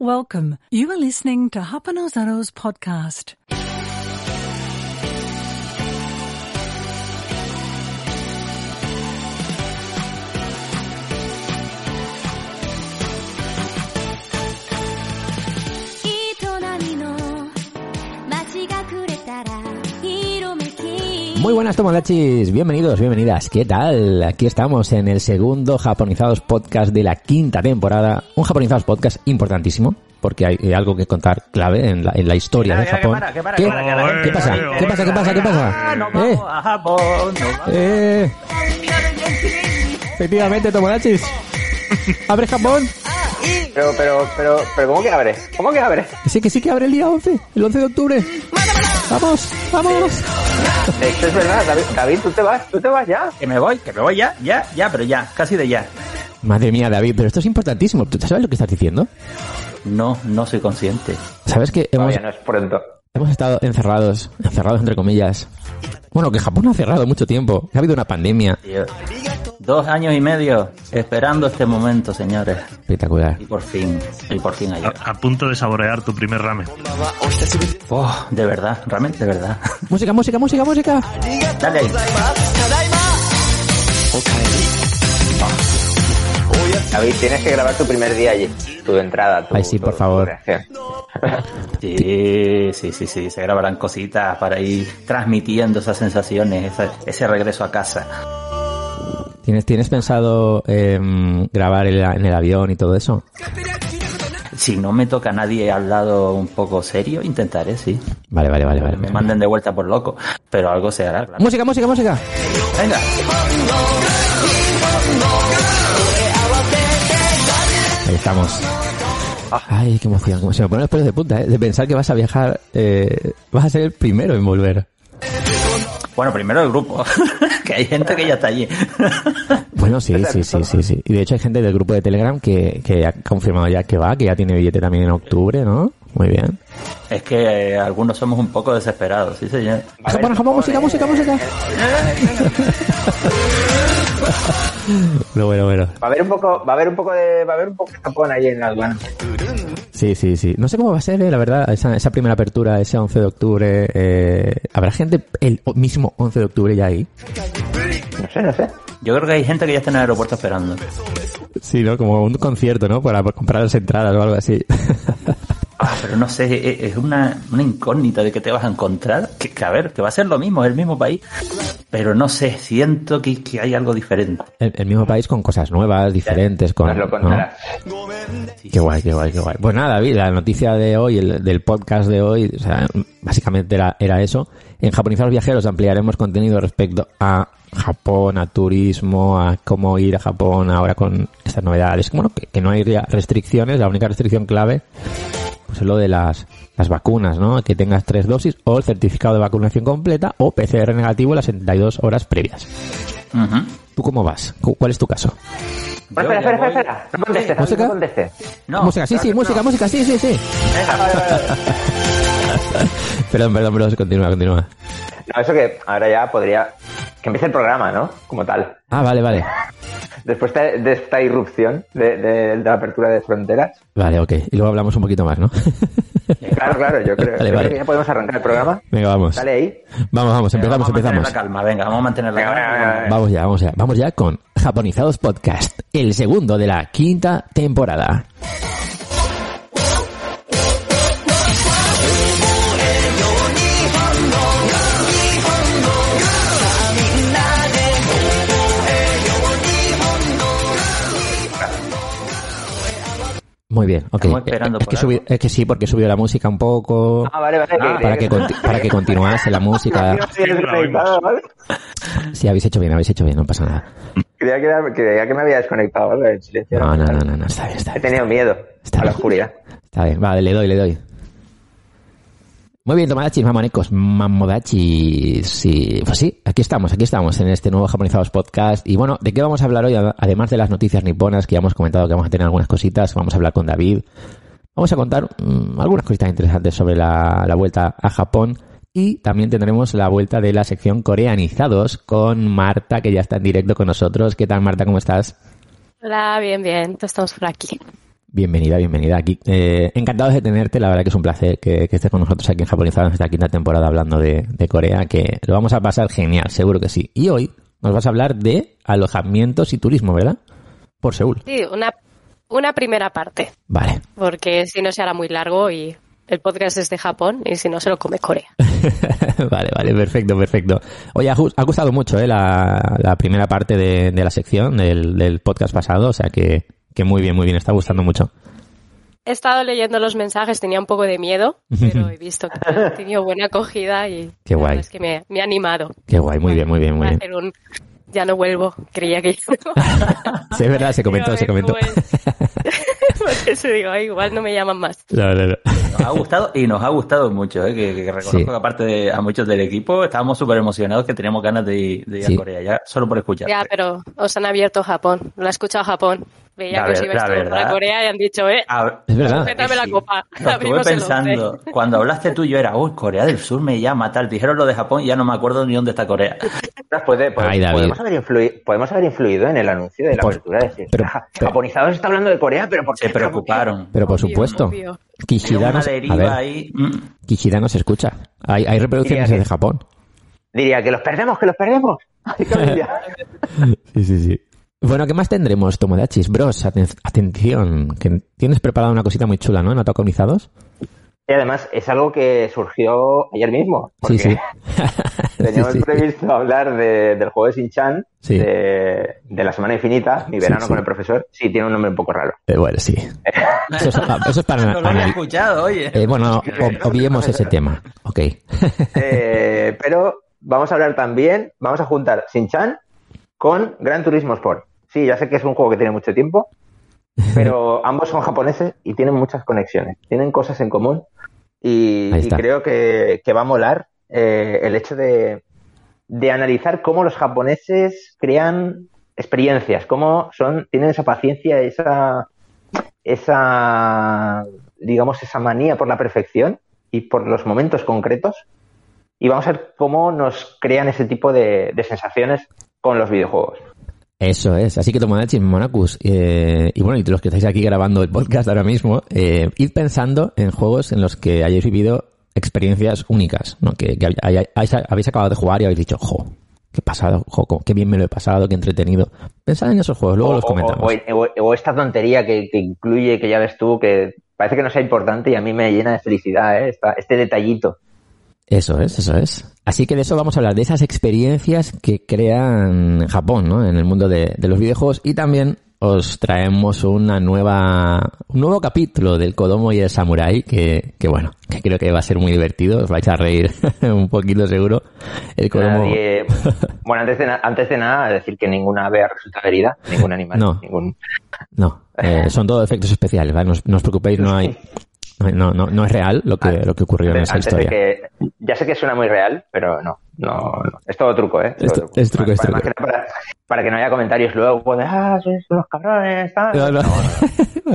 Welcome. You are listening to Hapanozaro's podcast. Muy buenas tomodachis, bienvenidos, bienvenidas, ¿qué tal? Aquí estamos en el segundo Japonizados Podcast de la quinta temporada, un Japonizados Podcast importantísimo, porque hay, eh, algo que contar clave en la, en la historia de Japón. ¿Qué? que para, que para, ¿Qué pasa? ¿Qué pasa? ¿Qué pasa? ¿Qué pasa? No ¿Eh? vamos a Japón, no vamos. Eh, efectivamente, tomodachis. ¿Abre Japón? Pero, pero, pero, pero, ¿cómo que abre? ¿Cómo que abre? Que sí, que sí que abre el día 11, el 11 de octubre. Vamos, vamos. Esto es verdad, David, David, tú te vas, tú te vas ya. Que me voy, que me voy ya, ya, ya, pero ya, casi de ya. Madre mía, David, pero esto es importantísimo. ¿Tú sabes lo que estás diciendo? No, no soy consciente. ¿Sabes que hemos, Todavía no es pronto. Hemos estado encerrados, encerrados entre comillas. Bueno, que Japón ha cerrado mucho tiempo. Ha habido una pandemia Dos años y medio esperando este momento, señores. espectacular. Y por fin, y por fin ayer. a, a punto de saborear tu primer ramen. Oh, de verdad, realmente de verdad. Música, música, música, música. Dale ahí. David, tienes que grabar tu primer día allí. Tu entrada, tu, Ay, sí, tu- por tu favor. Sí, sí, sí, sí, se grabarán cositas para ir transmitiendo esas sensaciones, ese, ese regreso a casa. ¿Tienes, ¿tienes pensado em, grabar en, la- en el avión y todo eso? Si no me toca nadie al lado un poco serio, intentaré, sí. Vale, vale, vale, vale. Me manden de vuelta por loco, pero algo se hará, claro. Música, música, música. Venga. Estamos. Ay, qué emoción. Como se me ponen los pelos de punta, ¿eh? De pensar que vas a viajar, eh, vas a ser el primero en volver. Bueno, primero el grupo, que hay gente que ya está allí. Bueno, sí, sí, sí, sí, sí. Y de hecho hay gente del grupo de Telegram que, que ha confirmado ya que va, que ya tiene billete también en octubre, ¿no? Muy bien. Es que eh, algunos somos un poco desesperados, sí señor. Haber Japón, Japón, música, música, música. Lo bueno, bueno. Va a haber un poco, va a haber un poco de, va a haber un poco de Japón ahí en la aduana. Sí, sí, sí. No sé cómo va a ser, eh, la verdad, esa, esa primera apertura, ese 11 de octubre. Eh, ¿Habrá gente el mismo 11 de octubre ya ahí? No sé, no sé. Yo creo que hay gente que ya está en el aeropuerto esperando. Sí, ¿no? Como un concierto, ¿no? Para comprar las entradas o algo así. Ah, pero no sé, es una, una incógnita de que te vas a encontrar. Que, que, a ver, que va a ser lo mismo, es el mismo país. Pero no sé, siento que, que hay algo diferente. el, el mismo país con cosas nuevas, diferentes, con... Nos lo ¿no? contarás. Qué guay, qué guay, qué guay. Pues nada, David, la noticia de hoy, el, del podcast de hoy, o sea, básicamente era, era eso. En Japonizados Viajeros ampliaremos contenido respecto a Japón, a turismo, a cómo ir a Japón ahora con estas novedades. Bueno, que, que no hay restricciones, la única restricción clave pues es lo de las, las vacunas, ¿no? Que tengas tres dosis o el certificado de vacunación completa o PCR negativo en las 72 horas previas. ¿Tú cómo vas? ¿Cu- ¿Cuál es tu caso? Bueno, espera, espera, espera, espera. No contestes, ¿Música? no contestes. No, música, sí, sí, claro, música, no. música, sí, sí, sí. Venga, vale, vale, vale. Perdón, perdón, perdón, continúa, continúa. No, eso que ahora ya podría, que empiece el programa, ¿no? Como tal. Ah, vale, vale. Después de, de esta irrupción de, de- de la apertura de fronteras. Vale, ok. Y luego hablamos un poquito más, ¿no? Claro, claro, yo creo, Vale, yo vale. creo que ya podemos arrancar el programa. Venga, vamos. Dale ahí. Vamos, vamos, empezamos, vamos a mantener empezamos. la calma, venga, vamos a mantener la Venga, calma. venga, venga, venga. Vamos ya, vamos ya. Vamos ya con Japonizados Podcast, el segundo de la quinta temporada. Muy bien, ok. Estamos esperando es, que subí- algo. es que sí, porque subió la música un poco Ah, vale, vale. Ah, para que, para que continuase la música. Sí, habéis hecho bien, habéis hecho bien, no pasa nada. Creía que, era- creía que me había desconectado, ¿vale? El silencio. No, no, no, no, no, está bien, está He bien. tenido miedo Está a la bien. oscuridad. Está bien, vale, le doy, le doy. Muy bien, tomadachis, mamonecos, mamodachis. Sí, pues sí, aquí estamos, aquí estamos en este nuevo Japonizados Podcast. Y bueno, ¿de qué vamos a hablar hoy? Además de las noticias niponas que ya hemos comentado que vamos a tener algunas cositas, vamos a hablar con David. Vamos a contar mm, algunas cositas interesantes sobre la, la vuelta a Japón. Y también tendremos la vuelta de la sección coreanizados con Marta, que ya está en directo con nosotros. ¿Qué tal, Marta? ¿Cómo estás? Hola, bien, bien. Estamos por aquí. Bienvenida, bienvenida aquí. Eh, encantados de tenerte, la verdad que es un placer que, que estés con nosotros aquí en Japonizados en esta quinta temporada hablando de, de Corea, que lo vamos a pasar genial, seguro que sí. Y hoy nos vas a hablar de alojamientos y turismo, ¿verdad? Por Seúl. Sí, una, una primera parte, Vale. porque si no se hará muy largo y el podcast es de Japón y si no se lo come Corea. vale, vale, perfecto, perfecto. Oye, ha, gustado mucho ¿eh? la, la primera parte de, de la sección del, del podcast pasado, o sea que, que muy bien, muy bien, está gustando mucho. He estado leyendo los mensajes, tenía un poco de miedo, pero he visto que ha tenido buena acogida y Qué guay. es que me, me ha animado. Qué guay, muy bien, muy bien, muy bien. hacer un ya no vuelvo, creía que Sí, es verdad, se comentó, se comentó. pues, Por eso digo, "Ay, igual no me llaman más. No, no, no. Nos ha gustado y nos ha gustado mucho, ¿eh? que, que reconozco Sí. que aparte de a muchos del equipo, estábamos súper emocionados que teníamos ganas de, ir- de ir Sí. a Corea, ya solo por escuchar. Ya, pero os han abierto Japón, lo ha escuchado Japón. Veía La que os ibais para Corea y han dicho, eh, A- Es verdad. sujétame la copa. Lo estuve pensando, cuando hablaste tú yo era, uy, Corea del Sur me llama tal. Dijeron lo de Japón y ya no me acuerdo ni dónde está Corea. Puede- puede- Ay, David. podemos, haber influido, podemos haber influido en el anuncio de la Por- apertura. De decir, pero- "Ja- pero- Japonizados está hablando de Corea, pero ¿por qué? Se preocuparon. Pero por Obvio, supuesto, obvio. Kishida nos, a deriva ver, ahí. mm. Kishida nos escucha. Hay, hay reproducciones desde Japón. Diría que los perdemos, que los perdemos. Sí, sí, sí. Bueno, ¿qué más tendremos, Tomodachis? Bros, aten- atención, que tienes preparada una cosita muy chula, ¿no? En Ataconizados. y además es algo que surgió ayer mismo. Sí, Porque sí. teníamos Sí, sí. previsto hablar de- del juego de Shin-Chan, Sí. de, de la semana infinita, mi verano sí. con el profesor. Sí, tiene un nombre un poco raro. Eh, bueno, sí. Eso es, eso es para... No lo había anal- escuchado, oye. eh, bueno, ob- obviemos ese tema. Ok. Eh, pero vamos a hablar también, vamos a juntar Shin-Chan con Gran Turismo Sport. Sí, ya sé que es un juego que tiene mucho tiempo, pero ambos son japoneses y tienen muchas conexiones, tienen cosas en común y, creo que, que va a molar eh, el hecho de, de analizar cómo los japoneses crean experiencias, cómo son, tienen esa paciencia, esa, esa, digamos, esa manía por la perfección y por los momentos concretos. Y vamos a ver cómo nos crean ese tipo de, de sensaciones con los videojuegos. Eso es. Así que Tomodachis, Monacus, eh, y bueno, y los que estáis aquí grabando el podcast ahora mismo, eh, id pensando en juegos en los que hayáis vivido experiencias únicas, ¿no? Que, que hay- hayáis, habéis acabado de jugar y habéis dicho, jo, qué pasado, jo, qué bien me lo he pasado, qué entretenido. Pensad en esos juegos, luego o, los comentamos. o- o- o esta tontería que, que incluye, que ya ves tú, que parece que no sea importante y a mí me llena de felicidad, ¿eh? Esta- este detallito. Eso es, eso es. Así que de eso vamos a hablar, de esas experiencias que crean Japón, ¿no? En el mundo de, de los videojuegos y también os traemos una nueva, un nuevo capítulo del Kodomo y el Samurai que, que bueno, que creo que va a ser muy divertido, os vais a reír un poquito seguro. El Kodomo... Nadie- bueno, antes de, antes de nada, decir que ninguna ave ha resultado herida, ningún animal, No. ningún... No, eh, son todos efectos especiales, ¿vale? No os preocupéis, no hay... No, no, no es real lo que, lo que ocurrió en esa historia. que- ya sé que suena muy real, pero no, no, no. Es todo truco, ¿eh? Es todo tru- es truco, es Para- truco. nada Para, para que no haya comentarios luego de, ah, sois unos cabrones, tal. No, no,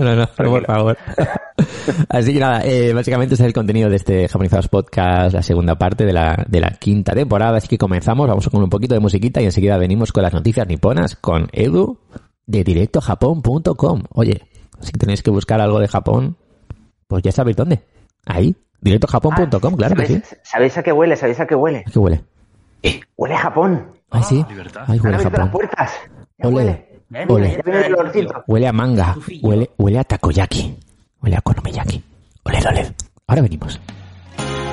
no, no, por favor. Así que nada, eh, básicamente ese es el contenido de este Japonizados Podcast, la segunda parte de la, de la quinta temporada. Así que comenzamos, vamos con un poquito de musiquita y enseguida venimos con las noticias niponas con Edu de directojapón.com. Oye, si tenéis que buscar algo de Japón, pues ya sabéis dónde. Ahí, directojapón.com, claro que sí. ¿Sabéis, ¿Sabéis a qué huele? ¿Sabéis a qué huele? ¿Qué huele? Huele a Japón. Ay, sí. libertad. Ay, huele a abierto las Japón. puertas. Huele. El olorcito. Huele a manga, huele, huele a takoyaki, huele a konomiyaki. Oled, oled. Ahora venimos.「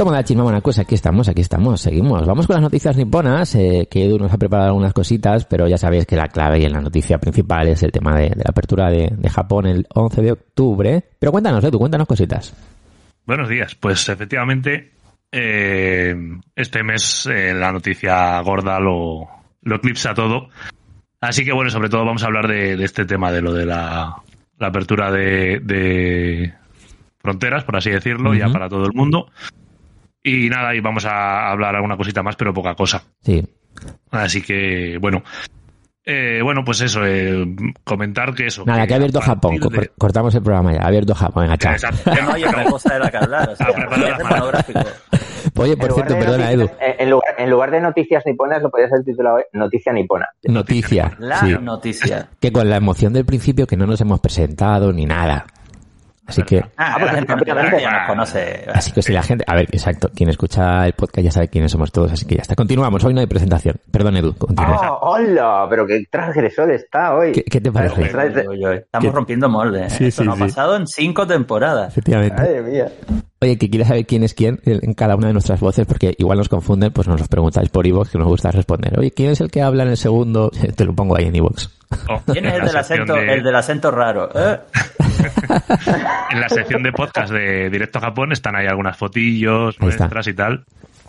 Tomodachi Mamona, pues aquí estamos, aquí estamos, seguimos. Vamos con las noticias niponas, eh, que Edu nos ha preparado algunas cositas, pero ya sabéis que la clave y en la noticia principal es el tema de, de la apertura de, de Japón el 11 de octubre. Pero cuéntanos, Edu, cuéntanos cositas. Buenos días. Pues efectivamente, eh, este mes eh, la noticia gorda lo, lo eclipsa todo. Así que bueno, sobre todo vamos a hablar de, de este tema, de lo de la, la apertura de, de fronteras, por así decirlo, ya para todo el mundo. Y nada, y vamos a hablar alguna cosita más, pero poca cosa. Sí, Así que, bueno. Eh, bueno, pues eso, eh, comentar que eso. nada, que ha abierto Japón, de- cortamos el programa ya, ha abierto Japón, venga, chao. Exacto. Que no hay otra cosa de la que hablar. O sea. Oye, En por lugar cierto, de perdona, Edu, noticias- En, en lugar, en lugar de noticias niponas, lo podrías haber titulado Noticia nipona. noticia, La sí, noticia. que con la emoción del principio que no nos hemos presentado ni nada. Así que, Ah, pues la gente rápidamente. ya nos conoce. Así que si la gente, a ver, exacto, quien escucha el podcast ya sabe quiénes somos todos, así que ya está. Continuamos, hoy no hay presentación. Perdón, Edu, continúa. ¡Oh, hola! Pero qué transgresor está hoy. ¿Qué, qué te parece? Oye, Estamos ¿Qué? rompiendo moldes. ¿eh? Sí, Esto sí, no sí. ha pasado en cinco temporadas. Efectivamente. Madre mía. Oye, que quieres saber quién es quién en cada una de nuestras voces, porque igual nos confunden, pues nos los preguntáis por iVoox, que nos gusta responder. Oye, ¿quién es el que habla en el segundo? Te lo pongo ahí en iVoox. Oh, ¿Quién es el del acento, de- el del acento raro? ¿Eh? en la sección de podcast de Directo Japón están ahí algunas fotillos Ahí está. nuestras y tal.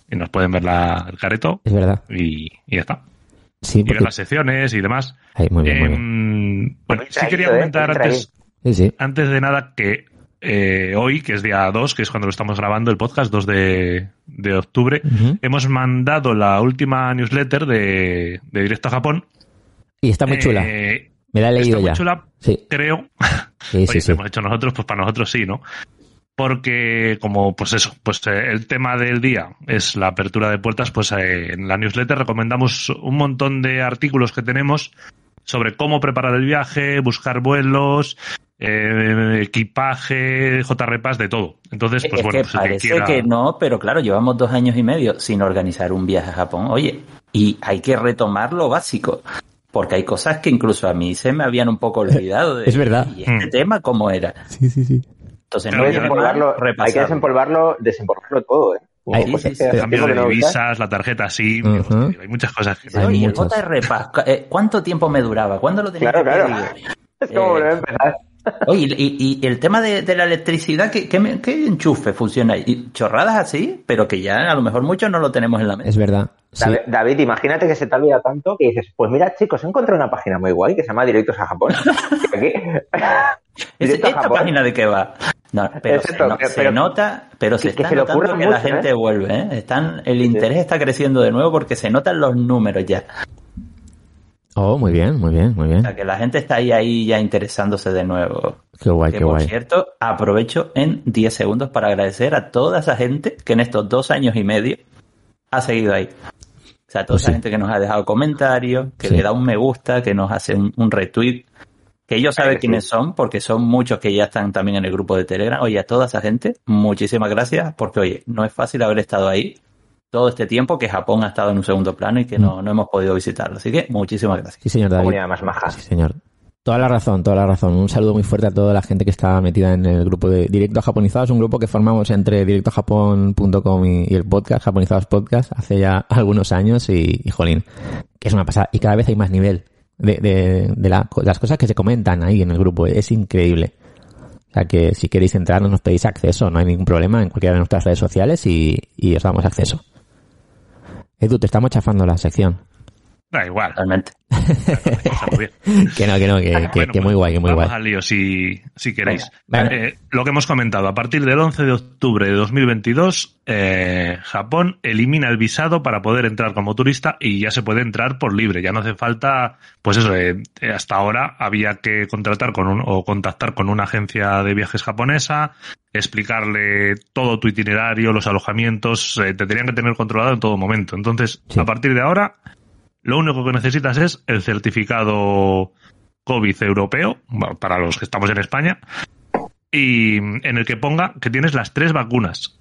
Y nos pueden ver la, el careto Es verdad. y, y ya está. Sí, Y ver porque... las secciones y demás. Ahí, muy bien, muy bien. Em, bueno, sí quería ¿eh? comentar antes, Sí, sí. antes de nada que eh, hoy, que es día 2, que es cuando lo estamos grabando el podcast, 2 de, de octubre, hemos mandado la última newsletter de, de Directo a Japón. Y está muy chula. Eh, Me la he leído está muy ya. chula, Sí, creo. sí, Oye, sí, si sí. lo hemos hecho nosotros, pues para nosotros sí, ¿no? Porque como pues eso, pues eh, el tema del día es la apertura de puertas, pues eh, en la newsletter recomendamos un montón de artículos que tenemos sobre cómo preparar el viaje, buscar vuelos, eh, equipaje, JRPAs, de todo. Entonces, pues es bueno, que pues parece quiera- que no, pero claro, llevamos dos años y medio sin organizar un viaje a Japón. Oye, y hay que retomar lo básico. Porque hay cosas que incluso a mí se me habían un poco olvidado. De, Es verdad. ¿Y este Mm. tema cómo era? Sí, sí, sí. Entonces, Claro, no Hay que ya- desempolvarlo, hay que desempolvarlo, desempolvarlo todo, ¿eh? Hay- sí, cosas sí, que sí. cambio de divisas, la tarjeta SIM, Ujú. hay muchas cosas que... Hay el. JRPAS, eh, ¿cuánto tiempo me duraba? ¿Cuándo lo tenía Claro, que claro. pedir? Es como Eh, volver a empezar. Oye, y, y el tema de, de la electricidad, ¿qué, qué, me- qué enchufe funciona ahí? Y Chorradas así, pero que ya a lo mejor muchos no lo tenemos en la mesa. Es verdad. Sí. David, David, imagínate que se te olvida tanto que dices, pues mira chicos, he encontrado una página muy guay que se llama Directos a Japón. Aquí, Es- ¿Esta Japón. página de qué va? No, pero, Exacto, se, no- pero- se nota, pero se que- que está se le notando que la mucho, gente ¿eh? vuelve, ¿eh? Están, el interés está creciendo de nuevo porque se notan los números ya. Oh, muy bien, muy bien, muy bien. O sea, que la gente está ahí, ahí ya interesándose de nuevo. Qué guay, que qué por guay. cierto, aprovecho en 10 segundos para agradecer a toda esa gente que en estos dos años y medio ha seguido ahí. O sea, toda Pues esa sí. gente que nos ha dejado comentarios, que Sí. le da un me gusta, que nos hace un, un retweet, que ellos saben quiénes son, porque son muchos que ya están también en el grupo de Telegram. Oye, a toda esa gente, muchísimas gracias, porque oye, no es fácil haber estado ahí todo este tiempo que Japón ha estado en un segundo plano y que Mm. no, no hemos podido visitarlo. Así que muchísimas gracias. Sí, señor David. comunidad más maja. Sí, señor. Toda la razón, toda la razón. Un saludo muy fuerte a toda la gente que está metida en el grupo de Directo Japonizados, un grupo que formamos entre directojapón.com y, y el podcast, Japonizados Podcast, hace ya algunos años y, y, jolín, que es una pasada. Y cada vez hay más nivel de, de, de la- las cosas que se comentan ahí en el grupo. Es increíble. O sea que si queréis entrar nos pedís acceso, no hay ningún problema en cualquiera de nuestras redes sociales y, y os damos acceso. Edu, te estamos chafando la sección. Da igual. Bien. Que no, que no, que, que- Bueno, que muy pues guay, que muy vamos guay. al lío si, si queréis. Venga, venga. Eh, lo que hemos comentado, a partir del 11 de octubre de 2022, eh, Japón elimina el visado para poder entrar como turista y ya se puede entrar por libre. Ya no hace falta, pues eso, eh, eh, hasta ahora había que contratar con un, o contactar con una agencia de viajes japonesa, explicarle todo tu itinerario, los alojamientos, te tenían que tener controlado en todo momento. Entonces, Sí. a partir de ahora, lo único que necesitas es el certificado COVID europeo, para los que estamos en España, y en el que ponga que tienes las tres vacunas.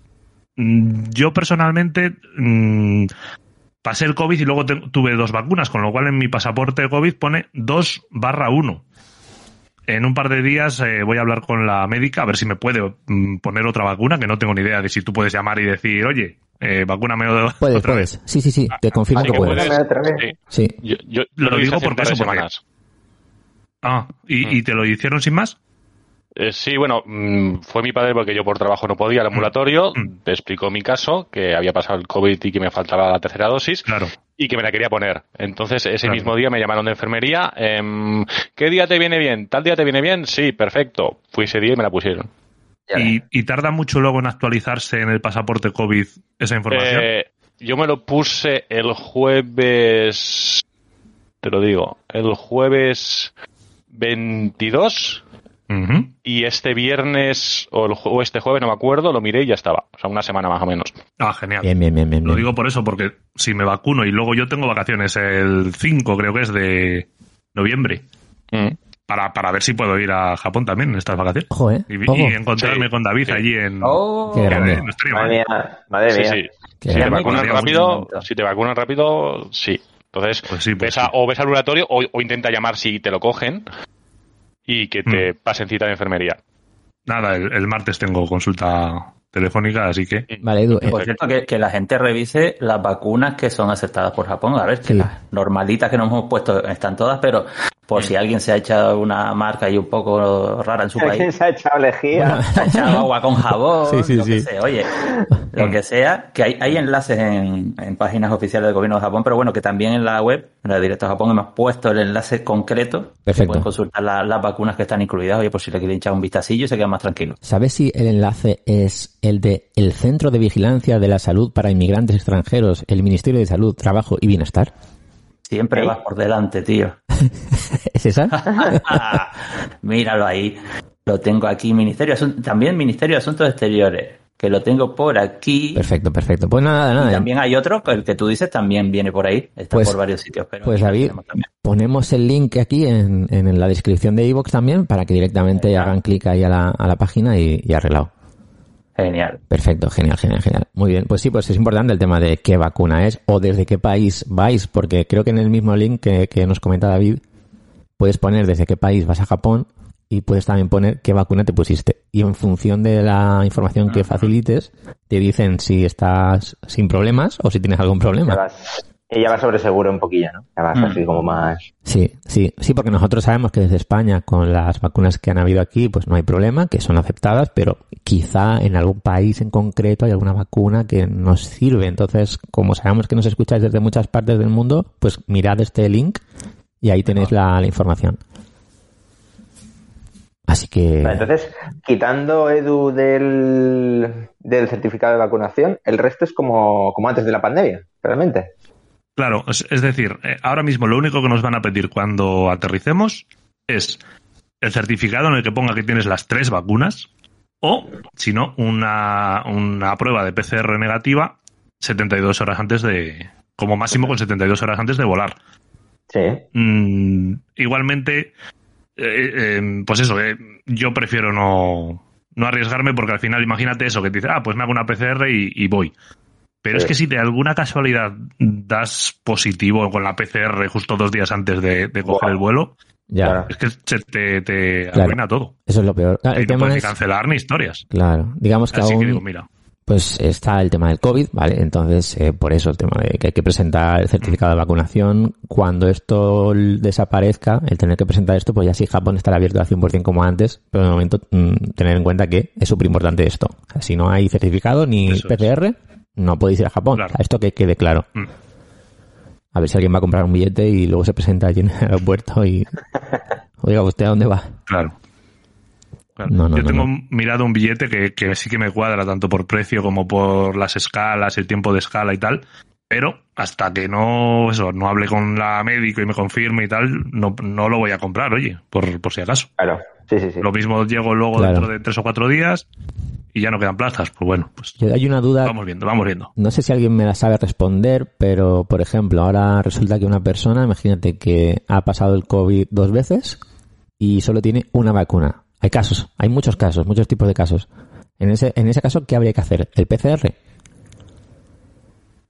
Mm, Yo personalmente mm, pasé el COVID y luego tuve dos vacunas, con lo cual en mi pasaporte COVID pone 2 barra 1. En un par de días eh, voy a hablar con la médica a ver si me puede mm, poner otra vacuna, que no tengo ni idea de si tú puedes llamar y decir, oye, eh, vacúname o- Puedes, otra vez. puedes. Sí, sí, sí. Te confirmo Así que que puedes. puedes. Otra. Sí. Sí. Yo, yo, Lo yo digo eso, porque- semanas. Ah, ¿y, Mm. y te lo hicieron sin más? Eh, sí, bueno, mm, fue mi padre porque yo por trabajo no podía al ambulatorio. Mm. Te explicó mi caso, que había pasado el COVID y que me faltaba la tercera dosis Claro. Y que me la quería poner. Entonces, ese Claro. mismo día me llamaron de enfermería. em, ¿Qué día te viene bien? ¿Tal día te viene bien? Sí, perfecto. Fui ese día y me la pusieron. Ya ¿Y, y tarda mucho luego en actualizarse en el pasaporte COVID esa información? Eh, yo me lo puse el jueves. Te lo digo. El jueves 22. Y este viernes o, el o este jueves, no me acuerdo, lo miré y ya estaba. O sea, una semana más o menos. Ah, genial. Bien, bien, bien, bien. Lo digo por eso, porque si me vacuno y luego yo tengo vacaciones el 5, creo que es de noviembre, Mm. para, para ver si puedo ir a Japón también en estas vacaciones. Ojo, ¿eh? Y, encontrarme Sí. con David Sí. allí en... Oh, Qué grande. No estaría madre mal. mía, madre mía. sí. Qué Si te vacunan rápido, algún si te vacunan rápido, sí. Entonces, Pues sí, pues ves a- sí. o ves al laboratorio o, o intenta llamar si te lo cogen y que te Mm. pasen cita de enfermería. Nada, el, el martes tengo consulta telefónica, así que... Vale, Edu. eh, Por cierto, que, que la gente revise las vacunas que son aceptadas por Japón. A ver, que Sí. las normalitas que nos hemos puesto están todas, pero por si alguien se ha echado una marca ahí un poco rara en su ¿Quién país, se ha echado lejía? se ha echado agua con jabón, Sí, sí, lo que sí. sea. Oye, lo que sea, que hay, hay enlaces en, en páginas oficiales del gobierno de Japón, pero bueno, que también en la web, en la de Directo a Japón, hemos puesto el enlace concreto. que Perfecto. Pueden consultar la- las vacunas que están incluidas, oye, por si le quieren echar un vistacillo y se quedan más tranquilos. ¿Sabes si el enlace es el de el Centro de Vigilancia de la Salud para Inmigrantes Extranjeros, el Ministerio de Salud, Trabajo y Bienestar? Siempre ¿Eh? vas por delante, tío. ¿Es esa? Míralo ahí. Lo tengo aquí, Ministerio también Ministerio de Asuntos Exteriores, que lo tengo por aquí. Perfecto, perfecto. Pues nada, Y nada. también hay otro, el que tú dices también viene por ahí. Está Pues- por varios sitios. Pero Pues David, ponemos el link aquí en, en la descripción de iVoox también para que directamente hagan clic ahí a la, a la página y, y arreglado. Genial. Perfecto, genial, genial, genial. Muy bien, pues sí, pues es importante el tema de qué vacuna es o desde qué país vais, porque creo que en el mismo link que, que nos comenta David, puedes poner desde qué país vas a Japón y puedes también poner qué vacuna te pusiste. Y en función de la información que facilites, te dicen si estás sin problemas o si tienes algún problema. vas, y ya vas sobre seguro un poquillo, ¿no? Ya vas Mm. así como más... Sí, sí, sí, porque nosotros sabemos que desde España, con las vacunas que han habido aquí, pues no hay problema, que son aceptadas, pero quizá en algún país en concreto hay alguna vacuna que nos sirve. Entonces, como sabemos que nos escucháis desde muchas partes del mundo, pues mirad este link y ahí tenéis la, la información. Así que, Entonces, quitando Edu del, del certificado de vacunación, el resto es como, como antes de la pandemia, realmente. Claro, es, decir, eh, ahora mismo lo único que nos van a pedir cuando aterricemos es el certificado en el que ponga que tienes las tres vacunas o, si no, una, una prueba de PCR negativa 72 horas antes de, como máximo con 72 horas antes de volar. Sí. Mm, igualmente, eh, eh, pues eso, eh, yo prefiero no, no arriesgarme porque al final imagínate eso, que te dice, ah, pues me hago una PCR y, y voy. Pero Sí. es que si de alguna casualidad das positivo con la PCR justo dos días antes de, de coger el vuelo, ya, es que se te, te Claro. arruina todo. eso es lo peor. Claro, Y el no tema puedes es, cancelar ni historias. claro, digamos que Así aún, que digo, mira, pues está el tema del COVID, ¿vale? Entonces, eh, por eso el tema de que hay que presentar el certificado de vacunación. Cuando esto desaparezca, el tener que presentar esto, pues ya sí Japón estará abierto al 100% como antes, pero de momento mm, tener en cuenta que es súper importante esto. O sea, si no hay certificado ni Eso es. No podéis ir a Japón. Claro. Esto que quede claro. Mm. A ver si alguien va a comprar un billete y luego se presenta allí en el aeropuerto y... Oiga, ¿usted a dónde va? claro. Claro. No, no, Yo no, tengo no. mirado un billete que, que sí que me cuadra tanto por precio como por las escalas, el tiempo de escala y tal, pero hasta que no eso no hable con la médico y me confirme y tal, no, no lo voy a comprar, oye, por, por si acaso. Claro. Sí, sí, sí. Lo mismo llego luego Claro. dentro de tres o cuatro días y ya no quedan plazas. Pues bueno, pues Yo hay una duda vamos viendo, vamos viendo. No sé si alguien me la sabe responder, pero por ejemplo, ahora resulta que una persona, imagínate que ha pasado el COVID dos veces y solo tiene una vacuna. Hay casos, hay muchos casos, muchos tipos de casos. En ese, en ese caso, ¿qué habría que hacer? ¿El PCR?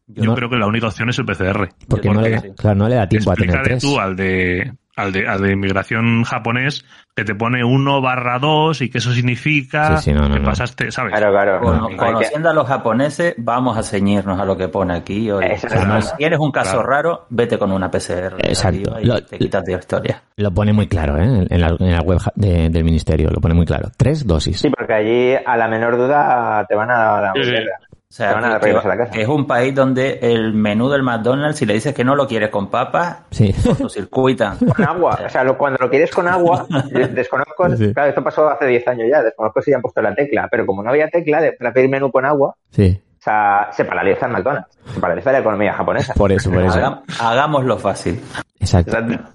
Yo no- creo que la única opción es el PCR. Porque no le, da, claro, no le da tiempo a tener tres. tú al de al de, al de inmigración japonés que te pone 1 barra 2 y que eso significa Sí, sí, no, no, que no. pasaste, ¿sabes? Claro, claro. Cono- Hay que- conociendo a los japoneses, vamos a ceñirnos a lo que pone aquí. Es si tienes un caso Claro. raro, vete con una PCR. Exacto. Y Lo- te quitas de historia. Lo pone muy claro, ¿eh? En la, en la web de- del ministerio, lo pone muy claro. Tres dosis. Sí, porque allí a la menor duda te van a dar Sí, sí. guerra. O sea, Te van a dar que- reglas a la casa. que es un país donde el menú del McDonald's, si le dices que no lo quieres con papas, Sí. circuitan. Con agua. O sea, lo- cuando lo quieres con agua, de- desconozco. Sí. Claro, esto pasó hace 10 años ya. Desconozco si ya han puesto la tecla. Pero como no había tecla de, para pedir menú con agua, Sí. O sea, se paraliza el McDonald's. Se paraliza la economía japonesa. Por eso, por eso. Hagam- hagámoslo fácil. Exacto. Exacto.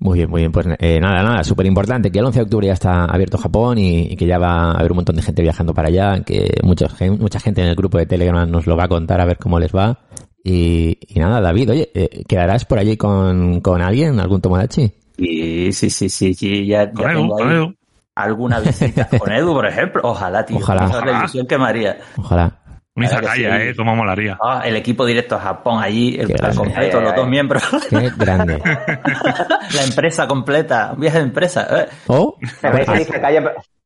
Muy bien, muy bien. Pues eh, nada, nada, súper importante que el 11 de octubre ya está abierto Japón y, y que ya va a haber un montón de gente viajando para allá, que mucha, mucha gente en el grupo de Telegram nos lo va a contar a ver cómo les va. Y, y nada, David, oye, eh, ¿quedarás por allí con, con alguien, algún Tomodachi? Y sí, sí, sí, sí, ya, ya Con Edu, tengo con ahí Edu. alguna visita. Con Edu, por ejemplo. Ojalá, tío. Ojalá. Es la ilusión que me haría. Ojalá. Un izakaya, sí. ¿eh? Cómo molaría. Ah, el equipo directo a Japón allí, el completo, Ay, los ay, dos ay. miembros. Qué grande. la empresa completa, un viaje de empresa. ¿eh? ¿Oh?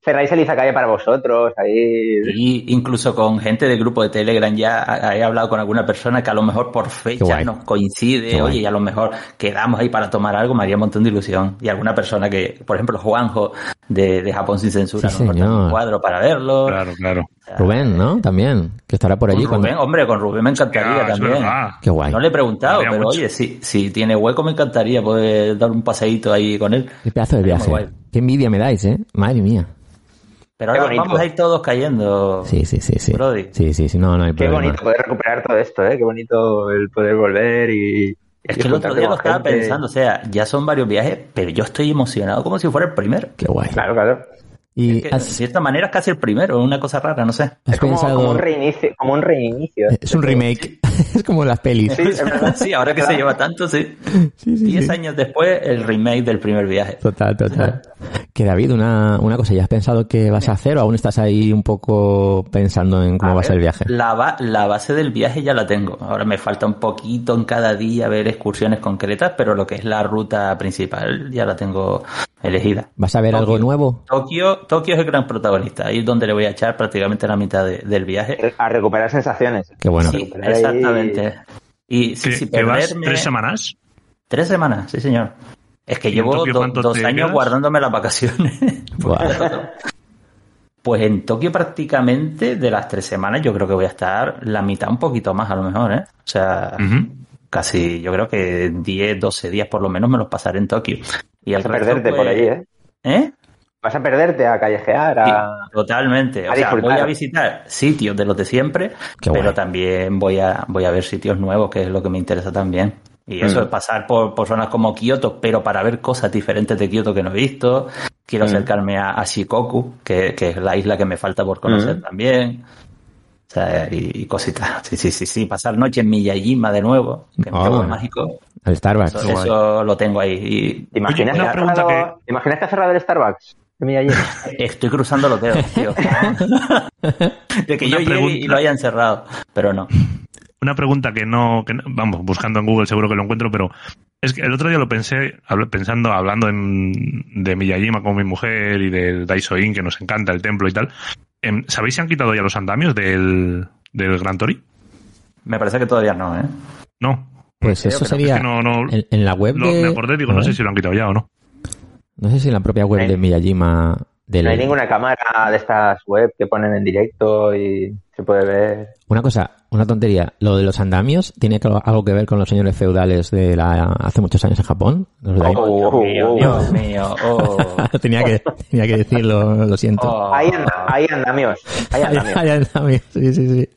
Cerráis el izakaya, para vosotros. Ahí. Y incluso con gente del grupo de Telegram ya he hablado con alguna persona que a lo mejor por fecha nos coincide, Qué guay. oye, y a lo mejor quedamos ahí para tomar algo, me haría un montón de ilusión. Y alguna persona que, por ejemplo, Juanjo de, de Japón sin censura, Sí, también un cuadro para verlo. Claro, claro. Rubén, ¿no? También, que estará por allí. Con cuando- Rubén, hombre, con Rubén me encantaría también. Qué guay. No le he preguntado, Habría pero mucho. oye, si, si tiene hueco me encantaría poder dar un paseíto ahí con él. Qué pedazo de viaje. Qué envidia me dais, ¿eh? Madre mía. Pero Qué ahora vamos a ir todos cayendo. Sí, sí, sí, sí. Brody. Sí, sí, sí, no, no hay Qué problema. bonito poder recuperar todo esto, ¿eh? Qué bonito el poder volver y. Es y que el otro día lo estaba gente. pensando, o sea, ya son varios viajes, pero yo estoy emocionado como si fuera el primero. Qué guay. Claro, claro. Y Es que, de cierta manera es casi el primero, una cosa rara, no sé. has Es como, pensado... como un reinicio. Como un reinicio. Es un remake. es como las pelis. Sí, es verdad. Sí, ahora que se lleva tanto, sí. Sí, sí, Diez sí. años después, el remake del primer viaje. Total, total. Que David, una, una cosa, ¿ya has pensado qué vas a hacer o aún estás ahí un poco pensando en cómo A va a ser el viaje? La, ba- la base del viaje ya la tengo. Ahora me falta un poquito en cada día ver excursiones concretas, pero lo que es la ruta principal ya la tengo elegida. ¿Vas a ver algo nuevo? Tokio, Tokio es el gran protagonista, ahí es donde le voy a echar prácticamente la mitad de- del viaje. A recuperar sensaciones. Qué bueno. Sí, exactamente. Y sí, ¿Que, sí, perderme- tres semanas? Tres semanas, sí, señor. Es que ¿Y en llevo do- dos años quedas? guardándome las vacaciones. Pues en Tokio prácticamente de las tres semanas yo creo que voy a estar la mitad, un poquito más a lo mejor, ¿eh? O sea, casi yo creo que 10, 12 días por lo menos me los pasaré en Tokio. Y el resto, perderte por pues, allí, ¿eh? ¿Eh? Vas a perderte a callejear, Sí, a... totalmente. O sea, voy a visitar sitios de los de siempre, Qué pero guay. también voy a, voy a ver sitios nuevos, que es lo que me interesa también. Y eso Mm. es pasar por, por zonas como Kioto, pero para ver cosas diferentes de Kioto que no he visto. Quiero Mm. acercarme a, a Shikoku, que, que es la isla que me falta por conocer Mm. también. O sea, y, y cositas. Sí, sí, sí, sí. Pasar noche en Miyajima de nuevo, que es Ah. un juego mágico. Al Starbucks. Eso, eso lo tengo ahí. Y ¿Te imaginas, Oye, que ha cerrado, ¿Te imaginas que ha cerrado el Starbucks? estoy cruzando los dedos, tío. de que Una yo llegue y lo hayan cerrado. Pero no. Una pregunta que no, que no- vamos, buscando en Google seguro que lo encuentro, pero es que el otro día lo pensé, pensando, hablando en, de Miyajima con mi mujer y del Daiso-In, que nos encanta el templo y tal. Em, ¿Sabéis si han quitado ya los andamios del, del Gran Tori? Me parece que todavía no, ¿eh? No. Pues eso no, sería es que no- no- en, en la web Lo- de... me acordé, digo, no sé si lo han quitado ya o no. No sé si en la propia web de Miyajima... Del... No hay ninguna cámara de estas web que ponen en directo y se puede ver. Una cosa, una tontería. Lo de los andamios tiene que- algo que ver con los señores feudales de la hace muchos años en Japón. Los de ahí. Oh, Dios mío, oh, Dios mío. Oh, tenía, que, tenía que decirlo, lo siento. oh. Hay, hay andamios. Hay Ay, andamios. ay, andamios, sí, sí, sí.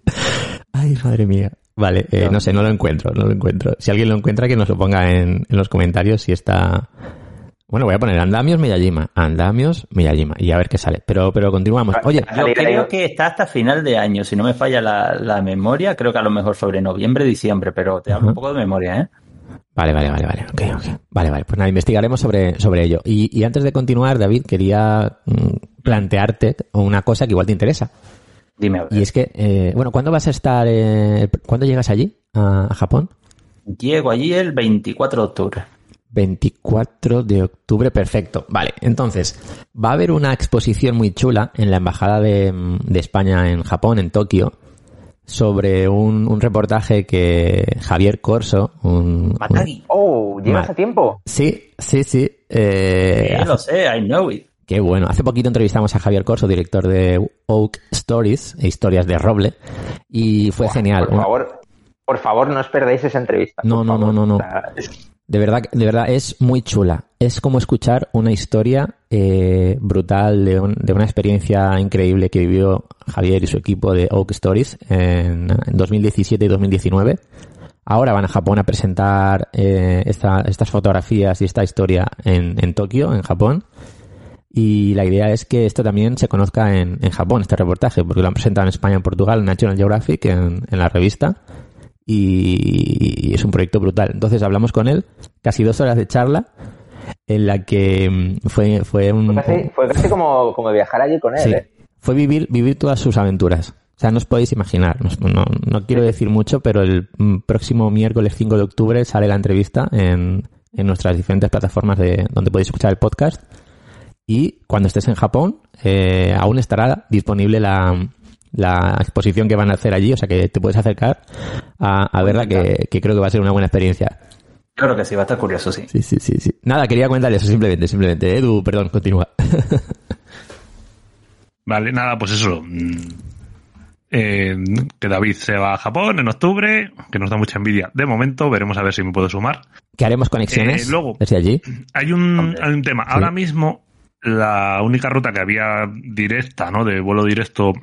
Ay, madre mía. Vale, eh, no sé, no lo encuentro, no lo encuentro. Si alguien lo encuentra, que nos lo ponga en, en los comentarios si está... Bueno, voy a poner andamios Miyajima, andamios Miyajima y a ver qué sale. Pero, pero continuamos. Oye, Yo creo que está hasta final de año, si no me falla la, la memoria, creo que a lo mejor sobre noviembre, diciembre, pero te hablo un poco de memoria, ¿eh? Vale, vale, vale, vale. ok, ok. Vale, vale. Pues nada, investigaremos sobre, sobre ello. Y, y antes de continuar, David, quería mm, plantearte una cosa que igual te interesa. Dime, a ver. Y es que, eh, bueno, ¿cuándo vas a estar, eh, cuándo llegas allí, a, a Japón? Llego allí el 24 de octubre. 24 de octubre, perfecto. Vale, entonces, va a haber una exposición muy chula en la Embajada de, de España en Japón, en Tokio, sobre un, un reportaje que Javier Corso, un... Matagi. Oh, llegas Ma- a tiempo. Sí, sí, sí. eh, Sí, lo sé, I know it. Qué bueno. Hace poquito entrevistamos a Javier Corso, director de Oak Stories, e historias de Roble, y fue genial. Por favor, por favor, no os perdáis esa entrevista. No, no, no, no, no. O sea, es- De verdad, de verdad es muy chula. Es como escuchar una historia eh, brutal de, de una experiencia increíble que vivió Javier y su equipo de Oak Stories en, en 2017 y 2019. Ahora van a Japón a presentar eh, esta- estas fotografías y esta historia en, en Tokio, en Japón. Y la idea es que esto también se conozca en, en Japón, este reportaje, porque lo han presentado en España, en Portugal, en National Geographic, en, en la revista. Y, es un proyecto brutal. Entonces hablamos con él, casi dos horas de charla, en la que mm, fue, fue un... fue casi, fue casi como, como viajar allí con él. Sí, ¿eh? fue vivir, vivir todas sus aventuras. O sea, no os podéis imaginar. No, no, no quiero decir mucho, pero el mm, próximo miércoles 5 de octubre sale la entrevista en, en nuestras diferentes plataformas de donde podéis escuchar el podcast. Y cuando estés en Japón, eh, aún estará disponible la, la exposición que van a hacer allí. O sea, que te puedes acercar a, a verla, que, que creo que va a ser una buena experiencia. Creo que sí, va a estar curioso, sí. Sí, sí, sí, sí. Nada, quería comentar eso simplemente, simplemente. Edu, perdón, continúa. Vale, nada, pues eso. mm, eh, que David se va a Japón en octubre, que nos da mucha envidia. De momento, veremos a ver si me puedo sumar. que haremos conexiones Eh, luego- desde allí. Hay un, Hombre. hay un tema. Ahora mismo, la única ruta que había directa, ¿no? De vuelo directo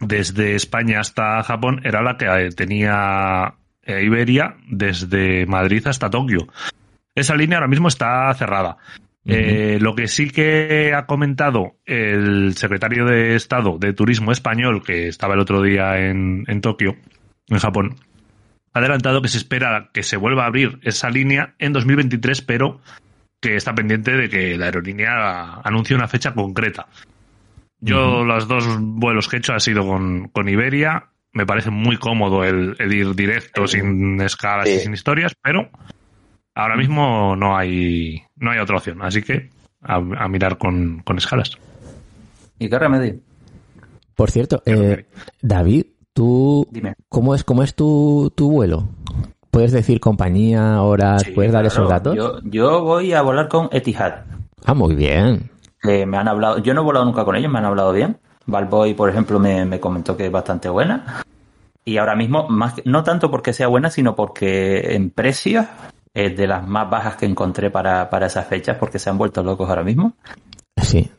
desde España hasta Japón era la que eh, tenía eh, Iberia desde Madrid hasta Tokio. Esa línea ahora mismo está cerrada. Eh, lo que sí que ha comentado el secretario de Estado de Turismo español, que estaba el otro día en, en Tokio, en Japón, ha adelantado que se espera que se vuelva a abrir esa línea en 2023, pero que está pendiente de que la aerolínea anuncie una fecha concreta. Yo los dos vuelos que he hecho ha sido con, con Iberia. Me parece muy cómodo el, el ir directo sin escalas y sin historias, pero ahora mismo no hay no hay otra opción. Así que a, a mirar con, con escalas. ¿Y qué remedio? Por cierto, eh. David, tú, Dime. ¿cómo es, cómo es tu, tu vuelo? ¿Puedes decir compañía, horas? Sí, ¿Puedes dar claro. esos datos? Yo, yo voy a volar con Etihad. Ah, muy bien. Que me han hablado, yo no he volado nunca con ellos, me han hablado bien. Valboy, por ejemplo, me, me comentó que es bastante buena. Y ahora mismo, más no tanto porque sea buena, sino porque en precios es de las más bajas que encontré para, para esas fechas, porque se han vuelto locos ahora mismo. Sí.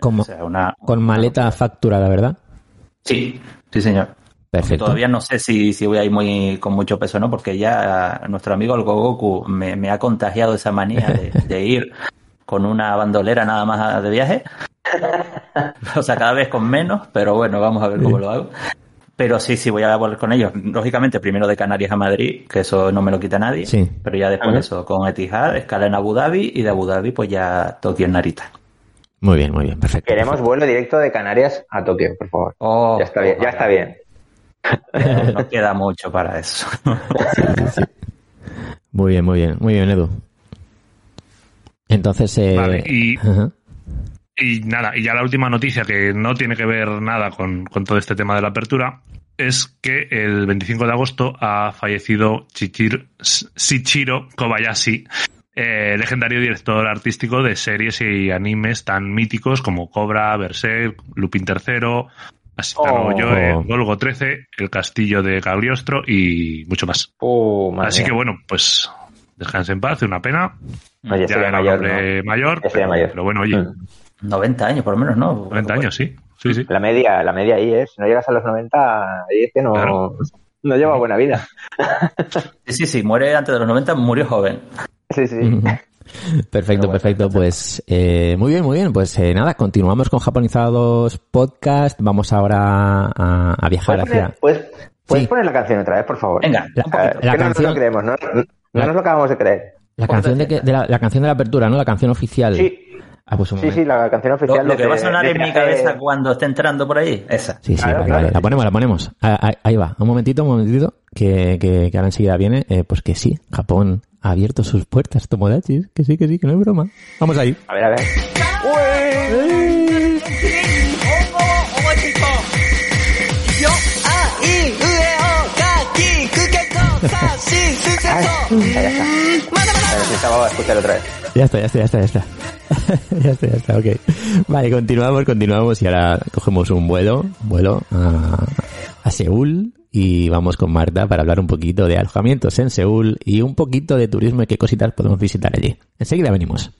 Como, O sea, una, con maleta facturada, ¿verdad? Sí, sí, señor. Perfecto. Todavía no sé si, si voy a ir muy, con mucho peso o no, porque ya nuestro amigo el Gogoku me, me ha contagiado esa manía de, de ir con una bandolera nada más de viaje. o sea, cada vez con menos, pero bueno, vamos a ver cómo lo hago. Pero sí, sí, voy a volar con ellos. Lógicamente, primero de Canarias a Madrid, que eso no me lo quita nadie. Sí. Pero ya después de eso, con Etihad, escala en Abu Dhabi y de Abu Dhabi, pues ya Tokio en Narita. Muy bien, muy bien. Perfecto. Queremos vuelo directo de Canarias a Tokio, por favor. Oh, ya está bien, ya está bien. No queda mucho para eso. Muy bien, muy bien. Muy bien, Edu. Entonces, eh... Vale, y- ajá. Y nada, y ya la última noticia que no tiene que ver nada con, con todo este tema de la apertura es que el 25 de agosto ha fallecido Chichir- Shichiro Kobayashi, eh, legendario director artístico de series y animes tan míticos como Cobra, Berserk, Lupin III, Asitano Oh. Yoe, Golgo 13, El Castillo de Cagliostro y mucho más. Madre Así que bueno, pues descanse en paz, una pena. No, ya era mayor, hombre mayor, Ya sería pero, mayor. pero bueno, oye, Mm. 90 años por lo menos, ¿no? 90 años, sí. Sí, sí. La media, la media ahí, ¿eh? Si no llegas a los 90, ahí es que no, Claro. no lleva buena vida. Sí, sí, sí, muere antes de los 90, murió joven. Sí, sí. Perfecto, perfecto. Pues eh, muy bien, muy bien. Pues eh, nada, continuamos con Japonizados Podcast. Vamos ahora a, a viajar ¿Puedes, hacia... poner, puedes- puedes Sí. poner la canción otra vez, por favor? Venga, La- un poquito. La que no canción- lo creemos, ¿no? No La- nos lo acabamos de creer. La canción de, que, de la, la canción de la apertura, ¿no? La canción oficial. Sí, Ah, pues un sí, sí, la canción Lo, oficial. lo que va a sonar en mi de- cabeza cuando esté entrando por ahí, esa. Sí, sí, Claro, vale, claro. vale. La ponemos, la ponemos. Ah, ah, Ahí va. Un momentito, un momentito. Que, que, que ahora enseguida viene. Eh, pues que sí, Japón ha abierto sus puertas, Tomodachis. Que sí, que sí, que no es broma. Vamos ahí. A ver, a ver. Ay, ya está. Necesitaba escuchar otra vez. Ya está, ya está, ya está, ya está. ya está, ya está, ok. Vale, continuamos, continuamos y ahora cogemos un vuelo, vuelo a, a Seúl y vamos con Marta para hablar un poquito de alojamientos en Seúl y un poquito de turismo y qué cositas podemos visitar allí. Enseguida venimos.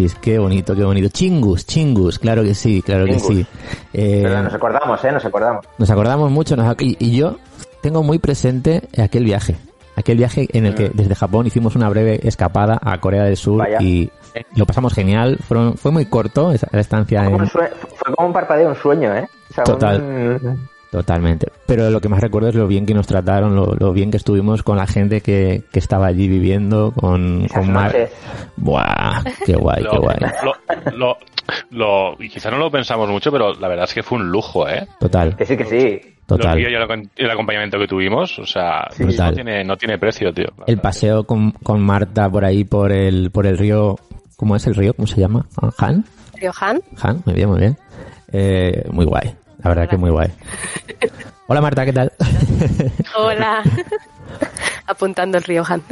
Tomodachis, qué bonito, qué bonito. Chingus, Chingus, claro que sí, claro que sí. Eh, Pero nos acordamos, ¿eh? Nos acordamos. nos acordamos mucho nos ac- y, y yo tengo muy presente aquel viaje. Aquel viaje en el que desde Japón hicimos una breve escapada a Corea del Sur Vaya. y lo pasamos genial. Fueron, fue muy corto esa la estancia Como en, fue como un parpadeo, un sueño, ¿eh? O sea, Total. un- Totalmente. Pero lo que más recuerdo es lo bien que nos trataron, lo, lo bien que estuvimos con la gente que, que estaba allí viviendo, con, Esas con Mar. noches. Buah, qué guay, qué guay. lo, lo, lo- y quizá no lo pensamos mucho, pero la verdad es que fue un lujo, ¿eh? Total, Que sí, que sí. total. Los y el, acom- el acompañamiento que tuvimos, o sea, Sí. no, tiene, no tiene precio, tío. El paseo con, con Marta por ahí, por el, por el río, ¿cómo es el río? ¿Cómo se llama? Ah, ¿Han? Riohan. Han, muy bien, muy bien. Eh, muy guay, la verdad que muy guay. Hola Marta, ¿qué tal? Hola. Apuntando el Riohan.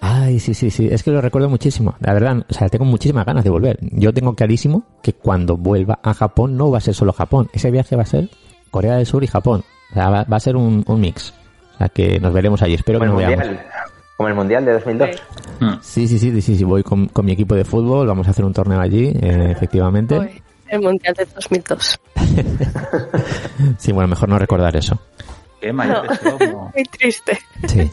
Ay, sí, sí, sí, es que lo recuerdo muchísimo, la verdad, o sea, tengo muchísimas ganas de volver. Yo tengo clarísimo que cuando vuelva a Japón no va a ser solo Japón, ese viaje va a ser Corea del Sur y Japón, o sea, va, va a ser un, un mix, o sea, que nos veremos allí, espero Como que nos veamos. Como el mundial de 2002. Sí, sí, sí, sí, sí, voy con, con mi equipo de fútbol, vamos a hacer un torneo allí, eh, efectivamente. Uy, el Mundial de 2002. Sí, bueno, mejor no recordar eso. Qué mayores somos. Muy triste. Sí.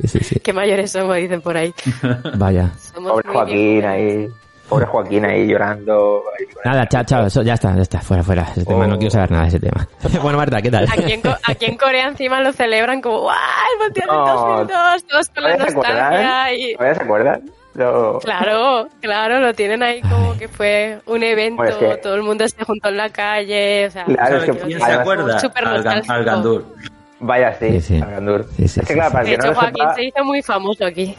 Sí, sí, sí. Qué mayores somos, dicen por ahí. Vaya. Somos Pobre Joaquín ahí. Pobre Joaquín ahí llorando. ahí Nada, chao, chao, eso ya está, ya está, fuera, fuera. Ese tema, Oh. no quiero saber nada de ese tema. bueno, Marta, ¿qué tal? Aquí en, Co- aquí en Corea encima lo celebran como ¡guau! El Mundial del No. 2002, todos con la ¿Todavía se acuerdan? nostalgia y... ¿Todavía se acuerdan? Lo- Claro, claro, lo tienen ahí como que fue un evento, Bueno, es que- todo el mundo se juntó en la calle, o sea, Claro, es que- ¿Quién se acuerda? Al, al Gandur. Vaya, sí, Sí, sí. Agandur. Sí, sí, es que claro, para el de que hecho no lo Joaquín sepa, se hizo muy famoso aquí.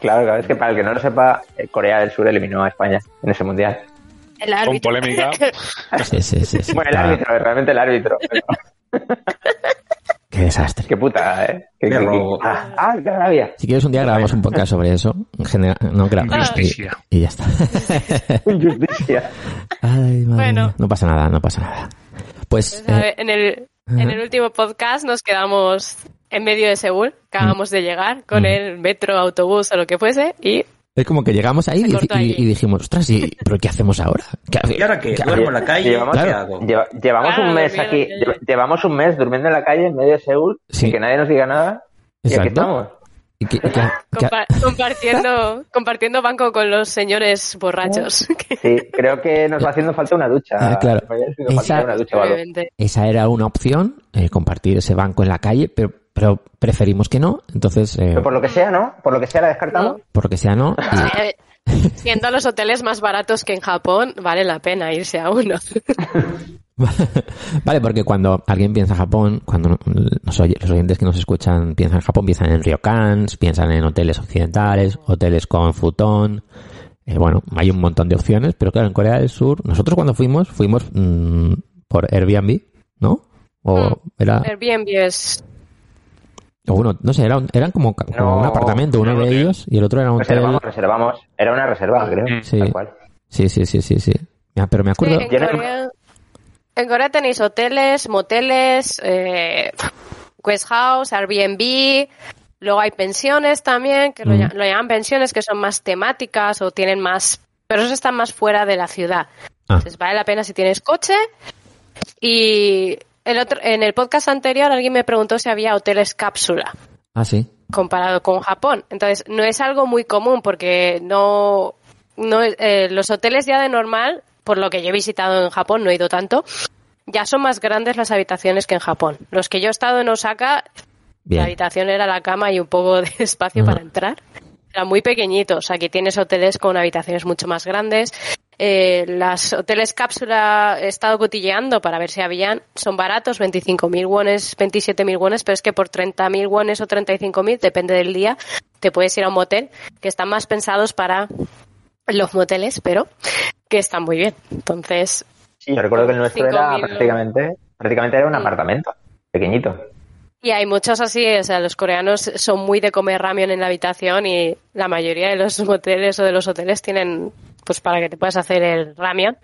claro, claro, es que para el que no lo sepa, eh, Corea del Sur eliminó a España en ese mundial. El Con polémica. Sí, sí, sí. sí. Bueno, el árbitro, realmente el árbitro. pero- Qué desastre. Qué puta, ¿eh? Qué, Qué ah, ah, qué rabia. Si quieres un día grabamos un podcast sobre eso. En general, no grabamos. Injusticia. Y, y ya está. Injusticia. Ay, madre Bueno. mía. No pasa nada, no pasa nada. Pues, Pues, a eh, ver, en, el, en el último podcast nos quedamos en medio de Seúl, acabamos de llegar con Mm. el metro, autobús o lo que fuese y es como que llegamos ahí y, dijimos, ostras, ¿y, ¿pero qué hacemos ahora? ¿Qué, ¿Y ahora qué? qué- ¿Duermo en la calle? Llevamos, ¿Qué Claro. hago? lleva- llevamos Claro, un mes aquí, llevamos un mes durmiendo en la calle en medio de Seúl Sí. sin que nadie nos diga nada. Y aquí Exacto. estamos. y qué- qué- qué- compa- compartiendo, compartiendo banco con los señores borrachos. Sí, creo que nos va haciendo falta una ducha. Ah, claro. Una ducha esa era una opción, eh, compartir ese banco en la calle, pero, pero preferimos que no. Entonces, eh, Pero por lo que sea, ¿no? Por lo que sea la descartamos. por lo que sea, no. Y- Eh, Siendo los hoteles más baratos que en Japón, vale la pena irse a uno. vale, porque cuando alguien piensa en Japón, cuando los, oy- los oyentes que nos escuchan piensan en Japón, piensan en ryokans, piensan en hoteles occidentales, hoteles con futon. Eh, bueno, hay un montón de opciones, pero claro, en Corea del Sur, nosotros cuando fuimos, fuimos mm, por Airbnb, ¿no? O Mm. era, Airbnb es... o uno, no sé, era un- eran como, como No, un apartamento, uno de ellos, y el otro era un hotel. Reservamos, reservamos. Era una reserva, creo. Sí. Tal cual. Sí, sí, sí, sí, sí. Ya, pero me Sí, acuerdo. en, Corea, en Corea tenéis hoteles, moteles, eh, guest house, Airbnb, luego hay pensiones también, que lo, Mm. lo llaman pensiones, que son más temáticas o tienen más... Pero esos están más fuera de la ciudad. Ah. Entonces vale la pena si tienes coche. Y el otro, en el podcast anterior alguien me preguntó si había hoteles cápsula Ah, sí. comparado con Japón. Entonces, no es algo muy común porque no, no eh, los hoteles ya de normal, por lo que yo he visitado en Japón, no he ido tanto, ya son más grandes las habitaciones que en Japón. Los que yo he estado en Osaka, Bien. la habitación era la cama y un poco de espacio para entrar. Eran muy pequeñitos. Aquí tienes hoteles con habitaciones mucho más grandes. Eh, las hoteles cápsula he estado cotilleando para ver si habían. Son baratos, 25.000 wones, 27.000 wones, pero es que por 30.000 wones o 35.000, depende del día, te puedes ir a un motel que están más pensados para los moteles, pero que están muy bien. Entonces, Sí, yo recuerdo que el nuestro era prácticamente, prácticamente era un Sí. apartamento, pequeñito. Y hay muchos así, o sea, los coreanos son muy de comer ramen en la habitación y la mayoría de los moteles o de los hoteles tienen, pues para que te puedas hacer el ramen,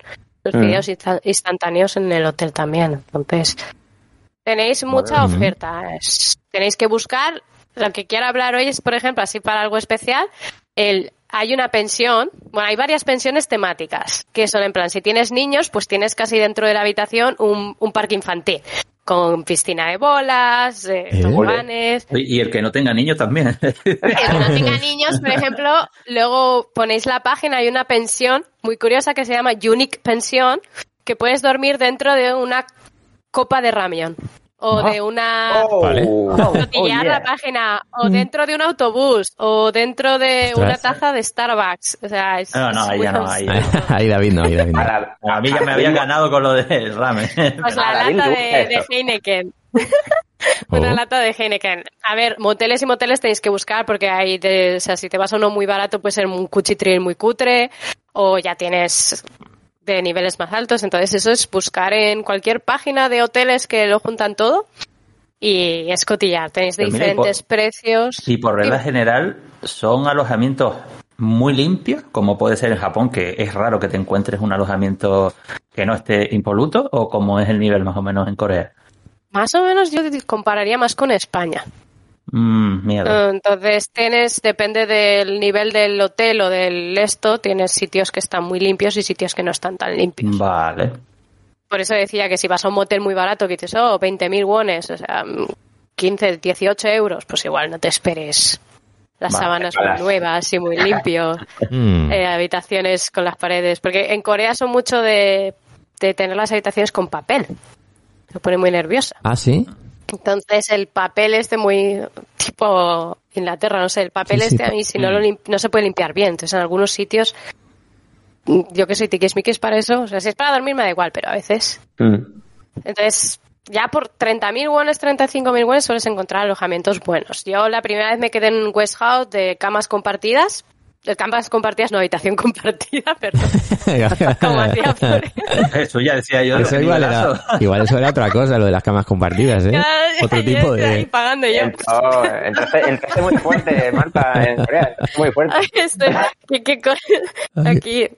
los Mm. videos insta- instantáneos en el hotel también. Entonces, tenéis mucha Bueno. oferta. Tenéis que buscar, lo que quiero hablar hoy es, por ejemplo, así para algo especial, el hay una pensión, bueno, hay varias pensiones temáticas, que son en plan, si tienes niños, pues tienes casi dentro de la habitación un, un parque infantil, con piscina de bolas, eh, ¿Eh? toboganes. Y el que no tenga niños también. El que no tenga niños, por ejemplo, luego ponéis la página, hay una pensión muy curiosa que se llama Unique Pensión, que puedes dormir dentro de una copa de ramen o Ah. de una Oh, Vale. oh, yeah. la página o dentro de un autobús o dentro de Ostras. una taza de Starbucks. O sea, es, No, no, ahí ya no, ahí Ahí David no, ahí David no. A la- A mí ya me habían ganado con lo del ramen. Pues la David lata de. Heineken. Una Oh. lata de Heineken. A ver, moteles y moteles tenéis que buscar porque hay, de, o sea, si te vas a uno muy barato puede ser un cuchitril muy cutre o ya tienes de niveles más altos. Entonces eso es buscar en cualquier página de hoteles que lo juntan todo y escotillar. Tenéis y diferentes por- precios. Y por regla general, son alojamientos muy limpios, como puede ser en Japón, que es raro que te encuentres un alojamiento que no esté impoluto, o como es el nivel más o menos en Corea. Más o menos yo compararía más con España. Mm, miedo. Eh, Entonces tienes, depende del nivel del hotel o del esto, tienes sitios que están muy limpios y sitios que no están tan limpios. Vale. Por eso decía que si vas a un motel muy barato que dices, oh, 20.000 wones, o sea, mm, 15, 18 euros, pues igual no te esperes las Vale, sábanas vale. muy nuevas y muy limpio, Mm. eh, habitaciones con las paredes, porque en Corea son mucho de, de tener las habitaciones con papel. Me pone muy nerviosa. Ah, sí. Entonces el papel este muy tipo Inglaterra, no sé, el papel Sí, sí, este a mí si no lo lim- no se puede limpiar bien. Entonces en algunos sitios mm, yo que soy tiquismiquis para eso, o sea, si es para dormir me da igual, pero a veces. Mm. Entonces, ya por 30.000 wones, 35.000 wones sueles encontrar alojamientos buenos. Yo la primera vez me quedé en un West House de camas compartidas. De camas compartidas, no, habitación compartida, perdón. Como hacía por... Eso ya decía yo. Eso igual era, igual eso era otra cosa, lo de las camas compartidas, ¿eh? Otro tipo Yo ahí de... pagando yo. Oh, entonces, entraste muy fuerte, Marta, en Corea. Muy fuerte. Ay, estoy- ¿qué- qué co- aquí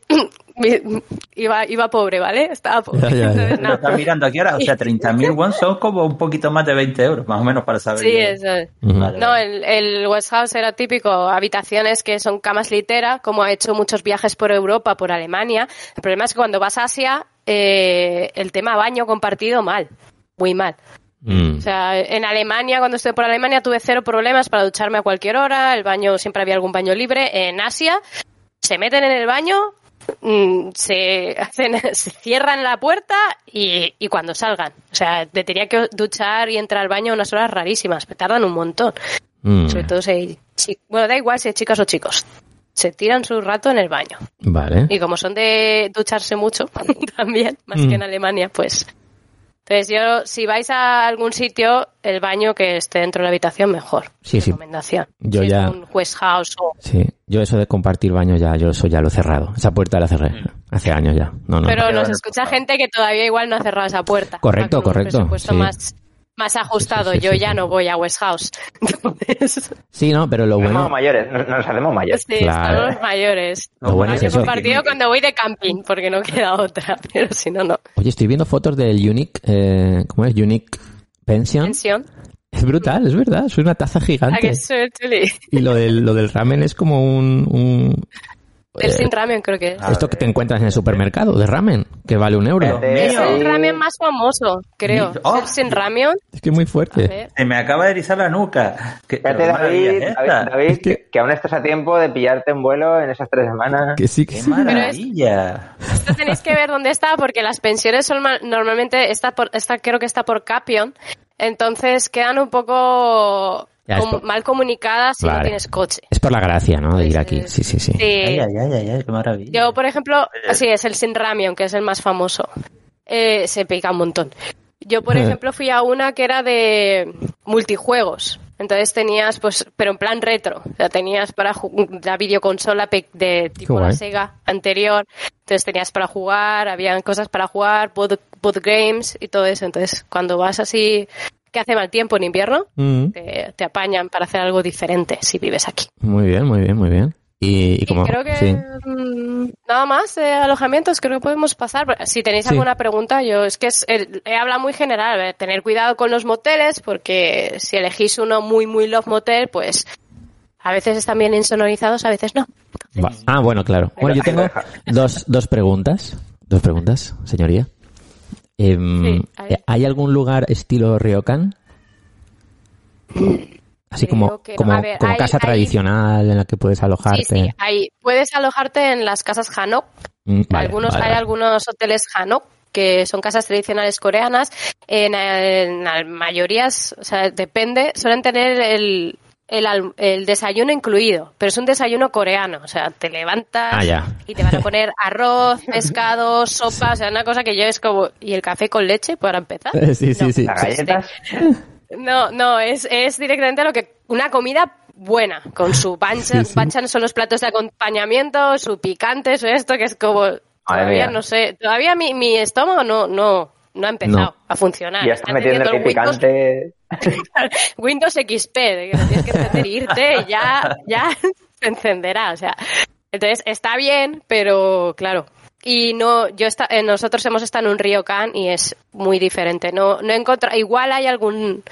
iba, iba pobre, ¿vale? Estaba pobre. Ya, ya, ya. Entonces, Lo no. estás mirando aquí ahora, o sea, 30.000 won son como un poquito más de 20 euros, más o menos para saber. Sí, eso es. Vale, No, vale. el, el West House era típico, habitaciones que son camas litera, como ha hecho muchos viajes por Europa, por Alemania. El problema es que cuando vas a Asia, eh, el tema baño compartido, mal, muy mal. Mm. O sea, en Alemania, cuando estuve por Alemania, tuve cero problemas para ducharme a cualquier hora, el baño, siempre había algún baño libre. En Asia, se meten en el baño, mm, se, hacen, se cierran la puerta y, y cuando salgan. O sea, te tenía que duchar y entrar al baño unas horas rarísimas, me tardan un montón. Mm. Sobre todo si hay bueno, da igual si hay chicas o chicos. Se tiran su rato en el baño. Vale. Y como son de ducharse mucho también, más Mm. que en Alemania, pues. Entonces yo, si vais a algún sitio, el baño que esté dentro de la habitación, mejor. Sí, sí. Recomendación. Yo Si ya- Es un West House o... Sí, yo eso de compartir baño ya, yo eso ya lo he cerrado. Esa puerta la cerré hace años ya. No, no. Pero no, nos no, escucha gente que todavía igual no ha cerrado esa puerta. Correcto, con un correcto, presupuesto sí. más, más ajustado. Sí, sí, sí, yo ya sí. no voy a West House. Entonces, Sí, no, pero lo Nos bueno... hacemos mayores, nos, nos hacemos mayores. sí, Claro. estamos mayores. Lo bueno es eso. compartido cuando voy de camping, porque no queda otra. Pero si no, no. Oye, estoy viendo fotos del Unique, eh, ¿cómo es? Unique Pension. Pensión. Es brutal, es verdad, es una taza ¿A gigante. Y lo del, lo del ramen es como un, un, El Sin Ramen creo que es. Esto que te encuentras en el supermercado de ramen, que vale un euro. Eh, Es el ramen más famoso, creo. Oh. Es el Sin Ramen. Es que es muy fuerte. Se me acaba de erizar la nuca. ¿Qué, Fíjate, pero qué maravilla David, es David, esta? David, Es que- que... que aún estás a tiempo de pillarte un vuelo en esas tres semanas. Que sí, que ¡Qué sí. maravilla! Esto tenéis que ver dónde está, porque las pensiones son ma- normalmente, está por, está, creo que está por Capion, entonces quedan un poco Ya, es com- por- mal comunicadas si no tienes coche. Es por la gracia, ¿no? De ir Pues, aquí. eh, Sí, sí, sí. Sí. Ay, ay, ay, qué maravilla. Yo, por ejemplo, sí, es el Sin Ramion, que es el más famoso. Eh, se pica un montón. Yo, por ejemplo, fui a una que era de multijuegos. Entonces tenías, pues, pero en plan retro. O sea, tenías para la videoconsola pe- de tipo la. Sega anterior. Entonces tenías para jugar, habían cosas para jugar, board, board games y todo eso. Entonces, cuando vas así, que hace mal tiempo en invierno, Mm, te, te apañan para hacer algo diferente si vives aquí. Muy bien, muy bien, muy bien. Y, y Y como... creo que sí. mm, nada más de alojamientos, creo que podemos pasar. Si tenéis Sí. alguna pregunta, yo es que es, he hablado muy general, eh, tener cuidado con los moteles, porque si elegís uno muy, muy love motel, pues a veces están bien insonorizados, a veces no. Va- Ah, bueno, claro. Bueno, yo tengo dos, dos preguntas. Dos preguntas, señoría. Em, Sí, ver. ¿Hay algún lugar estilo Ryokan? Así como, Creo que no. como, ver, como hay- casa hay- tradicional en la que puedes alojarte. Sí, sí, hay, puedes alojarte en las casas Hanok. Mm, vale, algunos, vale, hay algunos hoteles Hanok que son casas tradicionales coreanas. En, en la mayorías, o sea, depende, suelen tener el, el, al- el desayuno incluido, pero es un desayuno coreano. O sea, te levantas Ah, ya. y te van a poner arroz, pescado, sopa, o sea, una cosa que yo es como... ¿Y el café con leche para empezar? Sí, sí, No. sí. Galletas. No, no, es, es directamente lo que una comida buena, con su banchan, Sí, son los platos de acompañamiento, su picante, su esto, que es como todavía no sé, todavía mi, mi estómago no, no, no ha empezado No. a funcionar. Ya está Está metiendo el Windows, picante. Windows XP, de que tienes que encender irte y ya, ya se encenderá, o sea. Entonces está bien, pero claro. Y no, yo está, eh, nosotros hemos estado en un ryokan y es muy diferente. No, no he encontrado, igual hay algún,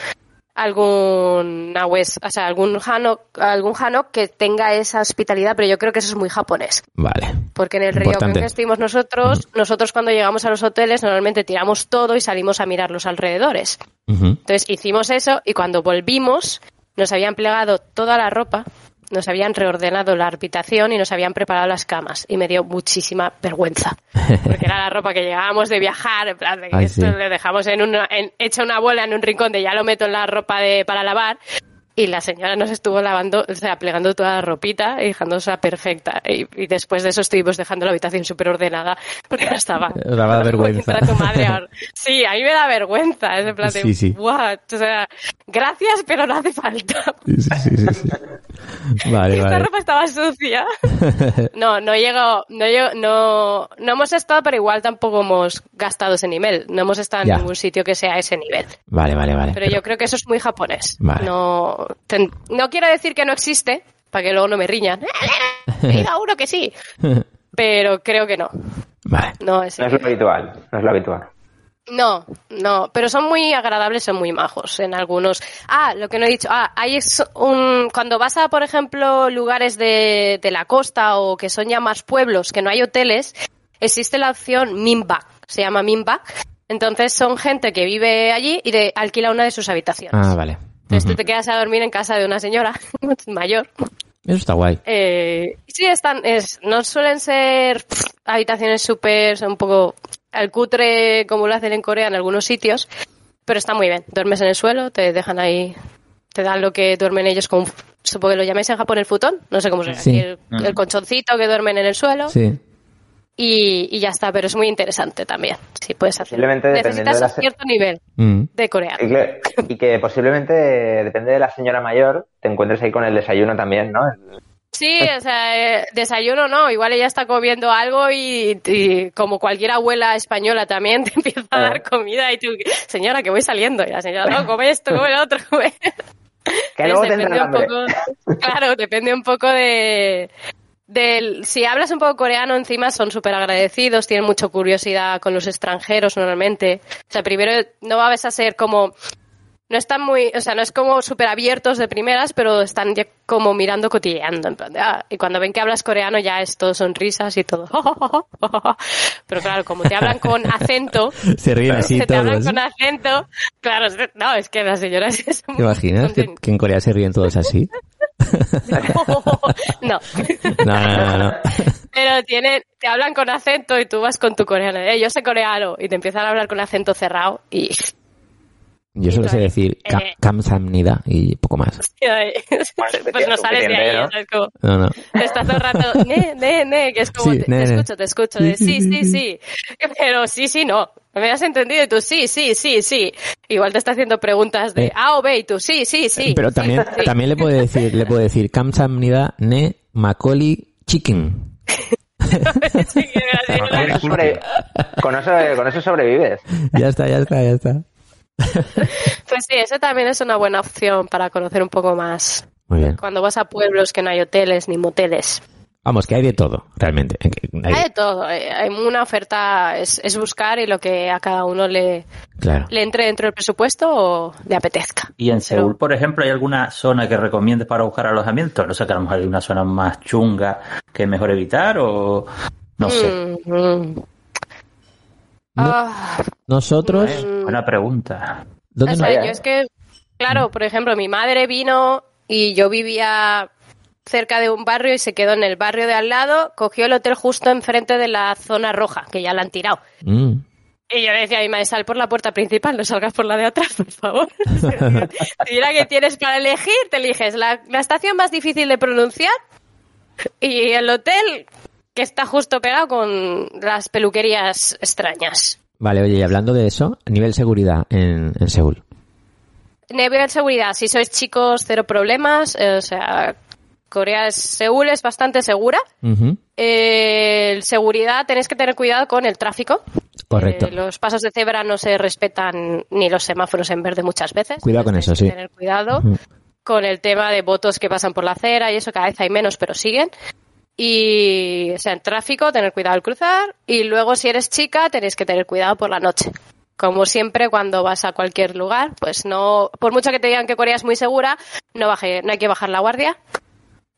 algún Nawes, o sea, algún hanok, algún hanok que tenga esa hospitalidad, pero yo creo que eso es muy japonés. Vale. Porque en el Importante. que estuvimos nosotros, nosotros cuando llegamos a los hoteles normalmente tiramos todo y salimos a mirar los alrededores. Ujú. Entonces hicimos eso y cuando volvimos nos habían plegado toda la ropa, nos habían reordenado la habitación y nos habían preparado las camas y me dio muchísima vergüenza porque era la ropa que llegábamos de viajar, en plan de que Ay, esto sí. le dejamos en una, en, hecha una bola en un rincón de ya lo meto en la ropa de para lavar y la señora nos estuvo lavando, o sea, plegando toda la ropita y dejándola perfecta. Y, y después de eso estuvimos dejando la habitación súper ordenada porque no estaba. Daba vergüenza. Entra tu madre ahora. Sí, a mí me da vergüenza. Es en plan de, Sí, sí. what? O sea, gracias, pero no hace falta. Sí. Vale, Esta vale. ropa estaba sucia. No, no llego, no llego, no, no hemos estado, pero igual tampoco hemos gastado ese nivel. No hemos estado en Ya. ningún sitio que sea ese nivel. Vale, vale, vale. Pero yo creo que eso es muy japonés. Vale. No, ten- no quiero decir que no existe, para que luego no me riñan. Diga uno que sí. Pero creo que no. Vale. No es No es lo habitual. No es lo habitual. No, no, pero son muy agradables, son muy majos en algunos. Ah, lo que no he dicho. Ah, hay es un cuando vas a, por ejemplo, lugares de, de la costa o que son ya más pueblos, que no hay hoteles, existe la opción Minbak. Se llama Minbak. Entonces son gente que vive allí y de, alquila una de sus habitaciones. Ah, vale. Entonces tú te quedas a dormir en casa de una señora mayor. Eso está guay. Eh, sí, están, es, no suelen ser pff, habitaciones súper, son un poco al cutre como lo hacen en Corea en algunos sitios, pero está muy bien. Duermes en el suelo, te dejan ahí, te dan lo que duermen ellos con, supongo que lo llamáis en Japón el futón, no sé cómo se llama, Sí. el, el colchoncito que duermen en el suelo Sí. Y, y ya está, pero es muy interesante también, si puedes hacerlo. Posiblemente dependiendo Necesitas de la un cierto nivel Mm. de coreano. Y que, y que posiblemente, depende de la señora mayor, te encuentres ahí con el desayuno también, ¿no? Sí, o sea, eh, desayuno no, igual ella está comiendo algo y, y como cualquier abuela española también te empieza a dar comida y tú, señora, que voy saliendo. Y la señora, no, come esto, come lo otro, come. Que luego depende un poco, claro, depende un poco de, del, si hablas un poco coreano encima son súper agradecidos, tienen mucha curiosidad con los extranjeros normalmente. O sea, primero no vas a ser como no están muy, o sea, no es como súper abiertos de primeras, pero están ya como mirando, cotilleando. En plan de, ah, y cuando ven que hablas coreano ya es todo sonrisas y todo. Pero claro, como te hablan con acento, Se ríen así se te hablan todos. con acento, claro, no, es que las señoras ¿Te imaginas que, que en Corea se ríen todos así? no. No, no, no, no. Pero tienen, te hablan con acento y tú vas con tu coreano. Eh, yo sé coreano y te empiezan a hablar con acento cerrado y Yo solo sé decir Eh. kamsamnida y poco más. pues no sales de ahí, ¿sabes? Como, No, no. estás todo el rato, ne, ne, ne, que es como, Sí, te, ne, te ne. escucho, te escucho, de sí, sí, sí, pero sí, sí, no. ¿Me has entendido? Y tú, sí, sí, sí, sí. Igual te está haciendo preguntas de Eh. A o B y tú, sí, sí, sí. Pero sí, también, sí. también le puedo decir, le puedo decir kamsamnida ne makoli chicken. Con eso, con eso sobrevives. Ya está, ya está, ya está. Pues sí, eso también es una buena opción para conocer un poco más. Muy bien. Cuando vas a pueblos que no hay hoteles ni moteles. Vamos, que hay de todo, realmente. Hay- Hay de todo. eh, Hay una oferta, es, es buscar y lo que a cada uno le, claro. le entre dentro del presupuesto o le apetezca. Y en Pero- Seúl, por ejemplo, ¿hay alguna zona que recomiendes para buscar alojamiento? No sé, que a lo mejor hay una zona más chunga que es mejor evitar o no sé. Mm, mm. Ah, Nosotros, Buena pregunta. ¿dónde o nos- sea, yo es que, claro, por ejemplo, mi madre vino y yo vivía cerca de un barrio y se quedó en el barrio de al lado, cogió el hotel justo enfrente de la zona roja, que ya la han tirado. Mm. Y yo le decía a mi madre, sal por la puerta principal, no salgas por la de atrás, por favor. si mira que tienes para elegir, te eliges la, la estación más difícil de pronunciar y el hotel que está justo pegado con las peluquerías extrañas. Vale, oye, y hablando de eso, nivel seguridad en, en Seúl. Nivel seguridad, si sois chicos, cero problemas. eh, o sea, Corea es, Seúl es bastante segura. Eh, seguridad, tenéis que tener cuidado con el tráfico. Correcto. Eh, los pasos de cebra no se respetan ni los semáforos en verde muchas veces. Cuidado con eso, sí. Tener cuidado con el tema de votos que pasan por la acera y eso cada vez hay menos, pero siguen. Y, o sea, en tráfico, tener cuidado al cruzar. Y luego, si eres chica, tenéis que tener cuidado por la noche. Como siempre, cuando vas a cualquier lugar, pues no, por mucho que te digan que Corea es muy segura, no, baje, no hay que bajar la guardia.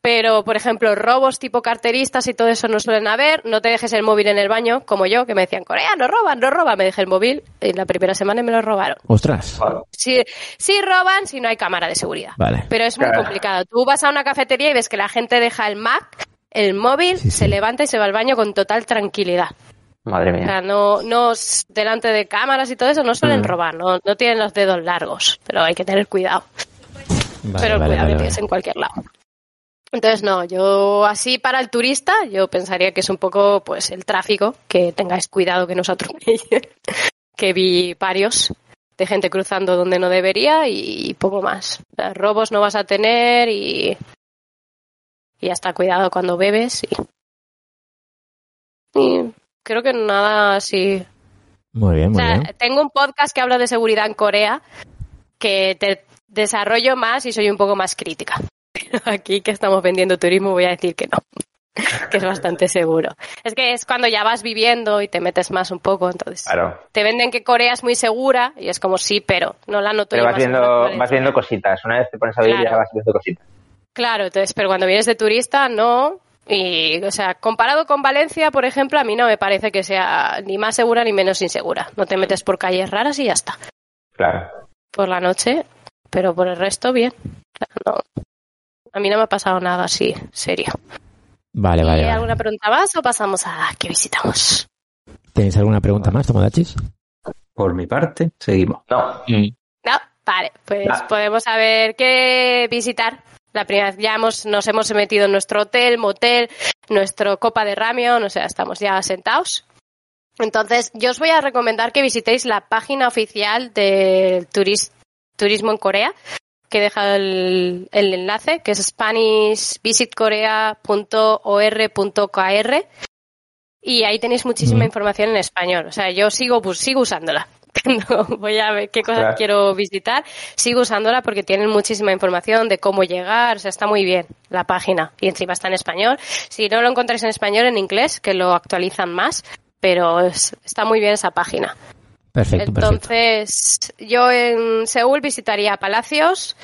Pero, por ejemplo, robos tipo carteristas y todo eso no suelen haber. No te dejes el móvil en el baño, como yo, que me decían, Corea, no roban, no roban. Me dejé el móvil en la primera semana y me lo robaron. Ostras. Sí, sí roban si no hay cámara de seguridad. Vale. Pero es muy Claro. complicado. Tú vas a una cafetería y ves que la gente deja el Mac, el móvil, Sí, sí. se levanta y se va al baño con total tranquilidad. Madre O mía. sea, no, no delante de cámaras y todo eso no suelen Mm. robar, no, no tienen los dedos largos, pero hay que tener cuidado. Vale, pero el vale, cuidado vale, tienes en cualquier lado. Entonces, no, yo así para el turista, yo pensaría que es un poco pues el tráfico, que tengáis cuidado que no os atropellen, que vi varios de gente cruzando donde no debería y poco más. O robos no vas a tener y, y hasta cuidado cuando bebes. Y, y creo que nada así Muy bien, o muy sea, bien. tengo un podcast que habla de seguridad en Corea que te desarrollo más y soy un poco más crítica. Aquí que estamos vendiendo turismo voy a decir que no, que es bastante seguro. Es que es cuando ya vas viviendo y te metes más un poco, entonces Claro. te venden que Corea es muy segura y es como sí, pero no la noto Pero yo vas más viendo, vas viendo cositas. Una vez te pones a vivir Claro. ya vas viendo cositas. Claro, entonces, pero cuando vienes de turista, no. Y, o sea, comparado con Valencia, por ejemplo, a mí no me parece que sea ni más segura ni menos insegura. No te metes por calles raras y ya está. Claro. por la noche, pero por el resto bien. No- a mí no me ha pasado nada así, serio. Vale, ¿Y vale, ¿Hay vale. alguna pregunta más o pasamos a que visitamos? ¿Tenéis alguna pregunta más, Tomodachis? Por mi parte, seguimos. No. Mm. No, vale, pues Ah. podemos saber qué visitar. La primera vez ya hemos, nos hemos metido en nuestro hotel, motel, nuestro copa de ramión, o sea, estamos ya sentados. Entonces, yo os voy a recomendar que visitéis la página oficial del turis- turismo en Corea, que deja el, el enlace, que es spanishvisitkorea.or.kr y ahí tenéis muchísima Mm. información en español. O sea, yo sigo, pues, sigo usándola. Cuando voy a ver qué cosas Claro. quiero visitar, sigo usándola porque tienen muchísima información de cómo llegar. O sea, está muy bien la página y encima está en español. Si no lo encontráis en español, en inglés, que lo actualizan más, pero es- está muy bien esa página. Perfecto, perfecto. Entonces, yo en Seúl visitaría palacios,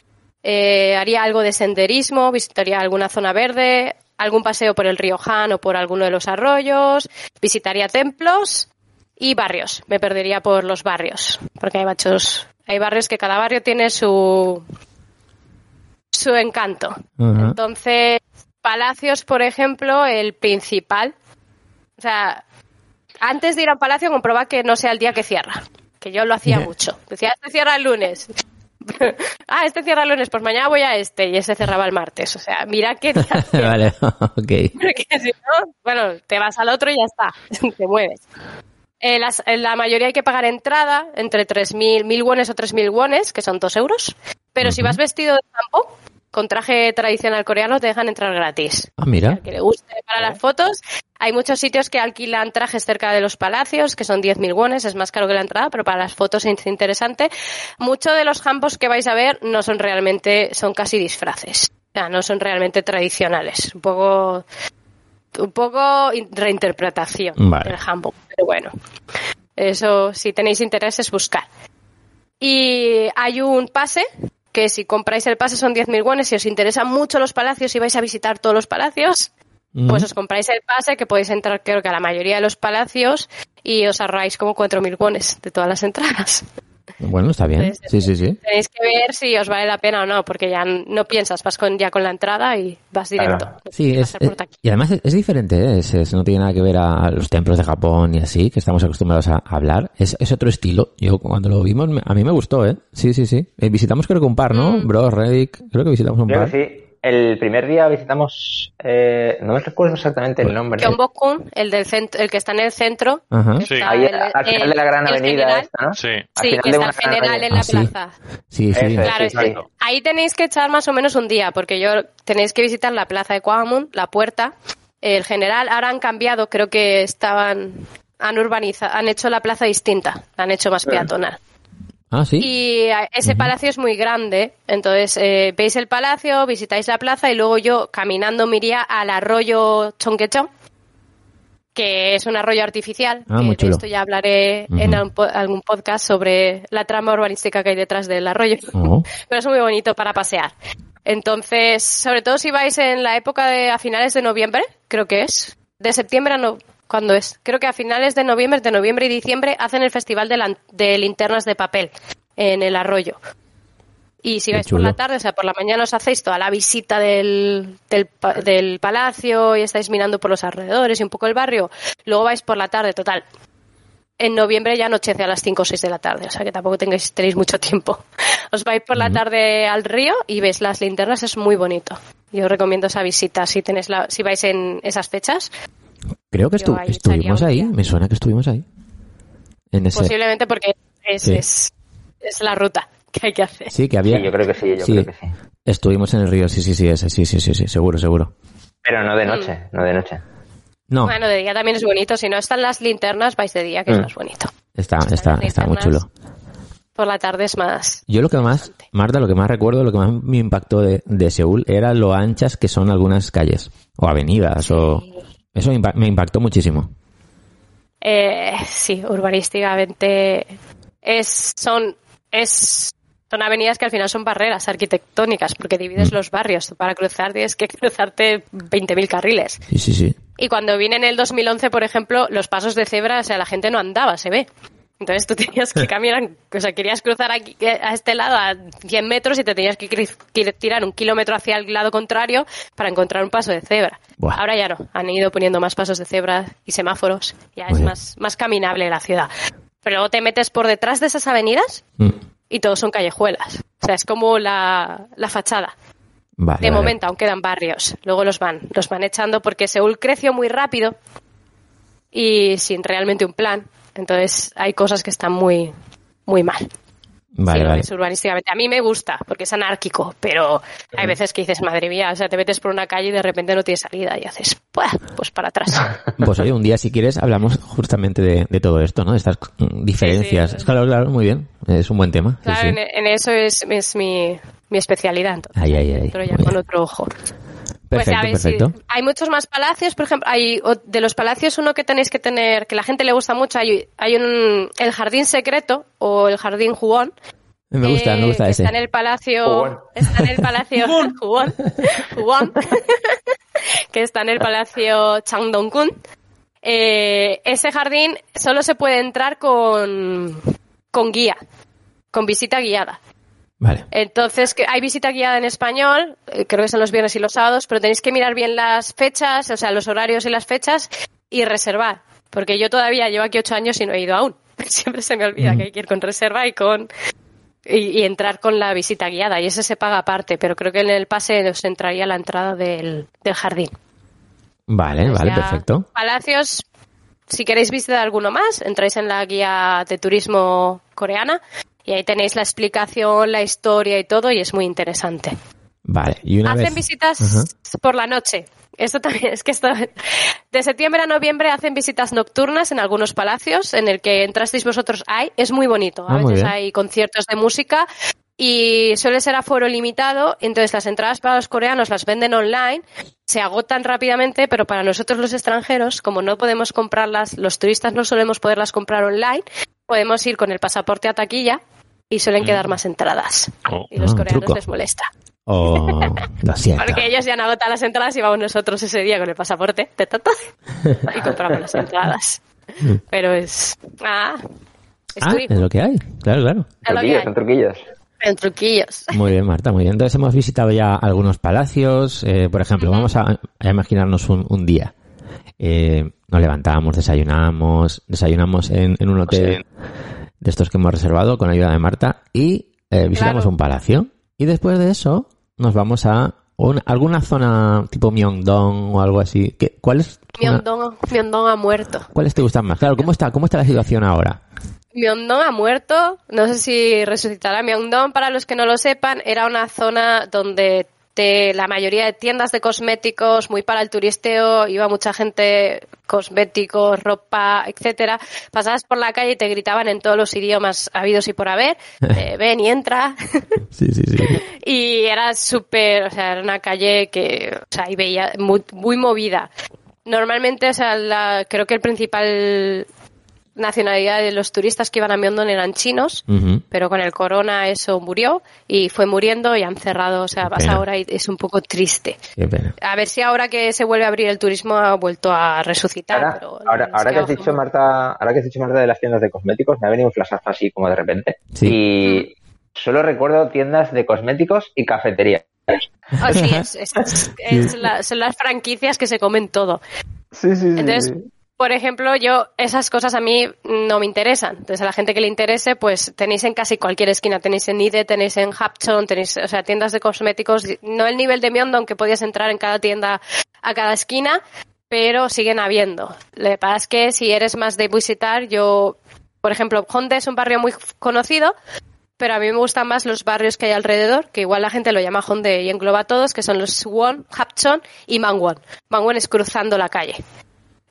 eh, haría algo de senderismo, visitaría alguna zona verde, algún paseo por el río Han o por alguno de los arroyos, visitaría templos y barrios. Me perdería por los barrios, porque hay muchos, hay barrios que cada barrio tiene su su encanto. Ajá. Entonces, palacios, por ejemplo, el principal. O sea, antes de ir a un palacio, comprobar que no sea el día que cierra. Que yo lo hacía mucho. Decía, este cierra el lunes. ah, este cierra el lunes, pues mañana voy a este. Y ese cerraba el martes. O sea, mira qué día vale, ok. Porque si no, bueno, te vas al otro y ya está. te mueves. Eh, las- en la mayoría hay que pagar entrada, entre 3.000 mil wones o 3.000 wones, que son 2 euros. Pero si vas vestido de campo, con traje tradicional coreano, te dejan entrar gratis. Ah, mira. Al que le guste para las fotos. Hay muchos sitios que alquilan trajes cerca de los palacios, que son 10.000 wones, es más caro que la entrada, pero para las fotos es interesante. Muchos de los campos que vais a ver no son realmente, son casi disfraces. O sea, no son realmente tradicionales. Un poco, un poco in- reinterpretación Vale. del hanbok, pero bueno. Eso, si tenéis interés, es buscar. Y hay un pase que si compráis el pase son 10.000 wones. Si os interesan mucho los palacios y vais a visitar todos los palacios, pues os compráis el pase que podéis entrar creo que a la mayoría de los palacios y os ahorráis como 4.000 wones de todas las entradas. Bueno, está bien. Sí, sí, sí. Tenéis que ver si os vale la pena o no, porque ya no piensas, vas con, ya con la entrada y vas directo. Claro. Sí, es, aquí. y además es, es diferente, ¿eh? es, es- no tiene nada que ver a los templos de Japón y así, que estamos acostumbrados a, a hablar. Es, es otro estilo. Yo cuando lo vimos, me- a mí me gustó, ¿eh? Sí, sí, sí. Eh, visitamos creo que un par, ¿no? Mm. Bro, Reddick, creo que visitamos un Creo par. que sí. El primer día visitamos, eh, no me recuerdo exactamente el nombre. Gyeongbokgung, el del centro, el que está en el centro. Ajá. Sí. Ahí, el- al final el- de la gran avenida general. esta, ¿no? Sí. Al Sí, final que de está una el general en la Ah, plaza. Sí. Eso. Claro, ahí tenéis que echar más o menos un día, porque yo tenéis que visitar la plaza de Gwanghwamun, la puerta, el general. Ahora han cambiado, creo que estaban han urbanizado, han hecho la plaza distinta, la han hecho más peatonal. Ah, sí. Y eh, ese palacio es muy grande, entonces eh, veis el palacio, visitáis la plaza y luego yo caminando me iría al arroyo Chongquechón, que es un arroyo artificial. Ah, que muy de esto ya hablaré en algún podcast sobre la trama urbanística que hay detrás del arroyo. Oh. Pero es muy bonito para pasear. Entonces, sobre todo si vais en la época de a finales de noviembre, creo que es, de septiembre a no, ¿cuándo es? Creo que a finales de noviembre, de noviembre y diciembre hacen el festival de, lan- de linternas de papel en el arroyo. Y si Qué vais por la tarde, o sea, por la mañana os hacéis toda la visita del, del, del palacio y estáis mirando por los alrededores y un poco el barrio, luego vais por la tarde, total. En noviembre ya anochece a las 5 o 6 de la tarde, o sea que tampoco tengáis, tenéis mucho tiempo. Os vais por la tarde al río y veis las linternas, es muy bonito. Yo os recomiendo esa visita si tenéis la, si vais en esas fechas. Creo que estu- ahí estuvimos ahí. Me suena que estuvimos ahí. En ese. Posiblemente porque es, Sí. es, es la ruta que hay que hacer. Sí, que había. Sí, yo creo que sí, yo creo que sí. Estuvimos en el río, sí, sí, sí, ese, sí, sí, sí, sí, seguro, seguro. Pero no de noche, no de noche. No, Bueno, de día también es bonito. Si no están las linternas, vais de día, que es Mm. más bonito. está, está, está muy chulo. Por la tarde es más. Yo lo que más, Marta, lo que más recuerdo, lo que más me impactó de, de Seúl era lo anchas que son algunas calles o avenidas o eso me impa- me impactó muchísimo. Eh, sí, urbanísticamente es, son, es, son avenidas que al final son barreras arquitectónicas porque divides Mm. los barrios. Para cruzar tienes que cruzarte 20.000 carriles. Sí, sí, sí. Y cuando vine en el 2011, por ejemplo, los pasos de cebra, o sea, la gente no andaba, se ve. Entonces tú tenías que caminar, o sea, querías cruzar aquí, a este lado a 100 metros y te tenías que, tirar un kilómetro hacia el lado contrario para encontrar un paso de cebra. Buah. Ahora ya no, han ido poniendo más pasos de cebra y semáforos, ya Muy es bien. más, más caminable la ciudad. Pero luego te metes por detrás de esas avenidas Mm, y todos son callejuelas. O sea, es como la, la fachada. Vale, De vale. momento aún quedan barrios, luego los van, los van echando porque Seúl creció muy rápido y sin realmente un plan. Entonces hay cosas que están muy, muy mal. Vale, Sí, vale. urbanísticamente. A mí me gusta porque es anárquico, pero hay veces que dices, madre mía, o sea, te metes por una calle y de repente no tienes salida y haces, "Buah, pues para atrás. Pues oye, un día si quieres hablamos justamente de, de todo esto, ¿no? De estas diferencias. Sí, sí. Es claro, claro, muy bien. Es un buen tema. Claro. En, en eso es, es mi, mi especialidad. Entonces, Ay, ay, ay. entro ya con otro ojo. Pues Perfecto, a ver, sí. Hay muchos más palacios, por ejemplo, hay de los palacios uno que tenéis que tener, que la gente le gusta mucho, hay, hay un el jardín secreto o el jardín jugón. Me gusta, eh, me gusta ese. Está en el palacio, Jugón. está en el palacio jugón, jugón, que está en el palacio Changdong-kun. Eh, ese jardín solo se puede entrar con con guía, con visita guiada. Vale. Entonces, que hay visita guiada en español, eh, creo que son los viernes y los sábados, pero tenéis que mirar bien las fechas, o sea, los horarios y las fechas y reservar. Porque yo todavía llevo aquí ocho años y no he ido aún. Siempre se me olvida que hay que ir con reserva y con y, y entrar con la visita guiada. Y ese se paga aparte, pero creo que en el pase os entraría la entrada del, del jardín. Vale, vale, perfecto. Palacios, si queréis visitar alguno más, entráis en la guía de turismo coreana y ahí tenéis la explicación, la historia y todo y es muy interesante. Vale. Y una Hacen vez... visitas por la noche. Esto también es que esto de septiembre a noviembre hacen visitas nocturnas en algunos palacios en el que entrasteis vosotros hay, es muy bonito. A Ah, veces hay conciertos de música y suele ser aforo limitado, entonces las entradas para los coreanos las venden online, se agotan rápidamente, pero para nosotros los extranjeros, como no podemos comprarlas, los turistas no solemos poderlas comprar online, podemos ir con el pasaporte a taquilla y suelen quedar más entradas. Oh. Y los Ah, coreanos truco. les molesta. Oh, lo siento. Porque ellos ya han agotado las entradas y vamos nosotros ese día con el pasaporte te, ta, ta, y compramos las entradas. Pero es. Ah, es Ah, es lo que hay. Claro, claro. Truquillos, hay. son truquillos. En truquillos. Muy bien, Marta, muy bien. Entonces hemos visitado ya algunos palacios. eh, por ejemplo, vamos a, a imaginarnos un, un día. Eh, nos levantamos, desayunamos, desayunamos en, en un hotel de estos que hemos reservado con ayuda de Marta y eh, visitamos Claro. un palacio. Y después de eso nos vamos a un- alguna zona tipo Myeongdong o algo así. ¿Qué, ¿Cuál es una- Myeongdong, Myeongdong ha muerto. ¿Cuáles te gustan más? Claro, ¿cómo está, cómo está la situación ahora? Myeongdong ha muerto. No sé si resucitará. Myeongdong, para los que no lo sepan, era una zona donde la mayoría de tiendas de cosméticos, muy para el turisteo, iba mucha gente, cosméticos, ropa, etcétera. Pasabas por la calle y te gritaban en todos los idiomas habidos y por haber, ven y entra. Sí, sí, sí. y era súper, o sea, era una calle que, o sea, ahí veía muy, muy movida. Normalmente, o sea, la- creo que el principal nacionalidad de los turistas que iban a Myeongdong eran chinos, pero con el corona eso murió y fue muriendo y han cerrado, o sea, pena. ahora y es un poco triste. Qué pena. A ver si ahora que se vuelve a abrir el turismo ha vuelto a resucitar. Ahora, pero ahora, que has dicho Marta, ahora que has dicho Marta de las tiendas de cosméticos, me ha venido un flashazo así como de repente. Sí. Y solo recuerdo tiendas de cosméticos y cafeterías. Ah, sí, es- es- es- es la- son las franquicias que se comen todo. Sí, sí, sí. Entonces, por ejemplo, yo, esas cosas a mí no me interesan. Entonces, a la gente que le interese, pues tenéis en casi cualquier esquina. Tenéis en Ide, tenéis en Hapchon, tenéis, o sea, tiendas de cosméticos. No el nivel de Myeongdong que podías entrar en cada tienda a cada esquina, pero siguen habiendo. Lo que pasa es que si eres más de visitar, yo, por ejemplo, Honda es un barrio muy conocido, pero a mí me gustan más los barrios que hay alrededor, que igual la gente lo llama Honda y engloba a todos, que son los Suwon, Hapchon y Mangwon. Mangwon es cruzando la calle.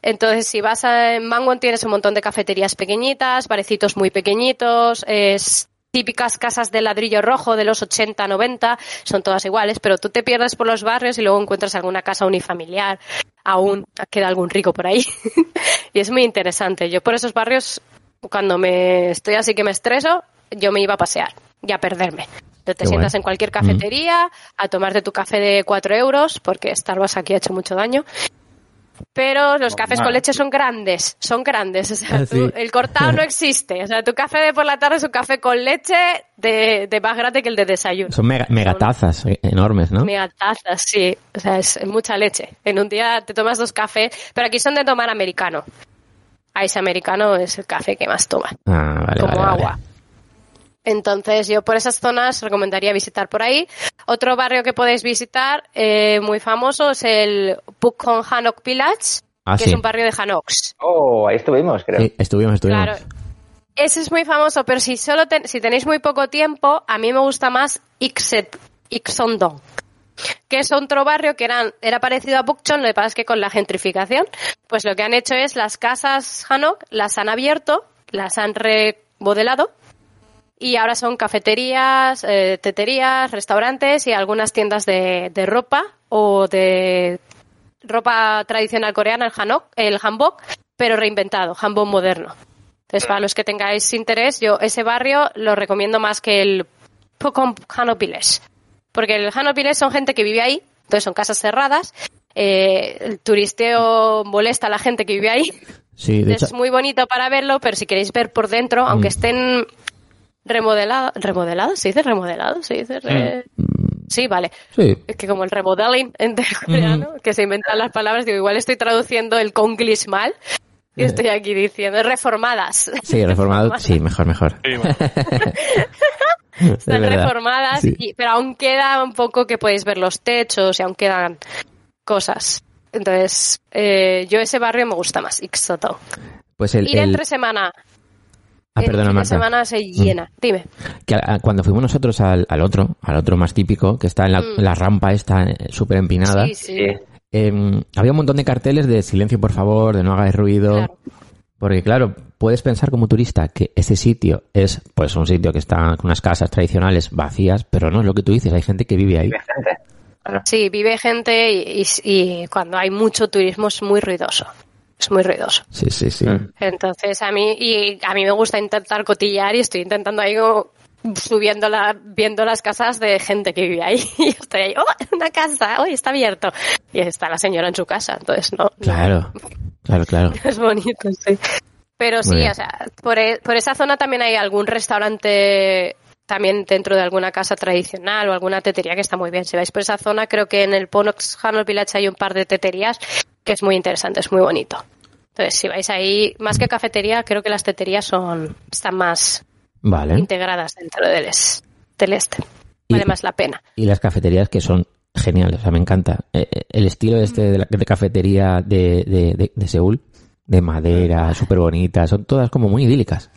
Entonces, si vas a en tienes un montón de cafeterías pequeñitas, barecitos muy pequeñitos, es típicas casas de ladrillo rojo de los 80, 90, son todas iguales, pero tú te pierdes por los barrios y luego encuentras alguna casa unifamiliar, aún queda algún rico por ahí. y es muy interesante. Yo por esos barrios, cuando me estoy así que me estreso, yo me iba a pasear y a perderme. Te, Qué sientas en cualquier cafetería a tomarte tu café de 4 euros, porque Starbucks aquí ha hecho mucho daño. Pero los cafés con leche son grandes, son grandes. O sea, Ah, tú- el cortado no existe. O sea, tu café de por la tarde es un café con leche de, de más grande que el de desayuno. Son mega, megatazas eh, enormes, ¿no? Mega tazas, sí. O sea, es mucha leche. En un día te tomas dos cafés, pero aquí son de tomar americano. A ese americano es el café que más toman Ah, vale, como vale, vale. Entonces yo por esas zonas recomendaría visitar por ahí. Otro barrio que podéis visitar eh, muy famoso es el Pukhon Hanok Village, Ah, que sí. es un barrio de Hanoks. Oh, ahí estuvimos, creo. Sí, estuvimos, estuvimos. Claro. Ese es muy famoso, pero si solo ten- si tenéis muy poco tiempo, a mí me gusta más Ixet, Ixondong, que es otro barrio que eran, era parecido a Bukchon, lo que pasa es que con la gentrificación, pues lo que han hecho es las casas Hanok las han abierto, las han remodelado Y ahora son cafeterías, eh, teterías, restaurantes y algunas tiendas de, de ropa o de ropa tradicional coreana, el hanok, el hanbok, pero reinventado, hanbok moderno. Entonces, para los que tengáis interés, yo ese barrio lo recomiendo más que el Pokon Hanok Village. Porque el Hanok Village son gente que vive ahí, entonces son casas cerradas. eh, el turisteo molesta a la gente que vive ahí. Sí, de es hecho, muy bonito para verlo, pero si queréis ver por dentro, Mm. aunque estén remodelados, remodelados, ¿se dice remodelados? ¿Se dice re- Sí, vale. sí. Es que como el remodeling en coreano, que se inventan las palabras, digo, igual estoy traduciendo el konglish mal y estoy aquí diciendo reformadas. Sí, reformado. Sí, mejor, mejor. Sí, bueno. Están Es reformadas, Sí. y- pero aún queda un poco que podéis ver los techos y aún quedan cosas. Entonces, eh, yo ese barrio me gusta más, Ixoto. Pues el, Ir el- entre semana. Ah, el perdona, fin de Marta. semana se llena. Dime. que a- a- cuando fuimos nosotros al, al otro, al otro más típico, que está en la, Mm. la rampa esta eh, súper empinada, Sí, sí. Sí. em, había un montón de carteles de silencio, por favor, de no hagáis ruido. Claro. Porque claro, puedes pensar como turista que ese sitio es pues un sitio que está con unas casas tradicionales vacías, pero no es lo que tú dices, hay gente que vive ahí. Vive gente. Claro. Sí, vive gente y, y- y cuando hay mucho turismo es muy ruidoso. Es muy ruidoso. Sí, sí, sí. Mm. Entonces a mí y a mí me gusta intentar cotillar y estoy intentando ahí como subiendo la, viendo las casas de gente que vive ahí y estoy ahí, oh, una casa, hoy está abierto y está la señora en su casa, entonces no, no- Claro, claro, claro. es bonito, sí. Pero sí, o sea, por, e- por esa zona también hay algún restaurante también dentro de alguna casa tradicional o alguna tetería que está muy bien. Si vais por esa zona, creo que en el Ponox Hanol Village hay un par de teterías que es muy interesante, es muy bonito. Entonces, si vais ahí, más que cafetería, creo que las teterías son están más Vale. integradas dentro del, es- del este. Y- Vale más la pena. Y las cafeterías que son geniales, o sea, me encanta. Eh, eh, el estilo este de, la, de cafetería de, de, de, de Seúl, de madera, súper bonitas, son todas como muy idílicas.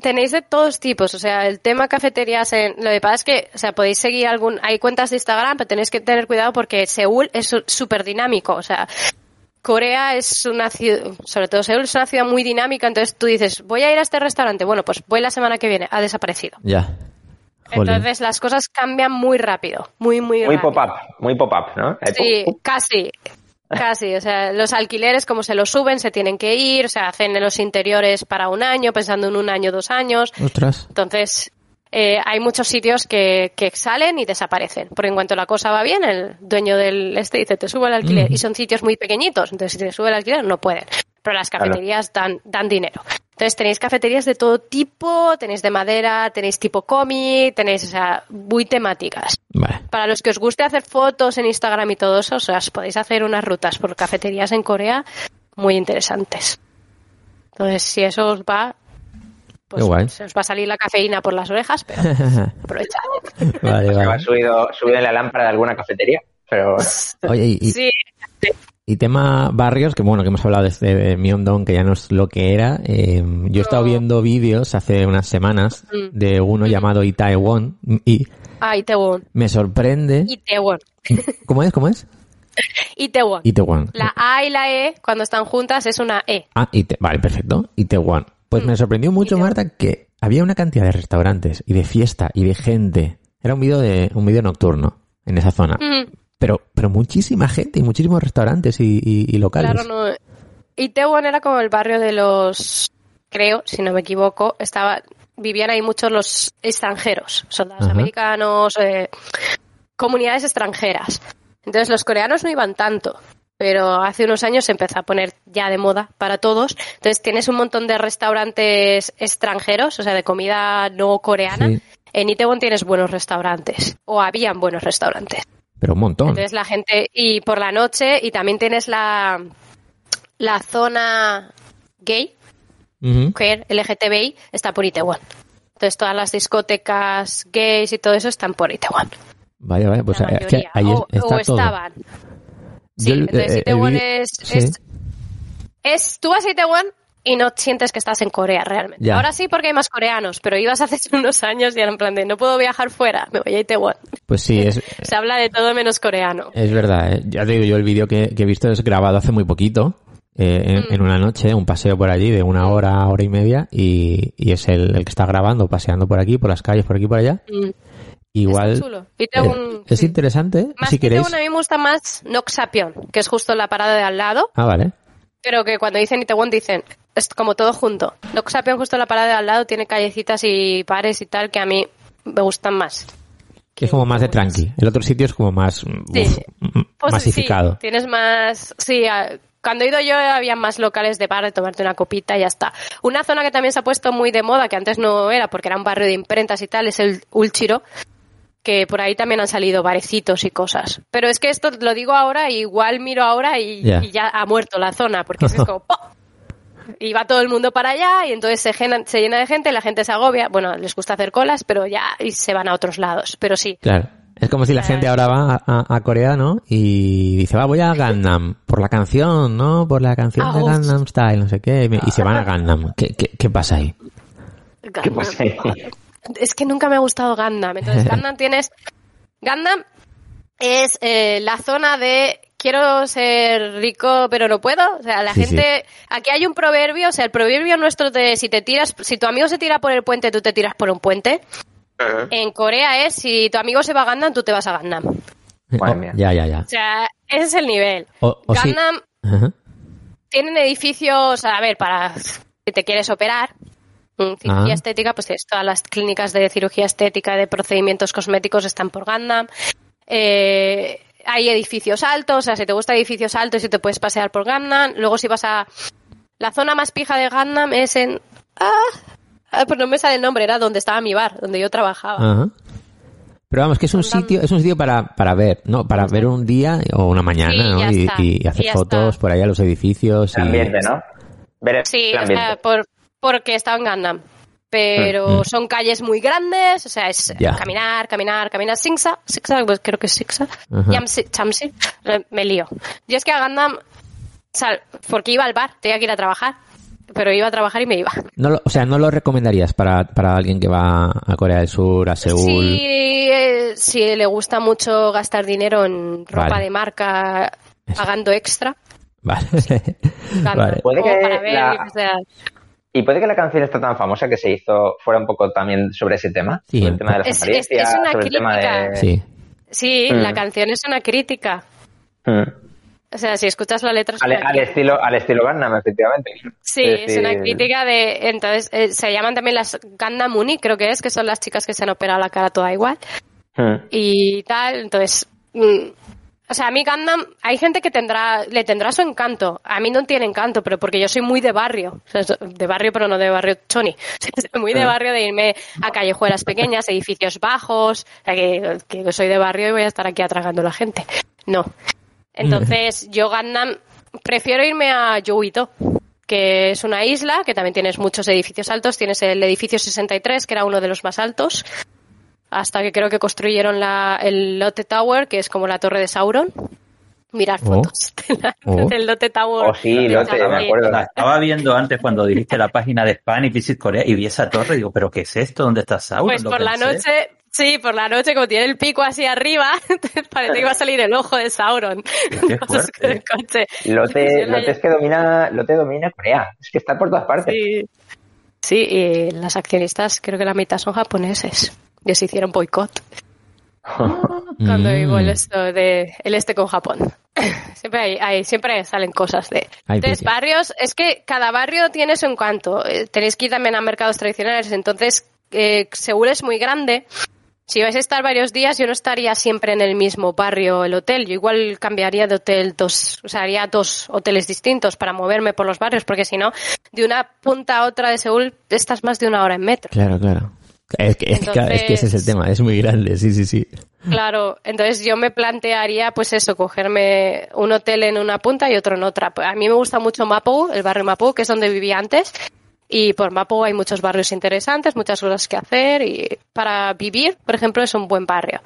Tenéis de todos tipos, o sea, el tema cafeterías, en, lo que pasa es que, o sea, podéis seguir algún, hay cuentas de Instagram, pero tenéis que tener cuidado porque Seúl es súper dinámico, o sea, Corea es una ciudad, sobre todo Seúl es una ciudad muy dinámica, entonces tú dices, voy a ir a este restaurante, bueno, pues voy la semana que viene, ha desaparecido. Ya. Jolín. Entonces las cosas cambian muy rápido, muy, muy, Muy rápido. pop-up, muy pop-up, ¿no? Sí, casi. Casi, o sea, los alquileres como se los suben, se tienen que ir, o sea, hacen en los interiores para un año, pensando en un año, dos años. Ostras. Entonces, eh, hay muchos sitios que, que salen y desaparecen. Porque en cuanto la cosa va bien, el dueño del este dice, te subo el alquiler. Y son sitios muy pequeñitos. Entonces, si te sube el alquiler, no pueden. Pero las Claro. cafeterías dan, dan dinero. Entonces, tenéis cafeterías de todo tipo, tenéis de madera, tenéis tipo cómic, tenéis, o sea, muy temáticas. Vale. Para los que os guste hacer fotos en Instagram y todo eso, o sea, os podéis hacer unas rutas por cafeterías en Corea muy interesantes. Entonces, si eso os va, pues guay. se os va a salir la cafeína por las orejas, pero aprovechad. vale, Se va vale. subido, subido en la lámpara de alguna cafetería, pero Oye, y, y- Sí, y tema barrios, que bueno, que hemos hablado de este de Myeongdong, que ya no es lo que era. eh, yo he estado viendo vídeos hace unas semanas Mm. de uno llamado Itaewon y ah, Itaewon. me sorprende. Itaewon. ¿Cómo es? ¿Cómo es? Itaewon. Itaewon. La A y la E, cuando están juntas, es una E. Ah, Ite- vale, perfecto. Itaewon. Pues Mm. me sorprendió mucho, Itaewon. Marta, que había una cantidad de restaurantes y de fiesta y de gente. Era un vídeo de un vídeo nocturno en esa zona. Mm, Pero, pero muchísima gente y muchísimos restaurantes y, y- y locales. Claro, no. Itaewon era como el barrio de los, creo, si no me equivoco, estaba, vivían ahí muchos los extranjeros, soldados Ajá. americanos, eh, comunidades extranjeras. Entonces los coreanos no iban tanto, pero hace unos años se empezó a poner ya de moda para todos. Entonces tienes un montón de restaurantes extranjeros, o sea, de comida no coreana. Sí. En Itaewon tienes buenos restaurantes, o habían buenos restaurantes. Pero un montón. Entonces la gente, y por la noche, y también tienes la, la zona gay, Ujú. queer, LGTBI, está por Itaewon. Entonces todas las discotecas gays y todo eso están por Itaewon. Vaya, vaya, pues es que ahí o, está o todo. estaban. Sí, Yo entonces eh, el Itaewon es, sí. es, es- Tú vas a Itaewon y no sientes que estás en Corea realmente. Ya. Ahora sí porque hay más coreanos, pero ibas hace unos años y era en plan de no puedo viajar fuera, me voy a Itaewon. Pues sí, es, Se habla de todo menos coreano. es verdad. eh. Ya te digo, yo el vídeo que, que he visto es grabado hace muy poquito. eh, en, Mm. en una noche, un paseo por allí de una hora, hora y media, y, y es el, el que está grabando, paseando por aquí, por las calles, por aquí, por allá. Mm. Igual Está chulo. Eh, es sí. interesante, Más si que queréis. Itaewon, a mí me gusta más Noxapion, que es justo la parada de al lado, Ah, vale. pero que cuando dicen Itaewon dicen, es como todo junto. Noxapion justo la parada de al lado tiene callecitas y pares y tal que a mí me gustan más. Que es como más de tranqui. El otro sitio es como más Sí. uf, Pues masificado. sí, tienes más... Sí, cuando he ido yo había más locales de bar de tomarte una copita y ya está. Una zona que también se ha puesto muy de moda, que antes no era porque era un barrio de imprentas y tal, es el Ulchiro, que por ahí también han salido barecitos y cosas. Pero es que esto lo digo ahora, igual miro ahora y Ya. y ya ha muerto la zona, porque es, que como... ¡pum! Y va todo el mundo para allá y entonces se llena, se llena de gente, la gente se agobia. Bueno, les gusta hacer colas, pero ya y se van a otros lados. Pero sí, Claro. Es como si la gente ahora va a, a- a Corea, ¿no? Y dice, va, voy a Gangnam. Por la canción, ¿no? Por la canción Ah, de uf. Gangnam Style, no sé qué. Y, se van a Gangnam. ¿Qué, qué, qué pasa ahí? ¿Qué pasa ahí? Es que nunca me ha gustado Gundam. Entonces, Gundam tienes. Gundam es eh, la zona de quiero ser rico pero no puedo. O sea, la Sí, gente. Aquí hay un proverbio, o sea, el proverbio nuestro de si te tiras, si tu amigo se tira por el puente, tú te tiras por un puente. En Corea es si tu amigo se va a Gundam, tú te vas a. O Madre Oh, ya, ya, ya. sea, ese es el nivel. O, o sí. Ajá. tienen edificios, a ver, para si te quieres operar, mm, cirugía Ah. estética, pues tienes todas las clínicas de cirugía estética, de procedimientos cosméticos están por Gundam. Eh, hay edificios altos, o sea, si te gusta edificios altos y te puedes pasear por Gundam. Luego si vas a... La zona más pija de Gundam es en... Ah, ah, pues no me sale el nombre, era donde estaba mi bar, donde yo trabajaba. Ajá. Pero vamos, que es un sitio, es un sitio para, para ver, ¿no? Para ver un día o una mañana, Sí, ¿no? ya Y, hacer Y fotos está. por ahí a los edificios. El y... ambiente, ¿no? Ver el Sí, o ambiente. sea, por, porque estaba en Gundam. Pero Mm. son calles muy grandes, o sea, es Ya. caminar, caminar, caminar. Singsa, Singsa, pues creo que es Singsa. Ajá. Yamsi, Chamsi, me lío. Yo es que a Gundam, o sea, porque iba al bar, tenía que ir a trabajar, pero iba a trabajar y me iba. No lo- o sea, no lo recomendarías para, para alguien que va a Corea del Sur, a Seúl. Si, eh, si le gusta mucho gastar dinero en ropa Vale. de marca pagando extra, Vale. Gundam. vale. Puede que para ver, la- o sea, Y puede que la canción esta tan famosa que se hizo fuera un poco también sobre ese tema, Sí. sobre el tema de las Es- es- apariencias, es una sobre el tema de... crítica. Sí. sí, Mm. la canción es una crítica. Mm. O sea, si escuchas la letra... es Al, crítica. estilo, al estilo Gundam, efectivamente. Sí, es una crítica de... Entonces, eh, se llaman también las Gundam Uni, creo que es, que son las chicas que se han operado la cara toda igual. Mm. Y tal, entonces... o sea, a mí Gundam, hay gente que tendrá, le tendrá su encanto. A mí no tiene encanto, pero porque yo soy muy de barrio. O sea, so- de barrio, pero no de barrio choni. Muy de barrio de irme a callejuelas pequeñas, edificios bajos. O sea, que, que soy de barrio y voy a estar aquí atragando a la gente. No. Entonces, yo Gundam, prefiero irme a Youito, que es una isla que también tienes muchos edificios altos. Tienes el edificio 63, que era uno de los más altos, hasta que creo que construyeron la, el Lotte Tower, que es como la torre de Sauron. Mirar Oh. fotos de la- Oh. del Lotte Tower. Oh, sí, Lotte, me acuerdo. La estaba viendo antes cuando dirigiste la página de Spanish Visit Corea y vi esa torre y digo, ¿pero qué es esto? ¿Dónde está Sauron? Pues por la noche, sí, por la noche, como tiene el pico así arriba, parece que va a salir el ojo de Sauron. Qué coche. Lote, Lote es que domina, Lote domina Corea. Es que está por todas partes. Sí. Sí, y las accionistas, creo que la mitad son japoneses. Les hicieron boicot cuando Mm. vivo el, esto de, el este con Japón. Siempre hay, hay- siempre salen cosas de. Ay, Entonces, Piti. barrios, es que cada barrio tiene su encanto. Eh, Tenéis que ir también a mercados tradicionales. Entonces, eh, Seúl es muy grande. Si vais a estar varios días, yo no estaría siempre en el mismo barrio, el hotel. Yo igual cambiaría de hotel dos, o sea, haría dos hoteles distintos para moverme por los barrios, porque si no, de una punta a otra de Seúl, estás más de una hora en metro. Claro, claro. Es que, es, que- claro, es que ese es el Entonces- tema, es muy grande, sí, sí, sí. Claro, entonces yo me plantearía, pues eso, cogerme un hotel en una punta y otro en otra. Pues A mí me gusta mucho Mapo, el barrio Mapo, que es donde vivía antes. Y por Mapo hay muchos barrios interesantes, muchas cosas que hacer. Y para vivir, por ejemplo, es un buen barrio.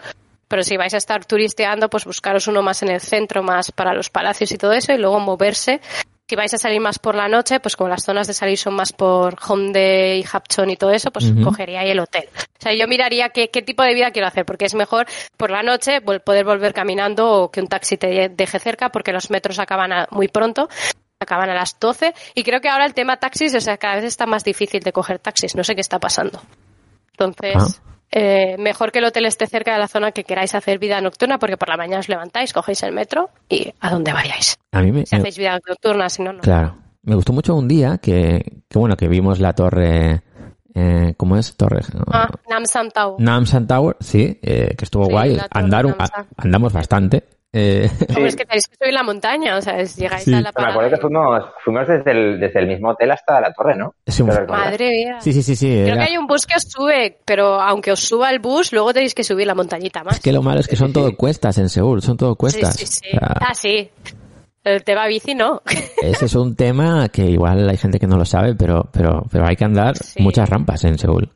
Pero si vais a estar turisteando, pues buscaros uno más en el centro, más para los palacios y todo eso, y luego moverse. Si vais a salir más por la noche, pues como las zonas de salir son más por Hongdae y Hapcheon y todo eso, pues cogería ahí el hotel. O sea, yo miraría qué, qué tipo de vida quiero hacer, porque es mejor por la noche poder volver caminando o que un taxi te deje cerca, porque los metros acaban a- muy pronto. acaban a las 12 y creo que ahora el tema taxis, o sea, cada vez está más difícil de coger taxis, no sé qué está pasando. Entonces, Ah. Eh, mejor que el hotel esté cerca de la zona que queráis hacer vida nocturna porque por la mañana os levantáis, cogéis el metro y a donde vayáis. A mí me, Si hacéis vida nocturna, si no, no. claro, me gustó mucho un día que, que bueno, que vimos la torre, eh, ¿cómo es? Torre, Ah, Namsan Tao. Namsan Tower, sí, eh, que estuvo Sí, guay. andamos bastante. Eh, Hombre, es que tenéis que subir la montaña, o sea, es- llegáis Sí. a la Me parada. acuerdo que fuimos, fuimos desde, el, desde el mismo hotel hasta la torre, ¿no? Es un-. Madre mía. sí, sí, sí, sí. Creo era- que hay un bus que os sube, pero aunque os suba el bus, luego tenéis que subir la montañita más. Es que lo malo es que son todo cuestas en Seúl, son todo cuestas. Sí, sí, sí. O sea, Ah, sí. El tema bici no. ese es un tema que igual hay gente que no lo sabe, pero, pero, pero hay que andar Sí. muchas rampas en Seúl.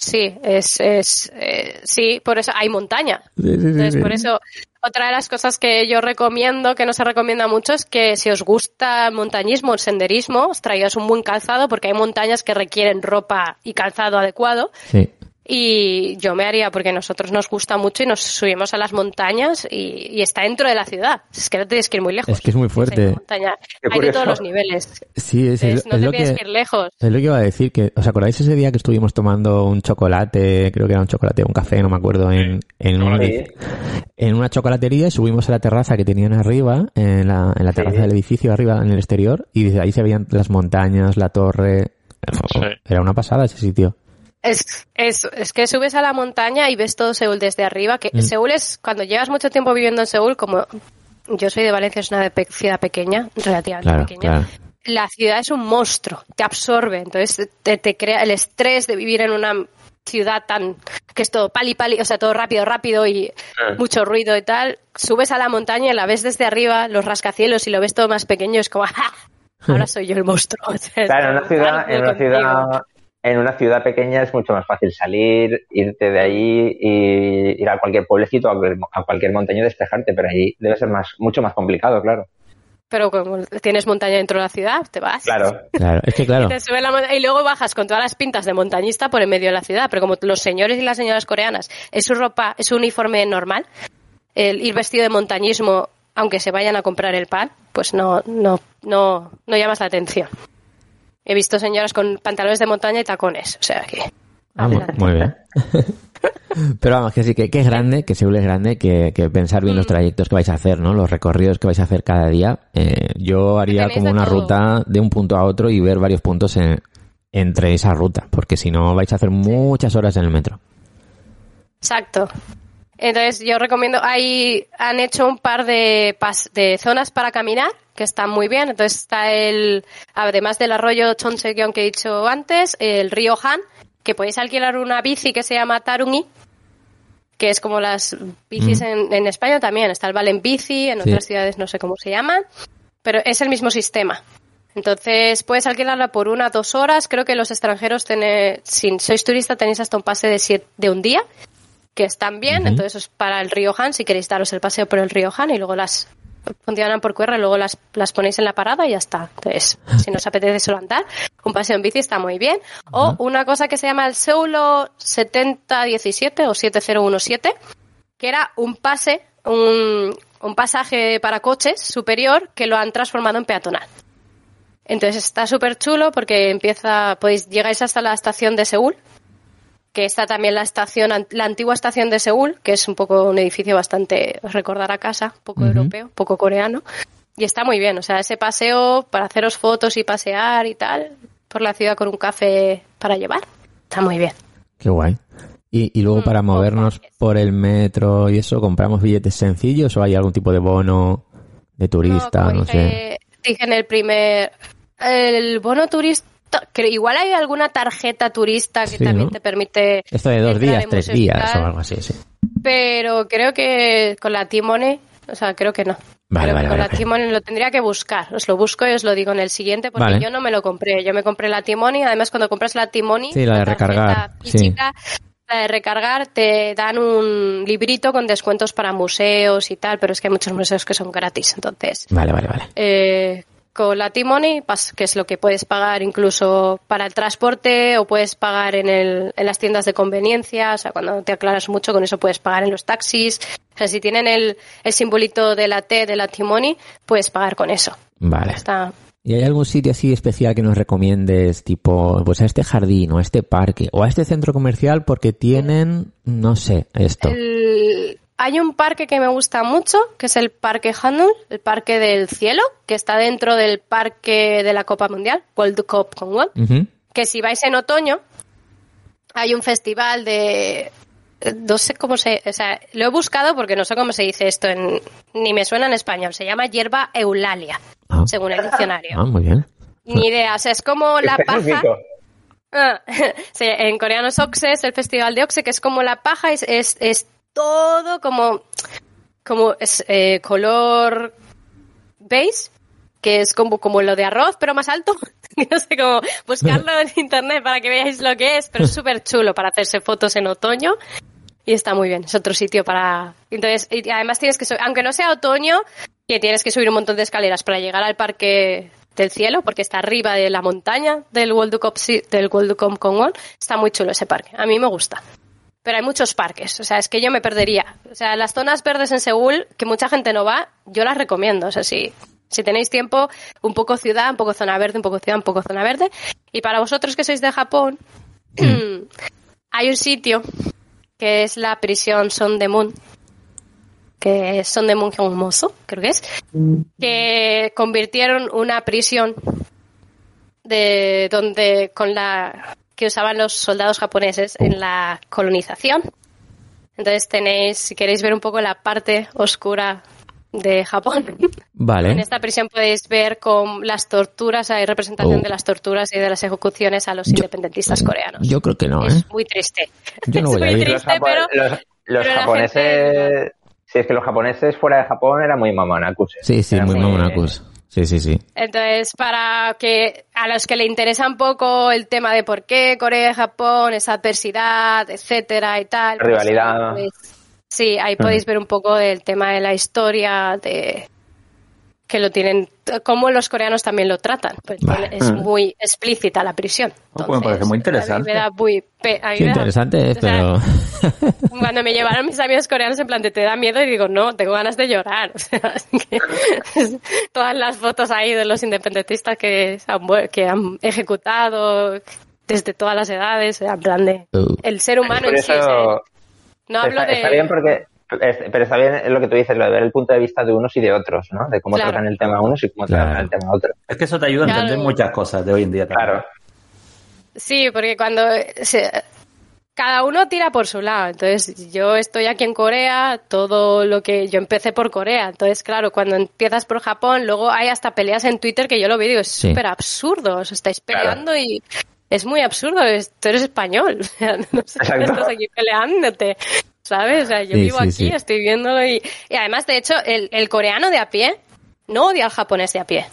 Sí, es, es eh, sí, por eso hay montaña. Entonces, por eso, otra de las cosas que yo recomiendo, que no se recomienda mucho, es que si os gusta el montañismo, el senderismo, os traigáis un buen calzado, porque hay montañas que requieren ropa y calzado adecuado. Sí. Y yo me haría, porque a nosotros nos gusta mucho y nos subimos a las montañas y, y está dentro de la ciudad. Es que no tienes que ir muy lejos. Es que es muy fuerte. Hay de todos los niveles. Sí, es, Entonces, es- no es te lo tienes que, que ir lejos. es lo que iba a decir. que ¿Os acordáis ese día que estuvimos tomando un chocolate? Creo que era un chocolate, un café, no me acuerdo, en, en, una, en una chocolatería y subimos a la terraza que tenían arriba, en la, en la terraza Sí. del edificio arriba, en el exterior, y desde ahí se veían las montañas, la torre. Era una pasada ese sitio. Es, es, es que subes a la montaña y ves todo Seúl desde arriba. Que Mm. Seúl es, cuando llevas mucho tiempo viviendo en Seúl, como yo soy de Valencia, es una de pe- ciudad pequeña, relativamente Claro, pequeña. claro. La ciudad es un monstruo, te absorbe. Entonces te, te crea el estrés de vivir en una ciudad tan que es todo pali pali, o sea, todo rápido, rápido y mucho ruido y tal. Subes a la montaña y la ves desde arriba, los rascacielos y lo ves todo más pequeño, es como ¡ah! Ahora soy yo el monstruo. Claro, en una ciudad, "Ah, en una contigo". ciudad, en una ciudad pequeña es mucho más fácil salir, irte de ahí y ir a cualquier pueblecito, a cualquier- montaña y despejarte, pero ahí debe ser más, mucho más complicado, claro. Pero como tienes montaña dentro de la ciudad, te vas. Claro. Claro, es que claro. Y, te subes la monta- y luego bajas con todas las pintas de montañista por en medio de la ciudad. Pero como los señores y las señoras coreanas es su ropa, es su uniforme normal, el ir vestido de montañismo, aunque se vayan a comprar el pan, pues no, no, no, no llamas la atención. He visto señoras con pantalones de montaña y tacones. O sea que. Ah, muy bien. Pero vamos, que sí, que, que es grande, que Seúl es grande, que, que pensar bien los Mm. trayectos que vais a hacer, ¿no? Los recorridos que vais a hacer cada día. Eh, yo haría como una todo. ruta de un punto a otro y ver varios puntos en- entre esa ruta, porque si no vais a hacer muchas horas en el metro. Exacto. Entonces yo recomiendo, hay, han hecho un par de, pas- de zonas para caminar que están muy bien. Entonces está el, además del arroyo Chonseogyeong que he dicho antes, el río Han, que podéis alquilar una bici que se llama Tarungi, que es como las bicis en, en España también. Está el Valen Bici, en Sí. otras ciudades no sé cómo se llaman, pero es el mismo sistema. Entonces puedes alquilarla por una dos horas. Creo que los extranjeros, tenéis, si sois turista, tenéis hasta un pase de, siete- de un día, que están bien. Entonces es para el río Han, si queréis daros el paseo por el río Han y luego las funcionan por QR, luego las, las ponéis en la parada y ya está. Entonces, si no os apetece solo andar, un paseo en bici está muy bien. O una cosa que se llama el Seulo 7017 o 7017, que era un pase, un, un pasaje para coches superior que lo han transformado en peatonal. Entonces está súper chulo porque empieza, podéis, llegáis hasta la estación de Seúl, que está también la estación, la antigua estación de Seúl, que es un poco un edificio bastante, os recordará casa, poco europeo, poco coreano. Y está muy bien, o sea, ese paseo para haceros fotos y pasear y tal, por la ciudad con un café para llevar, está muy bien. Qué guay. Y, y luego Mm, para movernos por el metro y eso, ¿compramos billetes sencillos o hay algún tipo de bono de turista? No, sé. dije, dije en el primer, el bono turista, igual hay alguna tarjeta turista que Sí, también ¿no? te permite Esto de dos días, tres días o algo así, sí. Pero creo que con la Timone, o sea, creo que no. Vale, vale, con vale. la Timone lo tendría que buscar. Os lo busco y os lo digo en el siguiente porque yo no me lo compré. Yo me compré la Timone y además cuando compras la Timone, Sí, la de recargar, sí. física, la de recargar, te dan un librito con descuentos para museos y tal, pero es que hay muchos museos que son gratis. Entonces, Vale, vale, vale. eh, con la T-Money, que es lo que puedes pagar incluso para el transporte o puedes pagar en, el, en las tiendas de conveniencia, o sea, cuando te aclaras mucho con eso puedes pagar en los taxis. O sea, si tienen el, el simbolito de la T de la T-Money, puedes pagar con eso. Vale. Está, ¿Y hay algún sitio así especial que nos recomiendes, tipo, pues a este jardín o a este parque o a este centro comercial porque tienen, no sé, esto? El- hay un parque que me gusta mucho, que es el Parque Hanul, el Parque del Cielo, que está dentro del Parque de la Copa Mundial, World Cup Commonwealth, Ujú. que si vais en otoño, hay un festival de... No sé cómo se... O sea, lo he buscado porque no sé cómo se dice esto, en, ni me suena en español. Se llama hierba eulalia, Ah. según el diccionario. Ah, muy bien. Ni idea, o sea, es como la paja... Ah, sí, en coreano es Oxe, es el festival de Oxe, que es como la paja, es, es, es todo como, como es, eh, color beige, que es como, como lo de arroz, pero más alto. no sé cómo buscarlo en internet para que veáis lo que es, pero es súper chulo para hacerse fotos en otoño. Y está muy bien, es otro sitio para... Entonces, y además tienes que subir, aunque no sea otoño, que tienes que subir un montón de escaleras para llegar al parque del cielo, porque está arriba de la montaña del World Cup, del World Cup Commonwealth. Está muy chulo ese parque, a mí me gusta. Pero hay muchos parques, o sea, es que yo me perdería. O sea, las zonas verdes en Seúl, que mucha gente no va, yo las recomiendo. O sea, si, si tenéis tiempo, un poco ciudad, un poco zona verde, un poco ciudad, un poco zona verde. Y para vosotros que sois de Japón, hay un sitio que es la prisión Son de Moon, que es Son de Moon Moso, creo que es, que convirtieron una prisión de donde con la que usaban los soldados japoneses en la colonización. Entonces tenéis, si queréis ver un poco la parte oscura de Japón, en Vale. esta prisión podéis ver con las torturas, hay representación Oh. de las torturas y de las ejecuciones a los independentistas coreanos. Yo creo que no, ¿eh? Es muy triste. Yo no es voy a muy ir. Los, triste, pero los, los pero la japoneses... Si es que los japoneses fuera de Japón eran muy mamanakus. ¿eh? Sí, sí, muy- mamonacus. Sí, sí, sí. Entonces, para que a los que le interesa un poco el tema de por qué Corea y Japón, esa adversidad, etcétera y tal. pues, Rivalidad. pues, sí, ahí podéis ver un poco del tema de la historia, de que lo tienen, cómo los coreanos también lo tratan. Pues Vale. es muy explícita la prisión. Oh, pues me parece muy interesante. A mí me da muy pe- a mí Sí, me da- interesante, o sea, pero... cuando me llevaron mis amigos coreanos en plan de te da miedo y digo no tengo ganas de llorar o sea que todas las fotos ahí de los independentistas que han, que han ejecutado desde todas las edades en plan de Uh. el ser humano Por en sí o no hablo está, de está bien porque... es- pero está bien lo que tú dices, lo de ver el punto de vista de unos y de otros, ¿no? De cómo Claro. tratan el tema unos y cómo Claro. tratan el tema otros. Es que eso te ayuda a entender muchas cosas de hoy en día también. Claro. Sí, porque cuando se- cada uno tira por su lado. Entonces, yo estoy aquí en Corea, todo lo que yo empecé por Corea. Entonces, claro, cuando empiezas por Japón, luego hay hasta peleas en Twitter que yo lo veo y digo, es Sí. súper absurdo. Os estáis peleando y es muy absurdo. es- Tú eres español. O sea, no sé estás aquí peleándote. ¿Sabes? O sea, yo Sí, vivo sí, aquí, sí. estoy viéndolo y, y además, de hecho, el, el coreano de a pie no odia al japonés de a pie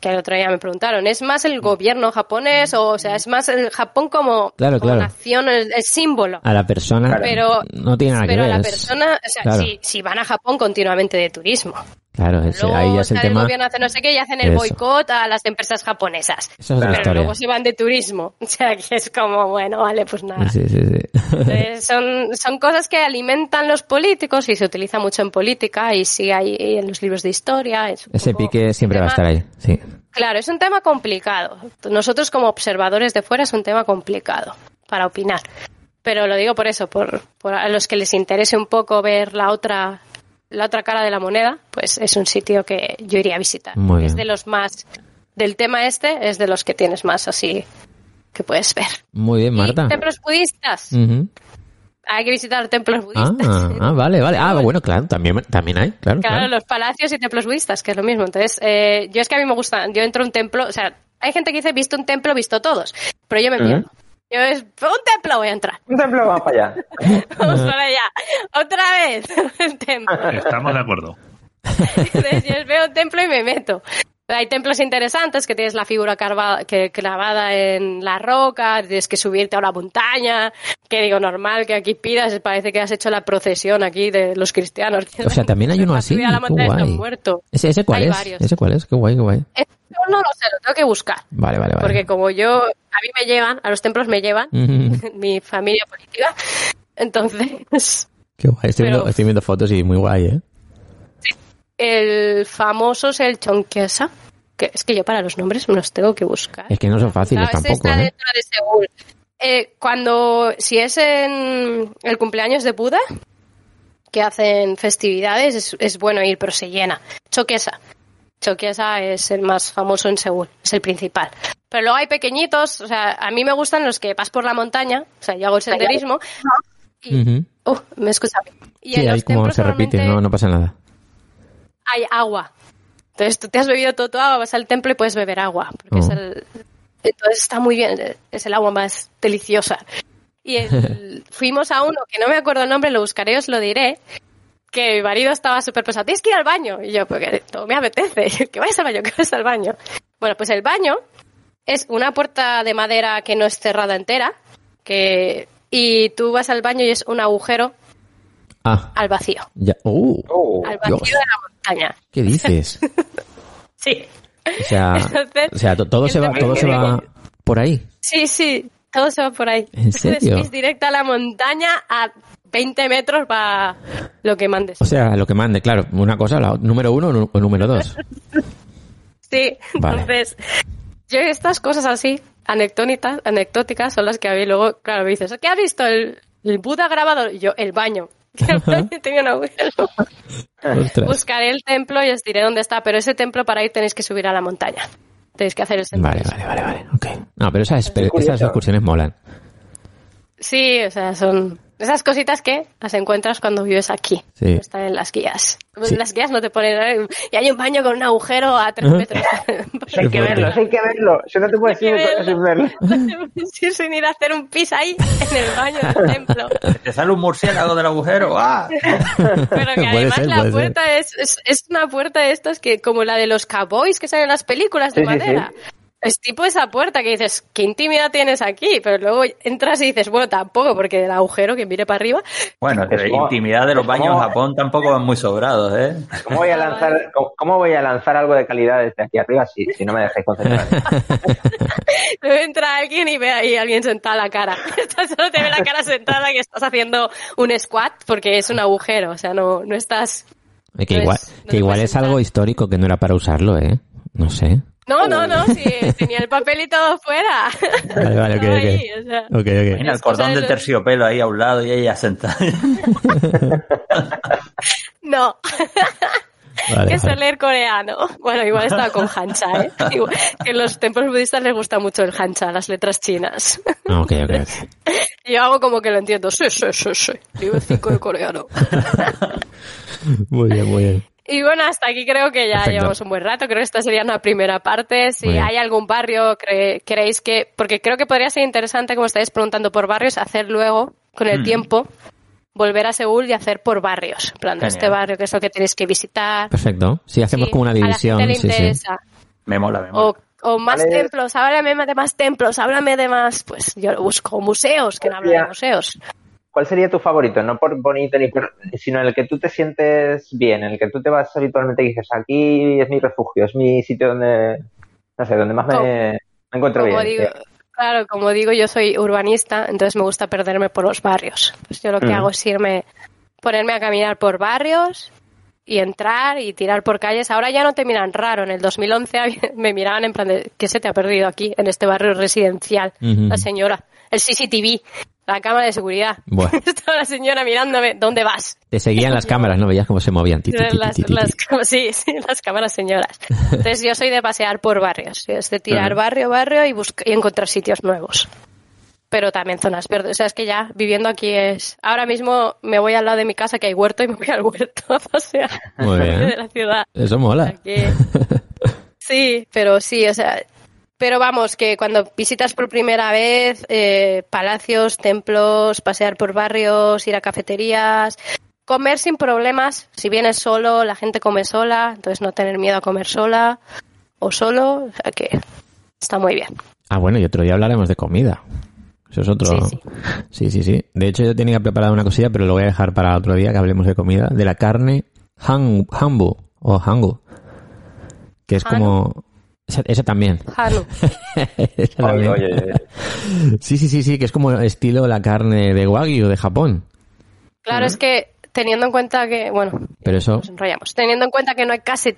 que el otro día me preguntaron, ¿es más el gobierno japonés o, o sea, es más el Japón como, Claro, como claro. nación, el, el símbolo? A la persona Pero, no tiene nada que pero ver. a la persona, o sea, claro. si, si van a Japón continuamente de turismo, Claro, ese- luego ahí ya es el tema. gobierno hace no sé qué y hacen el boicot a las empresas japonesas. Esa es pero historia. luego se van de turismo. O sea, que es como, bueno, vale, pues nada. Sí, sí, sí. Entonces, son, son cosas que alimentan los políticos y se utiliza mucho en política y sí hay en los libros de historia. es Ese poco pique siempre va a estar ahí. Sí. Claro, es un tema complicado. Nosotros como observadores de fuera es un tema complicado para opinar. Pero lo digo por eso, por, por a los que les interese un poco ver la otra la otra cara de la moneda, pues es un sitio que yo iría a visitar. Muy Es bien. de los más del tema este, es de los que tienes más así que puedes ver. Muy bien, Marta. Y templos budistas. Hay que visitar templos Ah, budistas. ah, vale, vale. Ah, bueno, claro, también, también hay, claro, Claro, claro. los palacios y templos budistas, que es lo mismo. Entonces, eh, yo es que a mí me gusta, yo entro a un templo, o sea, hay gente que dice, visto un templo, visto todos, pero yo me pierdo. Yo es, un templo voy a entrar. Un templo, vamos para allá. Vamos para allá. Otra vez. El templo. Estamos de acuerdo. Entonces, yo veo un templo y me meto. Hay templos interesantes que tienes la figura carva- que, clavada en la roca, tienes que subirte a una montaña, que digo, normal que aquí pidas, parece que has hecho la procesión aquí de los cristianos. O sea, también hay uno así. A la montaña guay. ¿Ese, ese cuál Hay es? varios. ¿Ese cuál es? Qué guay, qué guay. No lo sé, lo tengo que buscar. Vale, vale, vale. Porque como yo, a mí me llevan, a los templos me llevan, mi familia política, entonces, Qué guay. Estoy, Pero- viendo, estoy viendo fotos y muy guay, ¿eh? el famoso es el Chonquesa. Que es que yo para los nombres me los tengo que buscar. Es que no son fáciles Claro, tampoco, está ¿eh? dentro de Seúl. Eh, cuando, si es en el cumpleaños de Buda, que hacen festividades, es, es bueno ir, pero se llena. Choquesa. Choquesa es el más famoso en Seúl, es el principal. Pero luego hay pequeñitos, o sea, a mí me gustan los que vas por la montaña, o sea, yo hago el senderismo. Y. Uh, me escucha. Y Sí, en ahí los como se repite, no, no pasa nada. hay agua. Entonces tú te has bebido todo tu agua, vas al templo y puedes beber agua. Porque es Oh. el, entonces está muy bien, es el agua más deliciosa. Y el- fuimos a uno que no me acuerdo el nombre, lo buscaré, os lo diré. Que mi marido estaba súper pesado, tienes que ir al baño. Y yo, porque todo me apetece, que vayas al baño, que vayas al baño. Bueno, pues el baño es una puerta de madera que no es cerrada entera. Que, y tú vas al baño y es un agujero Ah, al vacío. ya. ¡Uh! Oh, Al vacío Dios. de la montaña. ¿Qué dices? Sí. O sea, Entonces, o sea to- todo se va, todo se va por ahí. Sí, sí, todo se va por ahí. ¿En Entonces, serio? Es directa a la montaña, a 20 metros va lo que mandes. O sea, lo que mande, claro, una cosa, la, número uno o número dos. Sí, Vale. entonces, yo estas cosas así, anecdónicas, anecdóticas, son las que a mí luego, claro, me dices, ¿qué has visto? El, el Buda grabado, Y yo, el baño. Tenía. Buscaré el templo y os diré dónde está, pero ese templo para ir tenéis que subir a la montaña. Tenéis que hacer el Vale, senderismo. vale, vale, vale. Ok. No, pero esas, pero esas excursiones molan. Sí, o sea, son esas cositas que las encuentras cuando vives aquí. Sí. No Están en las guías. Sí. Las guías no te ponen... "Ay, Y hay un baño con un agujero a tres metros. Hay que verlo, eso hay que verlo. Eso no te puedes Hay ir que verlo. sin verlo. Sí, sin ir a hacer un pis ahí en el baño del templo. Te sale un murciélago del agujero. ¡Ah! Pero que además ser, la puerta es, es, es una puerta de estas que, como la de los cowboys que salen en las películas de Sí, sí, madera. Es tipo esa puerta que dices, ¿qué intimidad tienes aquí? Pero luego entras y dices, bueno, tampoco, porque el agujero que mire para arriba. Bueno, Es la como- intimidad de los baños en Japón tampoco van muy sobrados, ¿eh? ¿Cómo voy a lanzar, cómo, cómo voy a lanzar algo de calidad desde aquí arriba si, si no me dejáis concentrar? Luego entra alguien y ve ahí a alguien sentada la cara. Solo te ve la cara sentada que estás haciendo un squat porque es un agujero. O sea, no, no estás. Que No igual, es- no que te igual puedes es algo histórico que no era para usarlo, ¿eh? No sé. No, no, no, si tenía el papel y todo fuera. Vale, vale, ok, Estaba ok. ahí, o sea. Ok, ok. Mira el cordón cosa de del terciopelo ahí a un lado y ella sentada. No, Vale, que vale. leer coreano. Bueno, igual estaba con hancha, ¿eh? Igual- que en los templos budistas les gusta mucho el hancha, las letras chinas. Ah, ok, ok. Yo hago como que lo entiendo. Sí, sí, sí, sí. Nivel 5 de coreano. Muy bien, muy bien. Y bueno, hasta aquí creo que ya Perfecto. llevamos un buen rato. Creo que esta sería una primera parte. Si hay algún barrio, cre- creéis que. Porque creo que podría ser interesante, como estáis preguntando por barrios, hacer luego, con el Mm. tiempo, volver a Seúl y hacer por barrios. En plan, de Genial. este barrio, que es lo que tenéis que visitar. Perfecto. Sí, hacemos Sí, como una a la división. gente le Sí. Me mola, me mola. O, o más Vale. templos, háblame de más templos, háblame de más. Pues yo lo busco. Museos, que no habla de museos. ¿Cuál sería tu favorito? No por bonito ni por, sino en el que tú te sientes bien, en el que tú te vas habitualmente y dices, aquí es mi refugio, es mi sitio donde, no sé, donde más me, me encuentro Como bien. digo, claro, como digo, yo soy urbanista, entonces me gusta perderme por los barrios. Pues yo lo que Mm. hago es irme, ponerme a caminar por barrios y entrar y tirar por calles. Ahora ya no te miran raro. En el 2011 había- me miraban en plan de, ¿qué se te ha perdido aquí en este barrio residencial? La señora, el CCTV, la cámara de seguridad. Buah. Estaba la señora mirándome, ¿dónde vas? Te seguían las cámaras, ¿no? Veías cómo se movían. Ti, ti, ti, ti, Las, ti, ti. las- sí, sí, las cámaras señoras. Entonces yo soy de pasear por barrios, es de tirar barrio, barrio y, buscar, y encontrar sitios nuevos. Pero también zonas verdes. O sea, es que ya viviendo aquí es... Ahora mismo me voy al lado de mi casa que hay huerto y me voy al huerto a pasear Muy bien. de la ciudad. Eso mola. Aquí. Sí, pero sí, o sea... Pero vamos, que cuando visitas por primera vez eh, palacios, templos, pasear por barrios, ir a cafeterías, comer sin problemas. Si vienes solo, la gente come sola, entonces no tener miedo a comer sola o solo, o sea que está muy bien. Ah, bueno, y otro día hablaremos de comida. Eso es otro. Sí, sí. sí, sí, sí. De hecho, yo tenía preparada una cosilla, pero lo voy a dejar para otro día que hablemos de comida. De la carne han, hambu o hangu. Que es como. Esa, esa también. Hanu. Esa Oye, también. oye, Sí, sí, sí, sí, que es como estilo la carne de wagyu de Japón. Claro, es que teniendo en cuenta que, bueno, Pero eso, nos enrollamos, teniendo en cuenta que no hay casi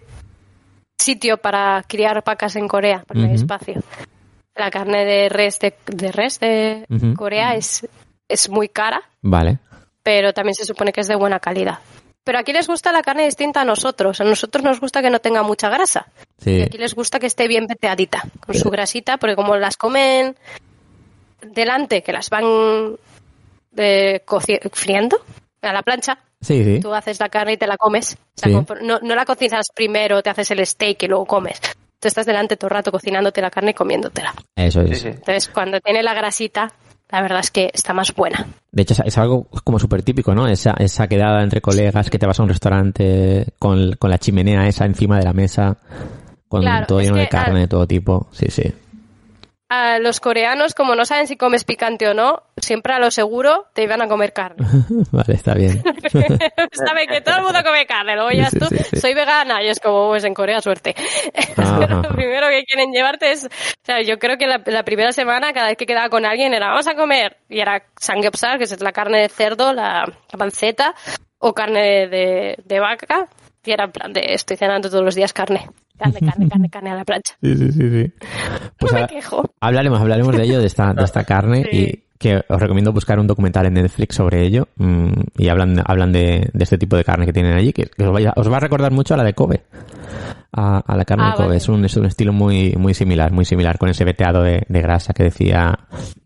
sitio para criar vacas en Corea, porque hay espacio. La carne de res de, de res de. Corea es, es muy cara, vale. pero también se supone que es de buena calidad. Pero aquí les gusta la carne distinta a nosotros. A nosotros nos gusta que no tenga mucha grasa. Y aquí les gusta que esté bien peteadita, con su grasita, porque como las comen delante, que las van eh, friendo a la plancha, Sí, sí. tú haces la carne y te la comes. Sí. no, no la cocinas primero, te haces el steak y luego comes. Tú estás delante todo el rato cocinándote la carne y comiéndotela. Eso Sí, es. sí. Entonces, cuando tiene la grasita, la verdad es que está más buena. De hecho, es, algo como súper típico, ¿no? Esa, esa quedada entre colegas que te vas a un restaurante con, con la chimenea esa encima de la mesa, con Claro, todo lleno de carne de todo tipo. Sí, sí. A los coreanos, como no saben si comes picante o no, siempre a lo seguro te iban a comer carne. vale, está bien. Saben que todo el mundo come carne, luego ya Sí, tú, sí, sí. soy vegana, y es como, pues en Corea suerte. Ajá. lo primero que quieren llevarte es, o sea, yo creo que la, la primera semana, cada vez que quedaba con alguien, era, vamos a comer, y era samgyeopsal, que es la carne de cerdo, la, la panceta, o carne de, de vaca, y era en plan de, estoy cenando todos los días carne. Carne, carne, carne, carne a la plancha. Sí, sí, sí, sí. Pues no me quejo. hablaremos, hablaremos de ello, de esta, de esta carne Sí. y que os recomiendo buscar un documental en Netflix sobre ello mm, y hablan, hablan de, de este tipo de carne que tienen allí que, que os, vaya- os va a recordar mucho a la de Kobe. A, a la carne Ah, de Kobe. vale. Es, un, es un estilo muy, muy similar, muy similar con ese veteado de, de grasa que decía,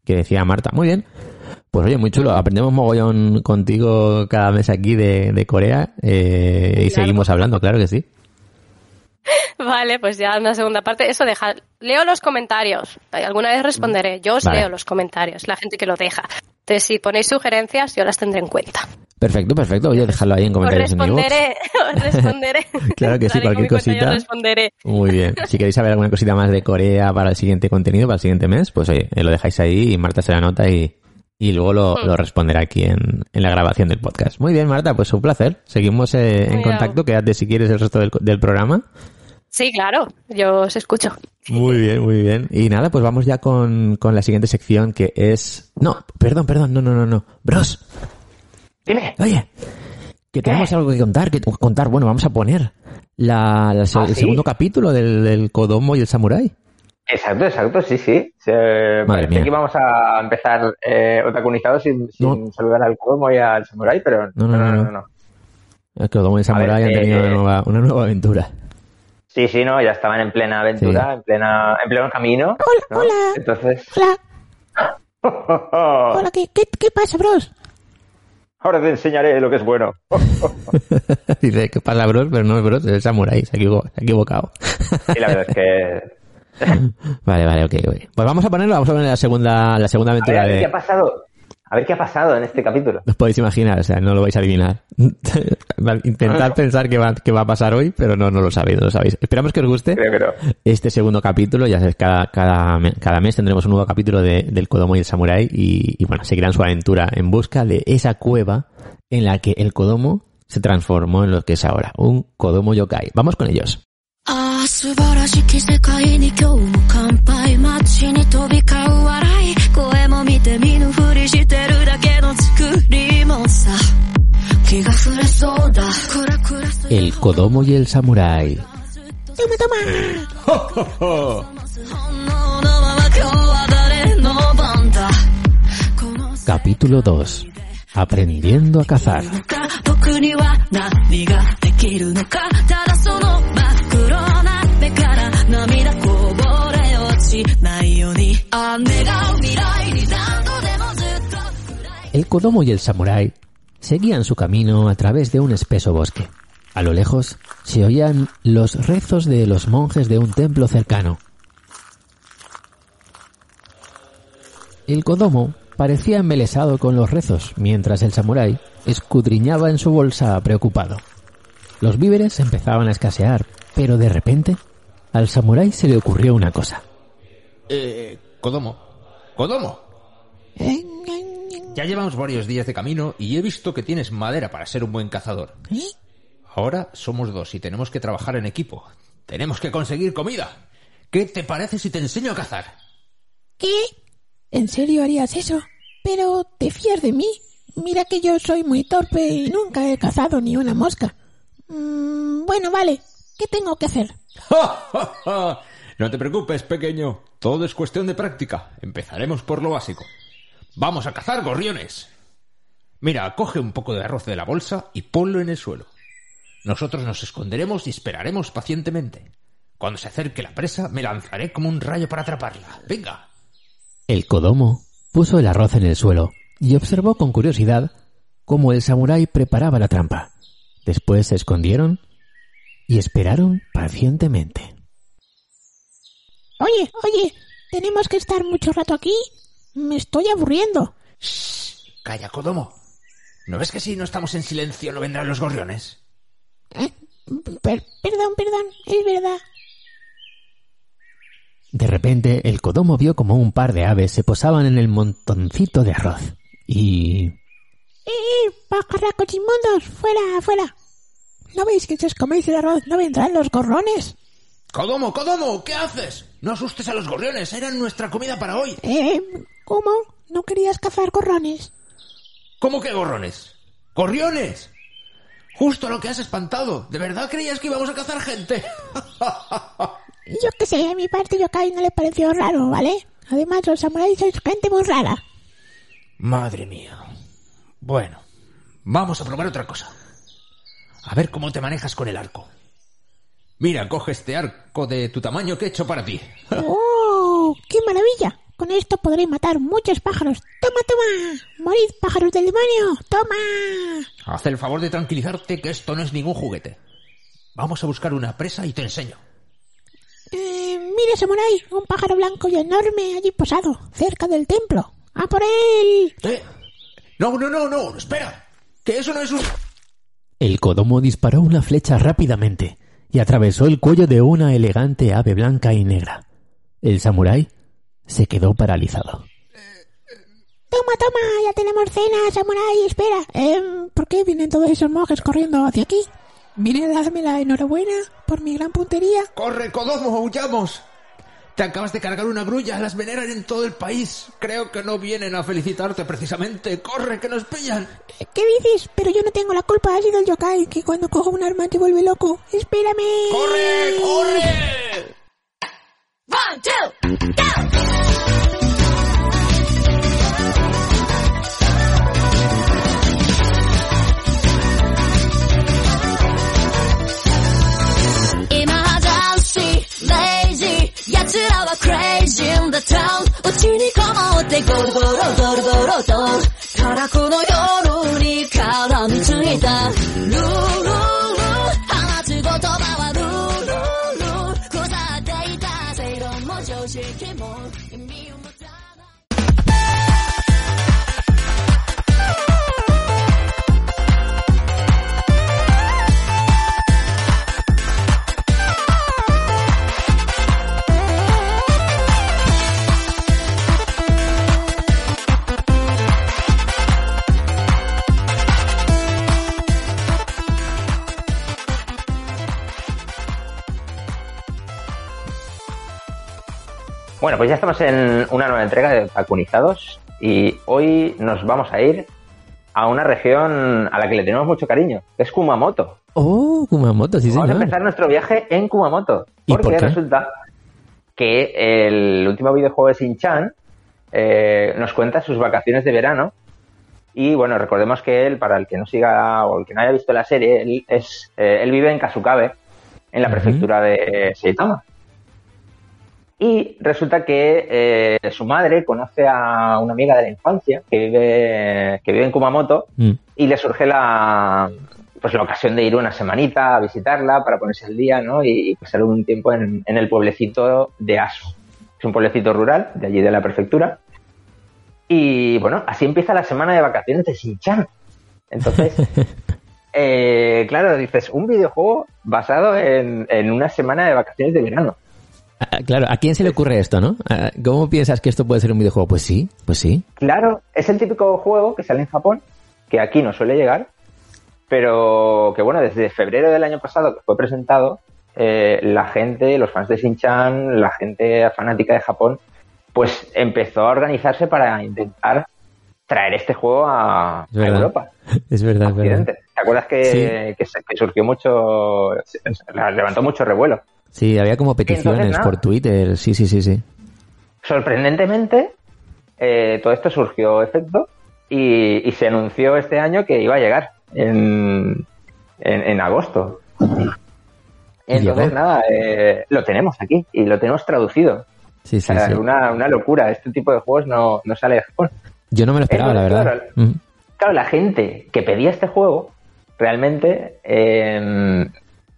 que decía Marta. Muy bien. Pues oye, muy chulo. Aprendemos mogollón contigo cada mes aquí de, de Corea eh, y Claro. seguimos hablando, claro que sí. Vale, pues ya en la segunda parte, eso deja. Leo los comentarios. Alguna vez responderé. Yo os Vale. leo los comentarios, la gente que lo deja. Entonces, si ponéis sugerencias, yo las tendré en cuenta. Perfecto, perfecto. Oye, dejadlo ahí en Os comentarios en responderé, os responderé. Claro que sí, cualquier mi cosita. os responderé. Muy bien. Si queréis saber alguna cosita más de Corea para el siguiente contenido, para el siguiente mes, pues oye, eh, lo dejáis ahí y Marta se la nota y, y luego lo, Hmm. lo responderá aquí en, en la grabación del podcast. Muy bien, Marta, pues un placer. Seguimos eh, en contacto. Quédate si quieres el resto del, del programa. Sí, claro, yo os escucho. Muy bien, muy bien. Y nada, pues vamos ya con, con la siguiente sección que es... No, perdón, perdón, no, no, no, no. Bros, Dime. oye, que tenemos algo que contar, que contar. Bueno, vamos a poner la, ¿Ah, el sí? segundo capítulo del, del Kodomo y el Samurai. Exacto, exacto, sí, sí. Se, parece mía. que íbamos a empezar eh, otacunizados sin, sin No. saludar al Kodomo y al Samurai, pero No, no, no, no. El Kodomo y el Samurai ver, han tenido eh, una, nueva, una nueva aventura. Sí, sí, no, ya estaban en plena aventura, Sí. en plena, en pleno camino. ¿no? hola. Entonces, Hola. Hola, ¿qué, qué, qué pasa, bros? ahora te enseñaré lo que es bueno. Dice que pasa bros, pero no es bros, es el Samurai, se ha equivo- se ha equivocado. Y la verdad es que vale, vale, ok, ok. Pues vamos a ponerlo, vamos a poner la segunda, la segunda aventura a ver qué ha de... pasado. A ver qué ha pasado en este capítulo. Os podéis imaginar, o sea, no lo vais a adivinar. Intentad pensar qué va, qué va a pasar hoy, pero no, no lo sabéis, no lo sabéis. Esperamos que os guste Creo que no. este segundo capítulo. Ya sabéis, cada, cada, me- cada mes tendremos un nuevo capítulo de, del Kodomo y el Samurai y, y bueno, seguirán su aventura en busca de esa cueva en la que el Kodomo se transformó en lo que es ahora, un Kodomo Yokai. Vamos con ellos. ああ素晴らしき世界に今日も乾杯街に飛び交う笑い声も見て見ぬ Kodomo y el Samurai. ¡Toma, toma! Capítulo 2. Aprendiendo a cazar. El Kodomo y el Samurai seguían su camino a través de un espeso bosque. A lo lejos se oían los rezos de los monjes de un templo cercano. El Kodomo parecía embelesado con los rezos, mientras el samurái escudriñaba en su bolsa preocupado. Los víveres empezaban a escasear, pero de repente al samurái se le ocurrió una cosa. Eh, Kodomo. Kodomo. Eh, eh, Ya llevamos varios días de camino y he visto que tienes madera para ser un buen cazador. Ahora somos dos y tenemos que trabajar en equipo. Tenemos que conseguir comida. ¿Qué te parece si te enseño a cazar? ¿Qué? ¿En serio harías eso? Pero, ¿te fías de mí? Mira que yo soy muy torpe y nunca he cazado ni una mosca. Mm, bueno, vale. ¿Qué tengo que hacer? no te preocupes, pequeño. Todo es cuestión de práctica. Empezaremos por lo básico. Vamos a cazar gorriones. Mira, coge un poco de arroz de la bolsa y ponlo en el suelo. Nosotros nos esconderemos y esperaremos pacientemente. Cuando se acerque la presa, me lanzaré como un rayo para atraparla. Venga. El Kodomo puso el arroz en el suelo y observó con curiosidad cómo el samurái preparaba la trampa. Después se escondieron y esperaron pacientemente. Oye, oye, ¿tenemos que estar mucho rato aquí? Me estoy aburriendo. Shh, calla, Kodomo. ¿No ves que si no estamos en silencio no vendrán los gorriones? Eh, per- perdón, perdón, es verdad. De repente, el Kodomo vio como un par de aves se posaban en el montoncito de arroz. Y... ¡Eh, pajarracos inmundos! ¡Fuera, fuera! ¿No veis que si os coméis el arroz no vendrán los gorrones? Kodomo, Kodomo, ¿qué haces? No asustes a los gorriones, eran nuestra comida para hoy. ¿Eh? ¿Cómo? ¿No querías cazar gorrones? ¿Cómo que gorrones? ¡Gorriones! Justo lo que has espantado. ¿De verdad creías que íbamos a cazar gente? Yo qué sé, a mi parte yokai no le pareció raro, ¿vale? Además, los samuráis sois gente muy rara. Madre mía. Bueno, vamos a probar otra cosa. A ver cómo te manejas con el arco. Mira, coge este arco de tu tamaño que he hecho para ti. ¡Oh! ¡Qué maravilla! Con esto podré matar muchos pájaros. ¡Toma, toma! ¡Morid, pájaros del demonio! ¡Toma! Haz el favor de tranquilizarte que esto no es ningún juguete. Vamos a buscar una presa y te enseño. Eh, mira, samurái, un pájaro blanco y enorme allí posado, cerca del templo. ¡A por él! ¿Eh? No, no, no, no, espera. Que eso no es un... El Kodomo disparó una flecha rápidamente y atravesó el cuello de una elegante ave blanca y negra. El samurái se quedó paralizado. Toma, toma, ya tenemos cena, samurái, espera. Eh, ¿Por qué vienen todos esos monjes corriendo hacia aquí? ¿Vienen a darme la enhorabuena por mi gran puntería? ¡Corre, Kodomo, huyamos! Te acabas de cargar una grulla, las veneran en todo el país. Creo que no vienen a felicitarte precisamente. ¡Corre, que nos pillan! ¿Qué dices? Pero yo no tengo la culpa, ha sido el yokai que cuando cojo un arma te vuelve loco. ¡Espérame! ¡Corre, corre! One, two, イジー in the town うちにこもってゴロゴロゴロゴロと。たらこの夜に絡みついた。ルール Bueno, pues ya estamos en una nueva entrega de Vacunizados y hoy nos vamos a ir a una región a la que le tenemos mucho cariño, que es Kumamoto. Oh, Kumamoto, sí, Vamos a señor. empezar nuestro viaje en Kumamoto. ¿Y Porque por qué? resulta que el último videojuego de Shin-Chan eh, nos cuenta sus vacaciones de verano. Y bueno, recordemos que él, para el que no siga o el que no haya visto la serie, él, es, eh, él vive en Kasukabe, en la prefectura de Saitama. Y resulta que eh, su madre conoce a una amiga de la infancia que vive, que vive en Kumamoto Mm. y le surge la pues la ocasión de ir una semanita a visitarla para ponerse al día ¿no? y, y pasar un tiempo en, en el pueblecito de Asu. Es un pueblecito rural de allí de la prefectura. Y bueno, así empieza la semana de vacaciones de Shin-Chan. Entonces, eh, claro, dices, un videojuego basado en, en una semana de vacaciones de verano. Ah, Claro, ¿a quién se le ocurre esto, no? Ah, ¿Cómo piensas que esto puede ser un videojuego? Pues sí, pues sí. Claro, es el típico juego que sale en Japón, que aquí no suele llegar, pero que bueno, desde febrero del año pasado que fue presentado, eh, la gente, los fans de Shin-Chan, la gente fanática de Japón, pues empezó a organizarse para intentar traer este juego a, Es a verdad. Europa. Es verdad, es verdad. ¿Te acuerdas que, que, se- que surgió mucho, levantó mucho revuelo? Sí, había como peticiones Entonces, por Twitter. Sí, sí, sí, sí. Sorprendentemente, eh, todo esto surgió efecto y, y se anunció este año que iba a llegar en, en, en agosto. ¿Y Entonces, llegó? nada, eh, lo tenemos aquí y lo tenemos traducido. Sí, sí, O sea, sí. Una, una locura. Este tipo de juegos no, no sale de Japón. Yo no me lo esperaba, la verdad. claro. Claro, la gente que pedía este juego, realmente eh,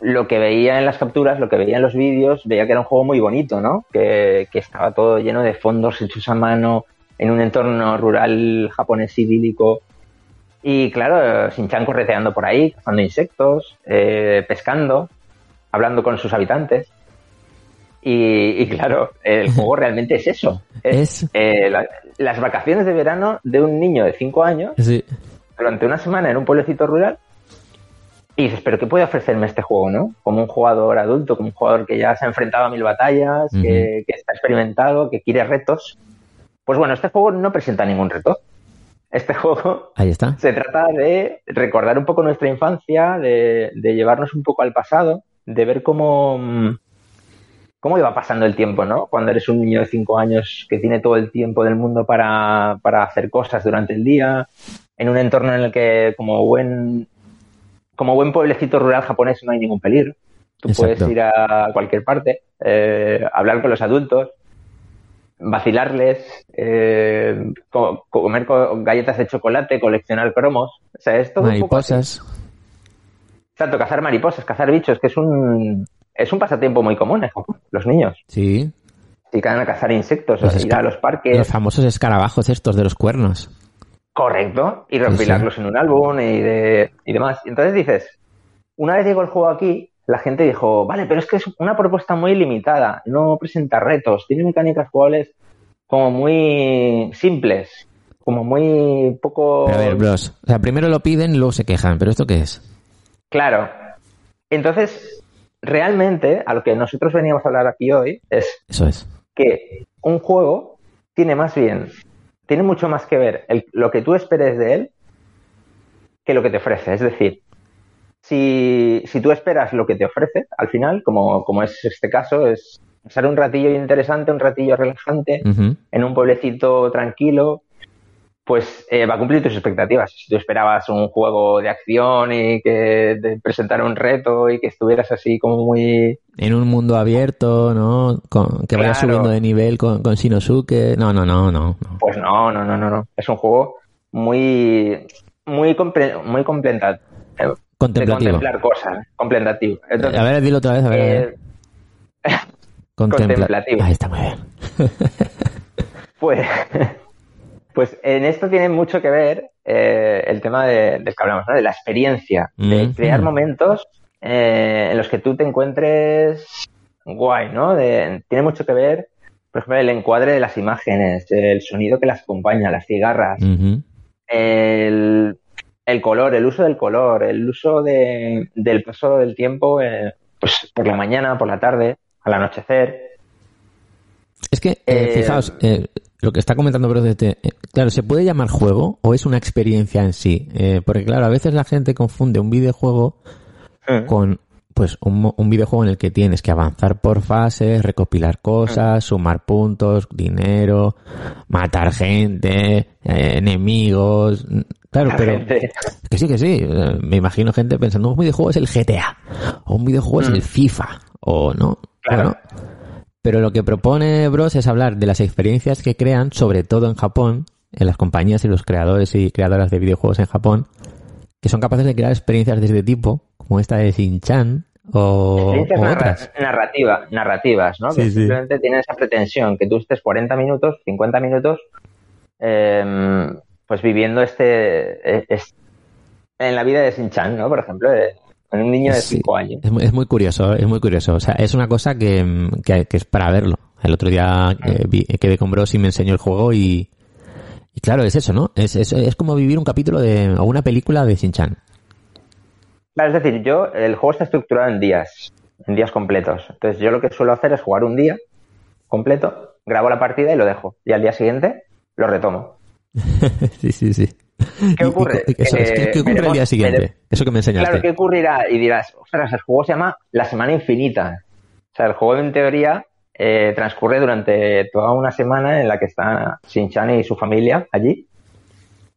lo que veía en las capturas, lo que veía en los vídeos, veía que era un juego muy bonito, ¿no? Que, que estaba todo lleno de fondos hechos a mano, en un entorno rural japonés idílico. Y claro, Shin-Chan correteando por ahí, cazando insectos, eh, pescando, hablando con sus habitantes. Y, y claro, el juego realmente es eso. Es, eh, la- las vacaciones de verano de un niño de 5 años Sí. durante una semana en un pueblecito rural y dices, pero ¿qué puede ofrecerme este juego, no? Como un jugador adulto, como un jugador que ya se ha enfrentado a mil batallas, que, que está experimentado, que quiere retos. Pues bueno, este juego no presenta ningún reto. Este juego Ahí está. se trata de recordar un poco nuestra infancia, de, de llevarnos un poco al pasado, de ver cómo, cómo iba pasando el tiempo, ¿no? Cuando eres un niño de 5 años que tiene todo el tiempo del mundo para, para hacer cosas durante el día, en un entorno en el que como buen, como buen pueblecito rural japonés no hay ningún peligro. Tú Exacto. puedes ir a cualquier parte, eh, hablar con los adultos, vacilarles, eh, co- comer co- galletas de chocolate, coleccionar cromos. O sea, es todo un poco así. Mariposas. Exacto, cazar mariposas, cazar bichos, que es un, es un pasatiempo muy común en Japón, los niños. Sí. Se dedican a cazar insectos, Los a ir a los parques. Los famosos escarabajos estos de los cuernos. Correcto, y Sí, recopilarlos en un álbum y, de, y demás. Entonces dices, una vez llegó el juego aquí, la gente dijo, vale, pero es que es una propuesta muy limitada, no presenta retos, tiene mecánicas jugables como muy simples, como muy poco... Pero a ver, bros. O sea, primero lo piden luego se quejan. ¿Pero esto qué es? Claro. Entonces, realmente, a lo que nosotros veníamos a hablar aquí hoy es Eso es. que un juego tiene más bien, tiene mucho más que ver el- lo que tú esperes de él que lo que te ofrece. Es decir, si, si tú esperas lo que te ofrece, al final, como, como es este caso, es pasar un ratillo interesante, un ratillo relajante, en un pueblecito tranquilo, pues eh, va a cumplir tus expectativas. Si tú esperabas un juego de acción y que te presentara un reto y que estuvieras así como muy En un mundo abierto, ¿no? Con- que vaya Claro. subiendo de nivel con, con Shinosuke. No, no, no, no. no. Pues no, no, no, no, no. Es un juego muy, muy, comple- muy eh, de Contemplativo. contemplar cosas, contemplativo. Entonces, a ver, dilo otra vez, a ver. a ver. eh, Contempla- contemplativo. Ahí está muy bien. pues, pues en esto tiene mucho que ver eh, el tema de, del que hablamos, ¿no? de la experiencia, de Ujú. crear momentos eh, en los que tú te encuentres guay, ¿no? De- tiene mucho que ver, por ejemplo, el encuadre de las imágenes, el sonido que las acompaña, las cigarras, el, el color, el uso del color, el uso de, del paso del tiempo, eh, pues por la mañana, por la tarde, al anochecer. Es que, fijaos, eh, lo que está comentando eh, claro, ¿se puede llamar juego o es una experiencia en sí? Eh, porque claro, a veces la gente confunde un videojuego con pues un, un videojuego en el que tienes que avanzar por fases, recopilar cosas, sumar puntos, dinero, matar gente, eh, enemigos. mm, Claro, pero Gente. que sí, que sí. eh, Me imagino gente pensando un videojuego es el GTA o un videojuego es el FIFA o no. Claro. Bueno, pero lo que propone Bros es hablar de las experiencias que crean, sobre todo en Japón, en las compañías y los creadores y creadoras de videojuegos en Japón, que son capaces de crear experiencias de este tipo, como esta de Shin-Chan o, Experiencias o narra- otras. narrativa, narrativas, ¿no? Sí, que sí. simplemente tienen esa pretensión que tú estés 40 minutos, 50 minutos, eh, pues viviendo este, eh, es- en la vida de Shin-Chan, ¿no? Por ejemplo, de- en un niño de Sí. 5 años. Es muy, es muy curioso, es muy curioso. O sea, es una cosa que, que, que es para verlo. El otro día eh, vi- quedé con Bros y me enseñó el juego y, y claro, es eso, ¿no? Es, es, es como vivir un capítulo de, o una película de Shin-Chan. Claro, es decir, yo, el juego está estructurado en días, en días completos. Entonces, yo lo que suelo hacer es jugar un día completo, grabo la partida y lo dejo. Y al día siguiente lo retomo. sí, sí, sí. ¿Qué ocurre? y- eso es, ¿qué, Eh, qué ocurre el veremos- día siguiente? vere- Eso que me enseñaste. Claro, ¿qué ocurrirá? Y dirás, ostras, el juego se llama La Semana Infinita. O sea, el juego en teoría eh, transcurre durante toda una semana en la que está Shin-Chan y su familia allí.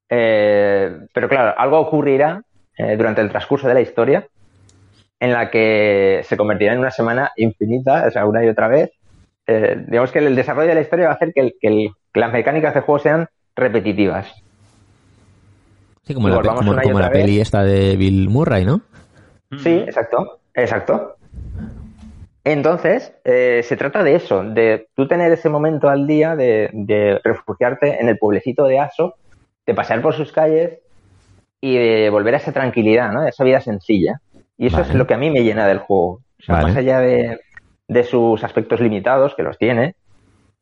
Eh, pero claro, algo ocurrirá eh, durante el transcurso de la historia en la que se convertirá en una semana infinita, o sea, una y otra vez. Eh, digamos que el desarrollo de la historia va a hacer que, el- que el- que las mecánicas del juego sean repetitivas. Sí, como la, como, como peli esta de Bill Murray, ¿no? Sí, exacto, exacto. Entonces, eh, se trata de eso, de tú tener ese momento al día de, de refugiarte en el pueblecito de Aso, de pasear por sus calles y de volver a esa tranquilidad, ¿no? A esa vida sencilla. Y eso Vale. es lo que a mí me llena del juego. O sea, Vale. más allá de, de sus aspectos limitados, que los tiene,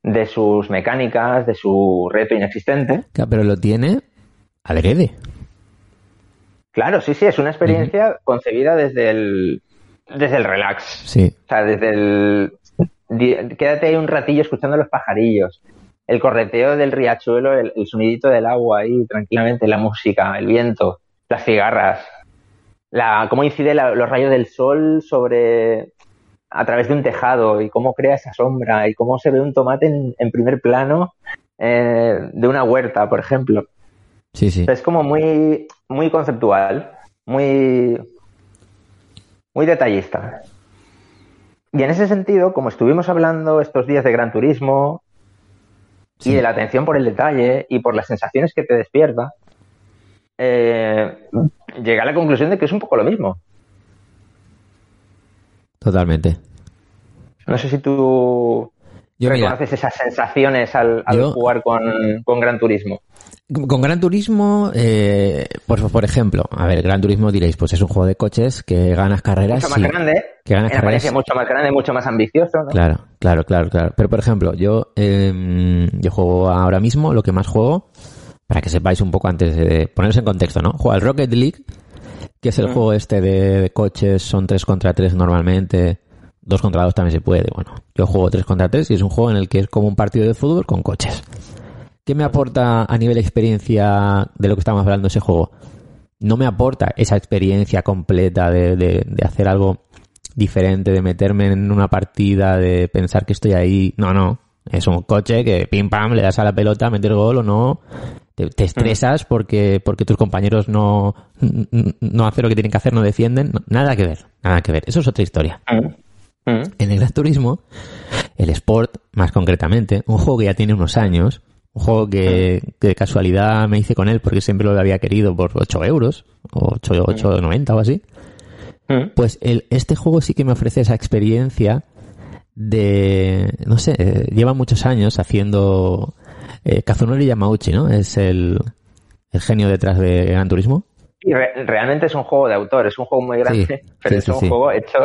de sus mecánicas, de su reto inexistente. Claro, Pero lo tiene adrede. Claro, sí, sí, es una experiencia concebida desde el, desde el relax. Sí. O sea, desde el... Quédate ahí un ratillo escuchando los pajarillos, el correteo del riachuelo, el, el sonidito del agua ahí tranquilamente, la música, el viento, las cigarras, la, cómo incide la- los rayos del sol sobre a través de un tejado y cómo crea esa sombra y cómo se ve un tomate en, en primer plano eh, de una huerta, por ejemplo. Sí, sí. Es como muy, muy conceptual, muy, muy detallista. Y en ese sentido, como estuvimos hablando estos días de Gran Turismo Sí. y de la atención por el detalle y por las sensaciones que te despierta, eh, llegué a la conclusión de que es un poco lo mismo. Totalmente. No sé si tú Yo, mira, reconoces esas sensaciones al, al Yo- jugar con, con Gran Turismo. Con Gran Turismo, eh, por, por ejemplo, a ver, Gran Turismo diréis, pues es un juego de coches que ganas carreras. Mucho más sí. grande, que ganas apariencia carreras. mucho más grande, mucho más ambicioso, ¿no? Claro, claro, claro, claro. Pero por ejemplo, yo, eh, yo juego ahora mismo, lo que más juego, para que sepáis un poco antes de poneros en contexto, ¿no? Juego al Rocket League, que es el juego este de, de coches, son 3 contra 3 normalmente, 2 contra 2 también se puede. Bueno, yo juego 3 contra 3 y es un juego en el que es como un partido de fútbol con coches. ¿Qué me aporta a nivel de experiencia de lo que estamos hablando ese juego? No me aporta esa experiencia completa de, de- hacer algo diferente, de meterme en una partida, de pensar que estoy ahí. No, no. Es un coche que pim pam, le das a la pelota, meter gol o no. Te, estresas porque, porque tus compañeros no, no hacen lo que tienen que hacer, no defienden. Nada que ver, nada que ver. Eso es otra historia. Mm. Mm. En el Gran Turismo, el Sport, más concretamente, un juego que ya tiene unos años, un juego que, que de casualidad me hice con él porque siempre lo había querido por 8 euros, o 8, 8,90 o así, Mm. pues el, este juego sí que me ofrece esa experiencia de, no sé, eh, lleva muchos años haciendo eh, Kazunori Yamauchi, ¿no? Es el, el genio detrás de Gran Turismo. Y re- realmente es un juego de autor, es un juego muy grande, Sí, pero sí, es sí, un sí. juego hecho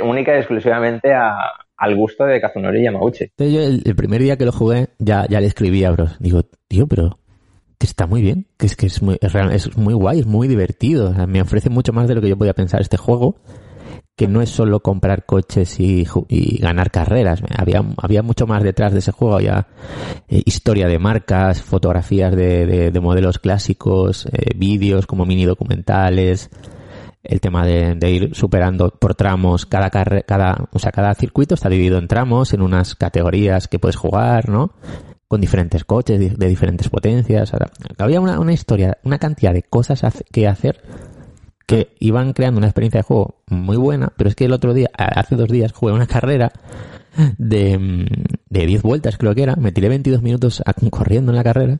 única y exclusivamente a- al gusto de Kazunori Yamauchi. Entonces yo el, primer día que lo jugué ya, ya le escribí a Bros. Digo, tío, pero que está muy bien, que es que es muy, es, es muy guay, es muy divertido. Me ofrece mucho más de lo que yo podía pensar este juego, que no es solo comprar coches y ganar carreras. Había, había mucho más detrás de ese juego. Había eh, historia de marcas, fotografías de, de- de modelos clásicos, eh, vídeos como mini documentales, el tema de, ir superando por tramos cada carre- cada o sea cada circuito está dividido en tramos en unas categorías que puedes jugar no con diferentes coches de diferentes potencias había una, una historia una cantidad de cosas que hacer que iban creando una experiencia de juego muy buena pero es que el otro día hace dos días jugué una carrera de mm, de 10 vueltas creo que era me tiré 22 minutos corriendo en la carrera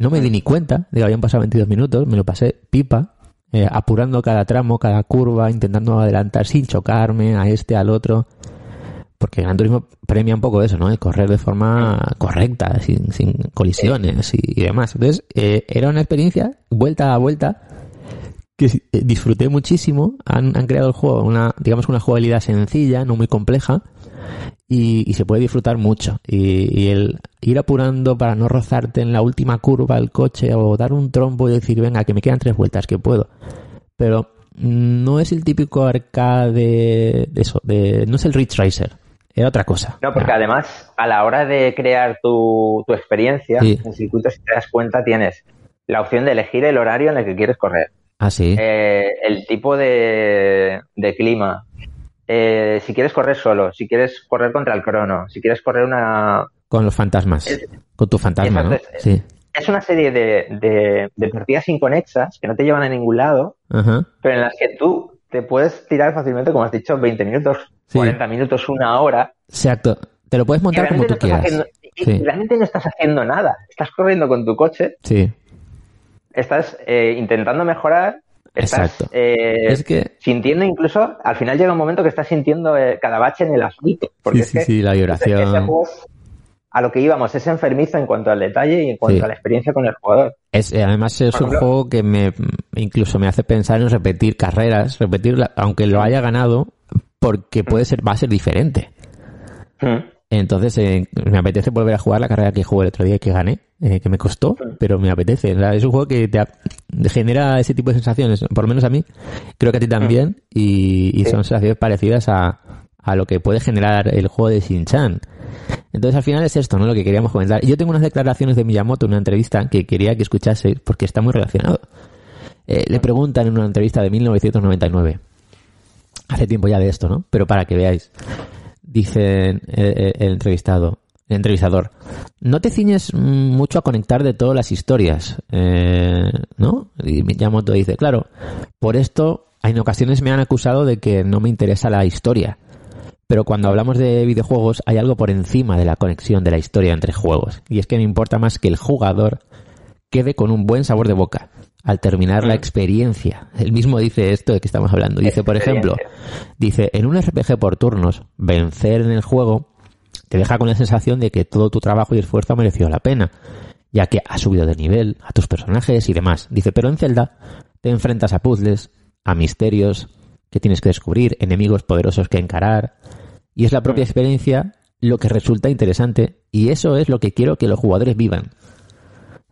no me di ni cuenta de que habían pasado 22 minutos, me lo pasé pipa, eh, apurando cada tramo, cada curva, intentando adelantar sin chocarme a este, al otro. Porque Gran Turismo premia un poco eso, ¿no? De correr de forma correcta, sin, sin colisiones y, y demás. Entonces, eh, era una experiencia, vuelta a vuelta, que eh, disfruté muchísimo. Han, han creado el juego, una, digamos, una jugabilidad sencilla, no muy compleja, y, y se puede disfrutar mucho. Y, y el ir apurando para no rozarte en la última curva el coche o dar un trompo y decir, venga, que me quedan tres vueltas, que puedo. Pero no es el típico arcade de eso, de, no es el Ridge Racer. era otra cosa. No, porque además, a la hora de crear tu, tu experiencia, Sí. en circuitos, si te das cuenta, tienes la opción de elegir el horario en el que quieres correr, Ah, sí. eh, el tipo de, de clima, eh, si quieres correr solo, si quieres correr contra el crono, si quieres correr una... Con los fantasmas. es- Con tu fantasma, ¿no? Sí. Es una serie de, de, de partidas inconexas que no te llevan a ningún lado, Ajá. pero en las que tú te puedes tirar fácilmente, como has dicho, 20 minutos, Sí. 40 minutos, una hora. Exacto. Te lo puedes montar como tú no estás quieras. haciendo- y realmente no estás haciendo nada. Estás corriendo con tu coche, Sí. estás eh, intentando mejorar, estás Exacto. eh, Es que sintiendo incluso, al final llega un momento que estás sintiendo eh, cada bache en el asfalto. Porque Sí, es sí, que sí, la vibración. ese juego a lo que íbamos, es enfermizo en cuanto al detalle y en cuanto Sí. a la experiencia con el jugador. Es, eh, además es Por un ejemplo- juego que me incluso me hace pensar en repetir carreras, repetirla, aunque lo haya ganado, porque puede ser, va a ser diferente. Mm. Entonces eh, me apetece volver a jugar la carrera que jugué el otro día y que gané, eh, que me costó, pero me apetece. O sea, es un juego que te genera ese tipo de sensaciones, por lo menos a mí, creo que a ti también, y, y Sí. son sensaciones parecidas a, a lo que puede generar el juego de Shin-Chan. Entonces al final es esto, ¿no? Lo que queríamos comentar. Y yo tengo unas declaraciones de Miyamoto, una entrevista que quería que escuchaseis porque está muy relacionado. Eh, le preguntan en una entrevista de 1999. Hace tiempo ya de esto, ¿no? Pero para que veáis. Dice eh, eh, el entrevistado, el entrevistador, no te ciñes mucho a conectar de todas las historias, eh, ¿no? Y Miyamoto dice, claro, por esto en ocasiones me han acusado de que no me interesa la historia. Pero cuando hablamos de videojuegos hay algo por encima de la conexión de la historia entre juegos. Y es que me importa más que el jugador quede con un buen sabor de boca al terminar la experiencia. Él mismo dice esto de que estamos hablando. Dice, por ejemplo, dice, en un RPG por turnos, vencer en el juego te deja con la sensación de que todo tu trabajo y esfuerzo ha merecido la pena, ya que has subido de nivel, a tus personajes y demás. Dice, pero en Zelda te enfrentas a puzzles, a misterios que tienes que descubrir, enemigos poderosos que encarar, y es la propia experiencia lo que resulta interesante, y eso es lo que quiero que los jugadores vivan.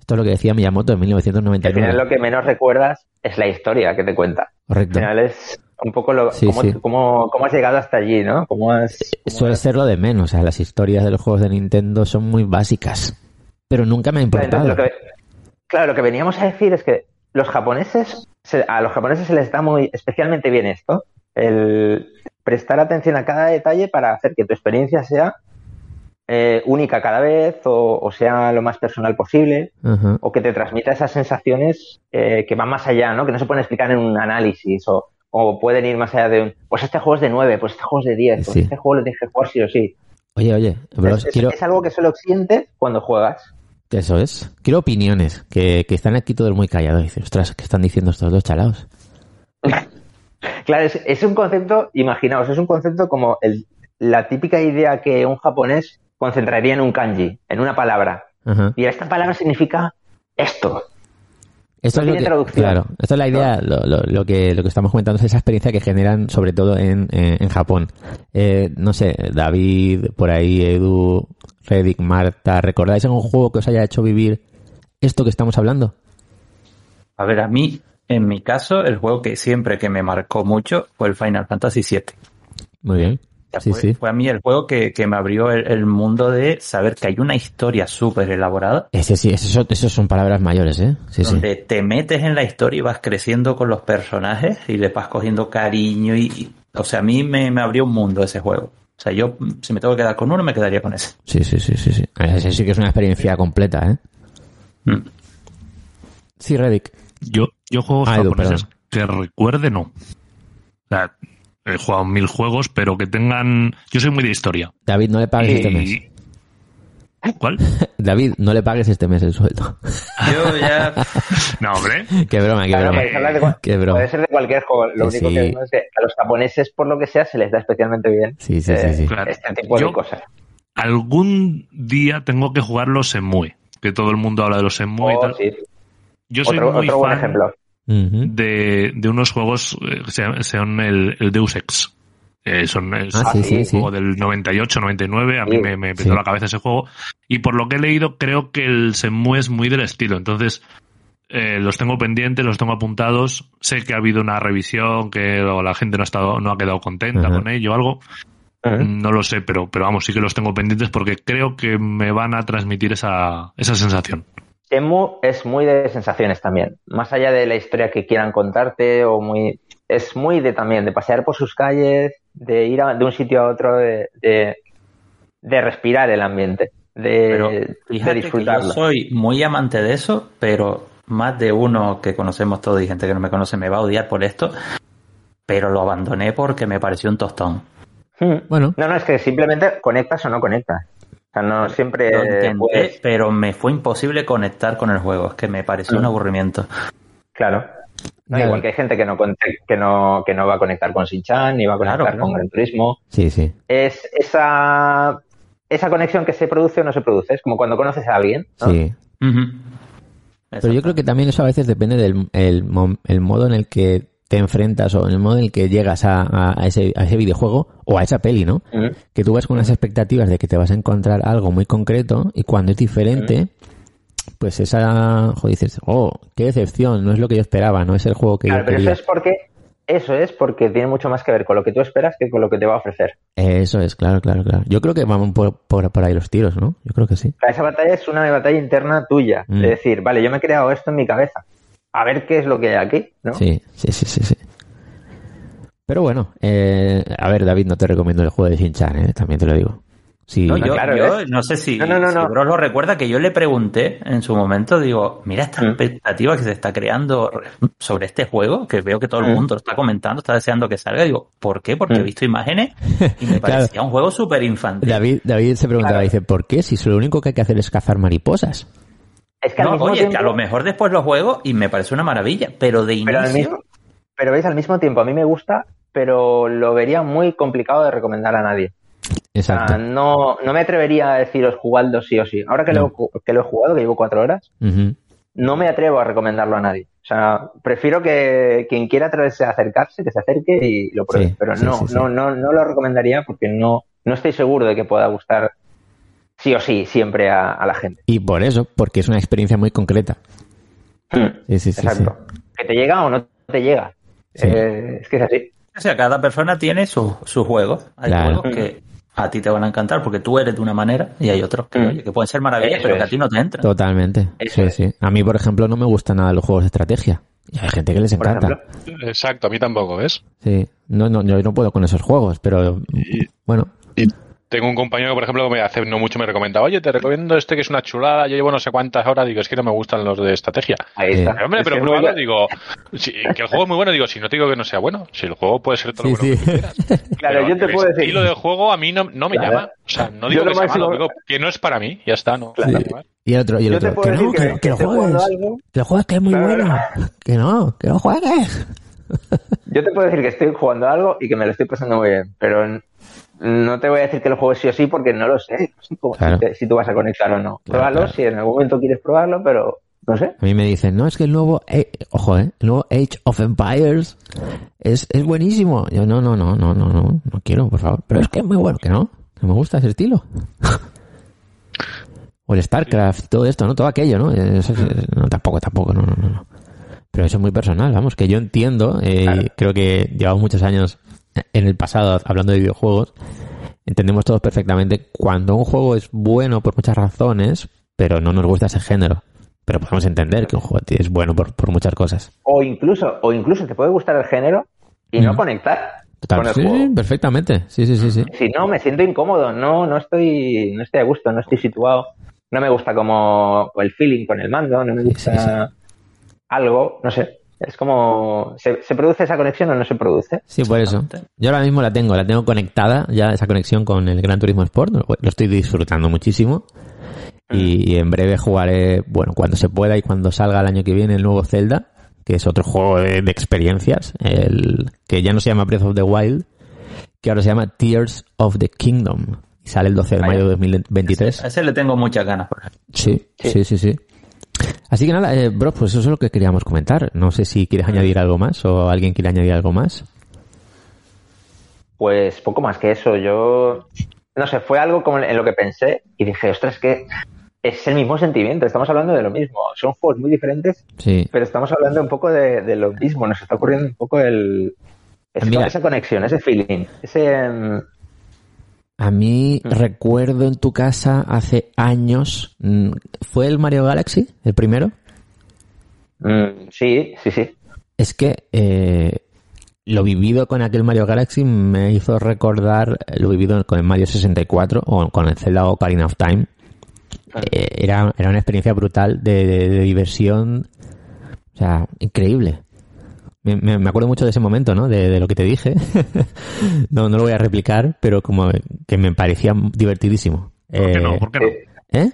Esto es lo que decía Miyamoto en Al final 1999. lo que menos recuerdas es la historia que te cuenta. Correcto. Al final es un poco lo, Sí, cómo, sí. cómo- cómo has llegado hasta allí, ¿no? Cómo has, cómo Suele has- ser lo de menos. O sea, las historias de los juegos de Nintendo son muy básicas. Pero nunca me ha importado. entonces lo que- claro, lo que veníamos a decir es que los japoneses, se- a los japoneses se les da muy especialmente bien esto, el prestar atención a cada detalle para hacer que tu experiencia sea eh, única cada vez o, o sea lo más personal posible o que te transmita esas sensaciones eh, que van más allá, ¿no? Que no se pueden explicar en un análisis o, o pueden ir más allá de un, pues este juego es de 9, pues este juego es de 10, pues este juego lo tienes que jugar sí o sí. Oye, oye, bros, es, es- quiero... es algo que solo sientes cuando juegas. Eso es. Quiero opiniones. Que, que están aquí todos muy callados. Dice, ostras, ¿qué están diciendo estos dos chalados? Claro, es, es un concepto, imaginaos, es un concepto como el, la típica idea que un japonés concentraría en un kanji, en una palabra. Ajá. Y esta palabra significa esto. Esto No es lo tiene que, traducción. claro, esto es la idea, lo, lo- lo que, lo que estamos comentando es esa experiencia que generan sobre todo en, en, en Japón. Eh, no sé, David, por ahí, Edu, Redick, Marta, ¿recordáis algún juego que os haya hecho vivir esto que estamos hablando? A ver, a mí, en mi caso, el juego que siempre que me marcó mucho fue el Final Fantasy VII. Muy bien. Sea, Sí, fue, sí. fue a mí el juego que, que me abrió el, el mundo de saber que hay una historia súper elaborada, Ese sí, eso, eso son palabras mayores, ¿eh? Sí, sí. donde te metes en la historia y vas creciendo con los personajes y le vas cogiendo cariño y, y- o sea, a mí me, me abrió un mundo ese juego. O sea, yo, si me tengo que quedar con uno, me quedaría con ese. Sí, sí, sí, sí, sí. Ese sí que es una experiencia completa, ¿eh? Mm. Sí, Reddick. Yo, yo juegos Ah, Edu, japoneses que recuerde, no. O sea, he jugado mil juegos, pero que tengan. Yo soy muy de historia. David, no le pagues este mes. Y... ¿Cuál? David, no le pagues este mes el sueldo. Yo ya, No, hombre. qué broma, qué broma. de Qué broma. puede ser de cualquier juego. Lo Sí, único sí. que digo es que a los japoneses, por lo que sea, se les da especialmente bien Sí, sí, eh, sí, sí. Claro. este tipo Yo- de cosas. Algún día tengo que jugar los Enmue. Que todo el mundo habla de los Enmue y Oh, tal. sí. Yo soy Otro, muy otro buen fan de, de unos juegos eh, que sean, sean el, el Deus Ex. Eh, son, es Ah, sí, un sí, sí. juego del 98, 99. A mí me, me petó sí. la cabeza ese juego. Y por lo que he leído, creo que el Shenmue es muy del estilo. Entonces, eh, los tengo pendientes, los tengo apuntados. Sé que ha habido una revisión, que la gente no ha estado, no ha quedado contenta Ajá. con ello o algo. No lo sé, pero, pero vamos, sí que los tengo pendientes porque creo que me van a transmitir esa, esa sensación. Emu es muy de sensaciones también. Más allá de la historia que quieran contarte, o muy. Es muy de también, de pasear por sus calles, de ir a- de un sitio a otro, de, de, de respirar el ambiente, Pero de, de que yo disfrutarlo. soy muy amante de eso, pero más de uno que conocemos todos y gente que no me conoce me va a odiar por esto. Pero lo abandoné porque me pareció un tostón. Hmm. Bueno, No, no, es que simplemente conectas o no conectas. O sea, no siempre Lo intenté, puedes- pero me fue imposible conectar con el juego. Es que me pareció un aburrimiento. Claro. No, igual que hay gente que no, que no, que no va a conectar con Shin-Chan, ni va a conectar Claro, con ¿no? Gran Turismo. sí, sí. Es esa, esa conexión que se produce o no se produce. Es como cuando conoces a alguien. ¿no? Sí. Pero yo creo que también eso a veces depende del el modo en el que te enfrentas o en el modo en el que llegas a, a- a ese, a ese videojuego o a esa peli, ¿no? Mm. Que tú vas con unas expectativas de que te vas a encontrar algo muy concreto y cuando es diferente, pues esa, joder, dices, oh, qué decepción, no es lo que yo esperaba, no es el juego que Claro, yo pero eso es porque eso es porque tiene mucho más que ver con lo que tú esperas que con lo que te va a ofrecer. Eso es, claro, claro, claro. Yo creo que vamos por, por, por ahí los tiros, ¿no? Yo creo que sí. Esa batalla es una batalla interna tuya. Mm. De decir, vale, yo me he creado esto en mi cabeza. A ver qué es lo que hay aquí, ¿no? Sí, sí, sí, sí, sí. Pero bueno, eh, a ver, David, no te recomiendo el juego de Shin-Chan, ¿eh? también te lo digo. Sí, No, yo, claro, yo no sé si, No, no, no, si no. Bros lo recuerda que yo le pregunté en su momento, digo, mira esta Mm. expectativa que se está creando sobre este juego, que veo que todo el Mm. mundo lo está comentando, está deseando que salga. Digo, ¿por qué? Porque he Mm. visto imágenes y me Claro. parecía un juego súper infantil. David, David se preguntaba, Claro. dice, ¿por qué? Si lo único que hay que hacer es cazar mariposas. Es que al No, mismo oye, tiempo, que a lo mejor después lo juego y me parece una maravilla, pero de pero, inicio, mismo, pero veis, al mismo tiempo a mí me gusta, pero lo vería muy complicado de recomendar a nadie. O sea, Exacto. no, no me atrevería a deciros jugadlo sí o sí. Ahora que, No. lo, que lo he jugado, que llevo cuatro horas, no me atrevo a recomendarlo a nadie. O sea, prefiero que quien quiera atreverse a acercarse, que se acerque y lo pruebe. Sí, pero sí, no, sí. no, no, no lo recomendaría porque no, no estoy seguro de que pueda gustar sí o sí siempre a, a la gente. Y por eso, porque es una experiencia muy concreta. Sí, sí, sí, Exacto. Que te llega o no te llega. Sí. Eh, es que es así. o sea, cada persona tiene sus su juegos. Hay Claro. juegos que a ti te van a encantar porque tú eres de una manera y hay otros que, Mm. oye, que pueden ser maravillas, pero que a ti no te entran. Totalmente. Eso Sí, es. sí. A mí, por ejemplo, no me gustan nada los juegos de estrategia. Y hay gente que les encanta. Exacto, a mí tampoco, ¿ves? Sí. No, no, yo no puedo con esos juegos, pero Y- bueno. Y tengo un compañero que, por ejemplo, me hace no mucho me recomendaba, oye, te recomiendo este que es una chulada, yo llevo no sé cuántas horas, digo, es que no me gustan los de estrategia. Ahí está. Pero, hombre, Es pero que es pruébalo, muy- digo, si- que el juego es muy bueno, digo, si no te digo que no sea bueno, si el juego puede ser todo Sí, lo bueno sí. que quieras. Claro, Pero yo te el puedo decir. estilo del juego a mí no, no me Claro. llama. O sea, no digo que sea máximo- malo, digo que no es para mí, ya está, no. Sí. Y el otro, y el Yo otro. Que no, que, que- que lo que juegues. Que lo juegues, que es muy Claro, bueno. Que no, que lo juegues. Yo te puedo decir que estoy jugando algo y que me lo estoy pasando muy bien, pero no te voy a decir que lo juegues sí o sí porque no lo sé. Claro. si, si tú vas a conectar o no. Claro, Pruébalo claro. si en algún momento quieres probarlo, pero no sé. A mí me dicen, no, es que el nuevo, eh, ojo, eh, el nuevo Age of Empires es, es buenísimo. Yo, no, no, no, no, no, no, no quiero, por favor. Pero es que es muy bueno, que no, que me gusta ese estilo. o el StarCraft, todo esto, ¿no? Todo aquello, ¿no? Es- no, tampoco, tampoco, no, no, no, no. Pero eso es muy personal, vamos, que yo entiendo, eh, Claro. creo que llevamos muchos años en el pasado hablando de videojuegos, entendemos todos perfectamente cuando un juego es bueno por muchas razones, pero no nos gusta ese género. Pero podemos entender que un juego es bueno por, por muchas cosas. O incluso, o incluso te puede gustar el género y no Mm. conectar Total, con el sí, juego. sí, perfectamente. Sí, sí, sí, sí. Si no, me siento incómodo, no, no estoy, no estoy a gusto, no estoy situado. No me gusta como el feeling con el mando, no me gusta sí, sí. algo, no sé. Es como, ¿se, se produce esa conexión o no se produce? Sí, por eso. Yo ahora mismo la tengo, la tengo conectada, ya esa conexión con el Gran Turismo Sport, lo, lo estoy disfrutando muchísimo. Y, y en breve jugaré, bueno, cuando se pueda y cuando salga el año que viene el nuevo Zelda, que es otro juego de, de experiencias, el que ya no se llama Breath of the Wild, que ahora se llama Tears of the Kingdom. Y sale el 12 de mayo de 2023. A ese le tengo muchas ganas. Por ejemplo. Sí, sí, sí, sí. Así que nada, eh, bro, pues eso es lo que queríamos comentar. No sé si quieres añadir algo más o alguien quiere añadir algo más. Pues poco más que eso. Yo, no sé, fue algo como en lo que pensé y dije, ostras, que es el mismo sentimiento. Estamos hablando de lo mismo. Son juegos muy diferentes, Sí, pero estamos hablando un poco de, de lo mismo. Nos está ocurriendo un poco el, esa conexión, ese feeling, ese, mm, A mí recuerdo en tu casa hace años, mm, ¿fue el Mario Galaxy, el primero? Mm, sí, sí, sí. Es que eh, lo vivido con aquel Mario Galaxy me hizo recordar lo vivido con el Mario 64 o con el Zelda Ocarina of Time. Eh, era, era una experiencia brutal de, de- de diversión, o sea, increíble. Me, me- me acuerdo mucho de ese momento, ¿no? De, de lo que te dije. no, no lo voy a replicar, pero como que me parecía divertidísimo. ¿Por qué Eh, no? ¿Por qué no? ¿Eh?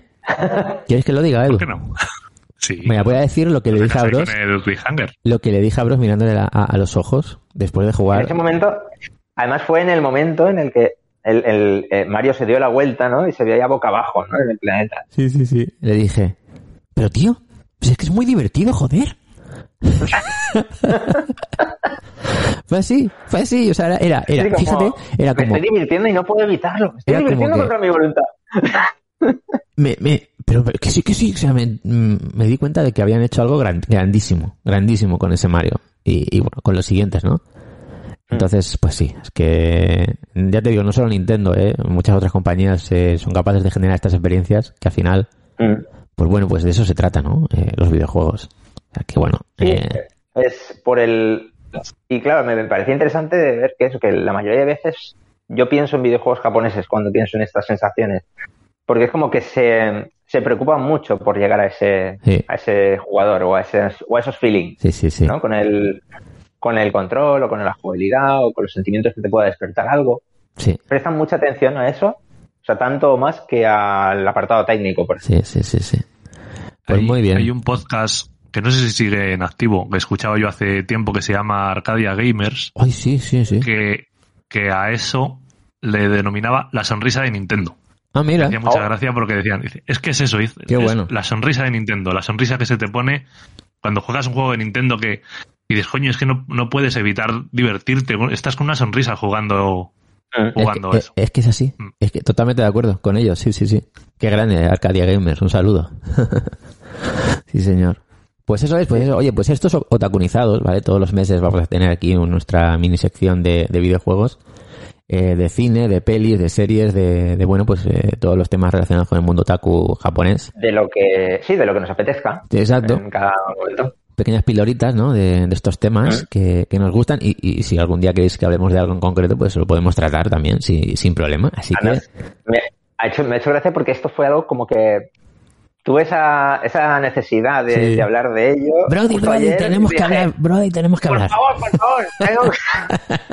¿Quieres que lo diga, Edu? ¿Por qué no? Sí. Mira, voy a decir lo que le dije a Bros, lo que le dije a Bros mirándole a, a- a los ojos después de En jugar. ese momento, además fue en el momento en el que el, el, eh, Mario se dio la vuelta, ¿no? Y se veía boca abajo, ¿no? En el planeta. Sí, sí, sí. Le dije, pero tío, pues es que es muy divertido, joder. fue así, fue así, o sea, era, era, era- Sí, como, fíjate, era Me como, estoy divirtiendo y no puedo evitarlo. Me estoy divirtiendo que- contra mi voluntad. me, me, pero, pero que sí, que sí, o sea, me, mm, me di cuenta de que habían hecho algo gran- grandísimo, grandísimo con ese Mario. Y, y bueno, con los siguientes, ¿no? Entonces, pues sí, es que, ya te digo, no solo Nintendo, ¿eh? muchas otras compañías eh, son capaces de generar estas experiencias que al final, Mm. pues bueno, pues de eso se trata, ¿no? Eh, los videojuegos. Que bueno, Sí, eh, es por el... Y claro, me, me parecía interesante de ver que eso, que la mayoría de veces yo pienso en videojuegos japoneses cuando pienso en estas sensaciones. Porque es como que se, se preocupan mucho por llegar a ese, Sí. a ese jugador o a, ese, o a esos feelings, sí, sí, sí. ¿no? Con el, con el control o con la jugabilidad o con los sentimientos que te pueda despertar algo. Sí, Prestan mucha atención a eso, o sea, tanto más que al apartado técnico, por ejemplo. sí, sí, sí, sí. Pues hay, muy bien. Hay un podcast que no sé si sigue en activo, que escuchaba yo hace tiempo que se llama Arcadia Gamers, Ay, sí, sí, sí. que, que a eso le denominaba la sonrisa de Nintendo. Ah, mira. Hacía mucha Oh. gracia porque decían, dice, es que es eso, dice, Qué es bueno. la sonrisa de Nintendo, la sonrisa que se te pone cuando juegas un juego de Nintendo que y dices, coño, es que no, no puedes evitar divertirte, estás con una sonrisa jugando, Mm. Es que, jugando es, eso. es que es así. Mm. Es que totalmente de acuerdo con ellos, sí, sí, sí. Qué grande, Arcadia Gamers, un saludo. sí, señor. Pues eso es, pues eso. Oye, pues estos otacunizados, ¿vale? Todos los meses vamos a tener aquí nuestra mini sección de, de videojuegos, eh, de cine, de pelis, de series, de, de bueno, pues eh, todos los temas relacionados con el mundo otaku japonés. De lo que, sí, de lo que nos apetezca Exacto. en cada momento. pequeñas piloritas, ¿no? De, de estos temas que, que nos gustan y, y si algún día queréis que hablemos de algo en concreto, pues lo podemos tratar también sin, sin problema. Así que, me ha, hecho, me ha hecho gracia porque esto fue algo como que tuve esa, esa necesidad de, Sí. de hablar de ello. Brody, Brody, ayer, tenemos que hablar, Brody, tenemos que Por hablar. favor, por favor, tengo,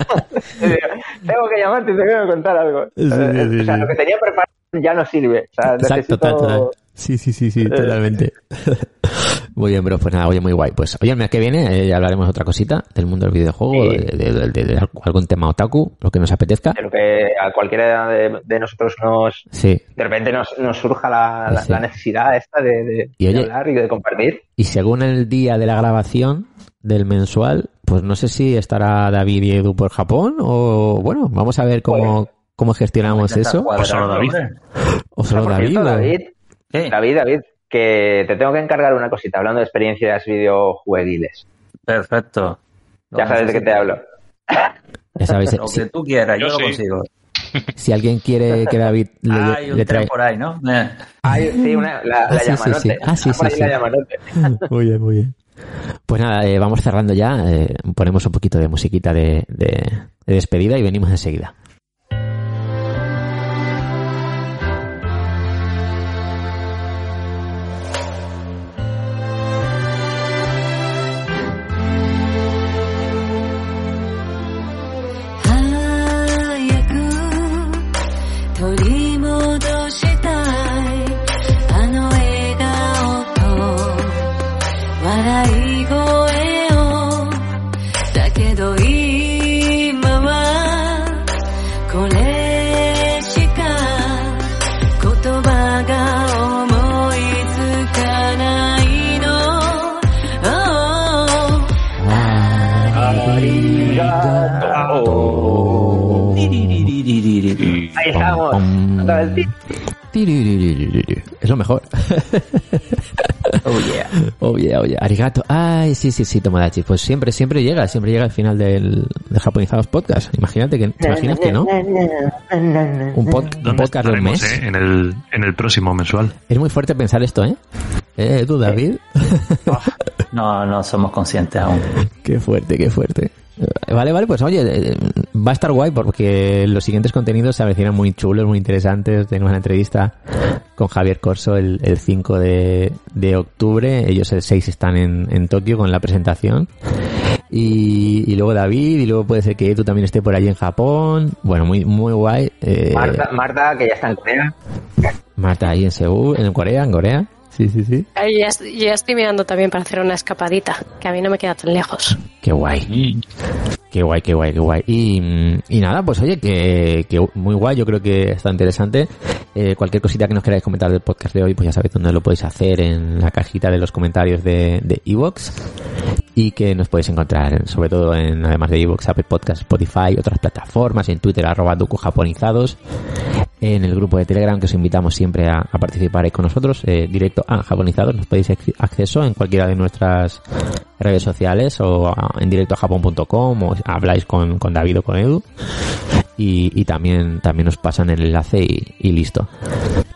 tengo que llamarte y te tengo que contar algo. Sí, sí, sí, o sea, sí. lo que tenía preparado ya no sirve. O sea, Exacto, necesito... Sí, sí, sí, sí, totalmente. Muy bien, bro, pues nada, oye, muy guay. Pues oye, el mes que viene eh, ya hablaremos de otra cosita del mundo del videojuego, Sí. de, de- de- de algún tema otaku, lo que nos apetezca. de lo que a cualquiera de, de nosotros nos Sí. de repente nos, nos surja la, la- Sí. la necesidad esta de, de- Y de oye- hablar y de compartir. Y según el día de la grabación del mensual, pues no sé si estará David y Edu por Japón o bueno, vamos a ver cómo, cómo gestionamos eso. O solo David. O solo David. David, David, que te tengo que encargar una cosita hablando de experiencias videojueguiles. perfecto. Ya sabes de qué te hablo. Ya sabes, Lo si, que tú quieras, yo, Yo lo sí. consigo. si alguien quiere que David le, Hay un le tren trae... por ahí, ¿no? Eh. Ay, sí, una, la, Ah, la sí, sí, llamanote. sí. Ah, sí, sí, la. Muy bien, muy bien. Pues nada, eh, vamos cerrando ya. eh, ponemos un poquito de musiquita de, de- de despedida y venimos enseguida. Ahí estamos. Es lo mejor. Oh, yeah. Oh yeah, oh yeah. Arigato. Ay, sí, sí, sí, Tomodachi. Pues siempre, siempre llega, siempre llega al final del, del Japonizados Podcast. Imagínate que, ¿te imaginas que no? Un, pod- un ¿Dónde podcast de un estaremos, mes. eh? En el, en el próximo mensual. Es muy fuerte pensar esto, ¿eh? ¿Eh, tú, David? No, no somos conscientes aún. qué fuerte, qué fuerte. Vale, vale, pues oye, eh, va a estar guay porque los siguientes contenidos se avecinan muy chulos, muy interesantes. Tenemos una entrevista con Javier Corso el, el 5 de, de octubre. Ellos el 6 están en, en Tokio con la presentación. Y, y luego David, y luego puede ser que tú también esté por allí en Japón. Bueno, muy, muy guay. Eh, Marta, Marta, que ya está en Corea. Marta ahí en Seúl, en Corea, en Corea. Sí, sí, sí. Ay, Ya, ya estoy mirando también para hacer una escapadita, que a mí no me queda tan lejos. Qué guay. Qué guay, qué guay, qué guay. Y, y nada, pues oye, que, que muy guay, yo creo que está interesante. Eh, cualquier cosita que nos queráis comentar del podcast de hoy, pues ya sabéis dónde lo podéis hacer, en la cajita de los comentarios de de Evox. y que nos podéis encontrar, sobre todo en, además de Evox, Apple Podcast, Spotify, otras plataformas, en Twitter, arroba Duku Japonizados, en el grupo de Telegram que os invitamos siempre a, participar con nosotros, eh, directo a Japonizados, nos podéis ac- acceso en cualquiera de nuestras redes sociales o en directo a japón.com o habláis con David o con Edu y, y también también os pasan el enlace y, y listo.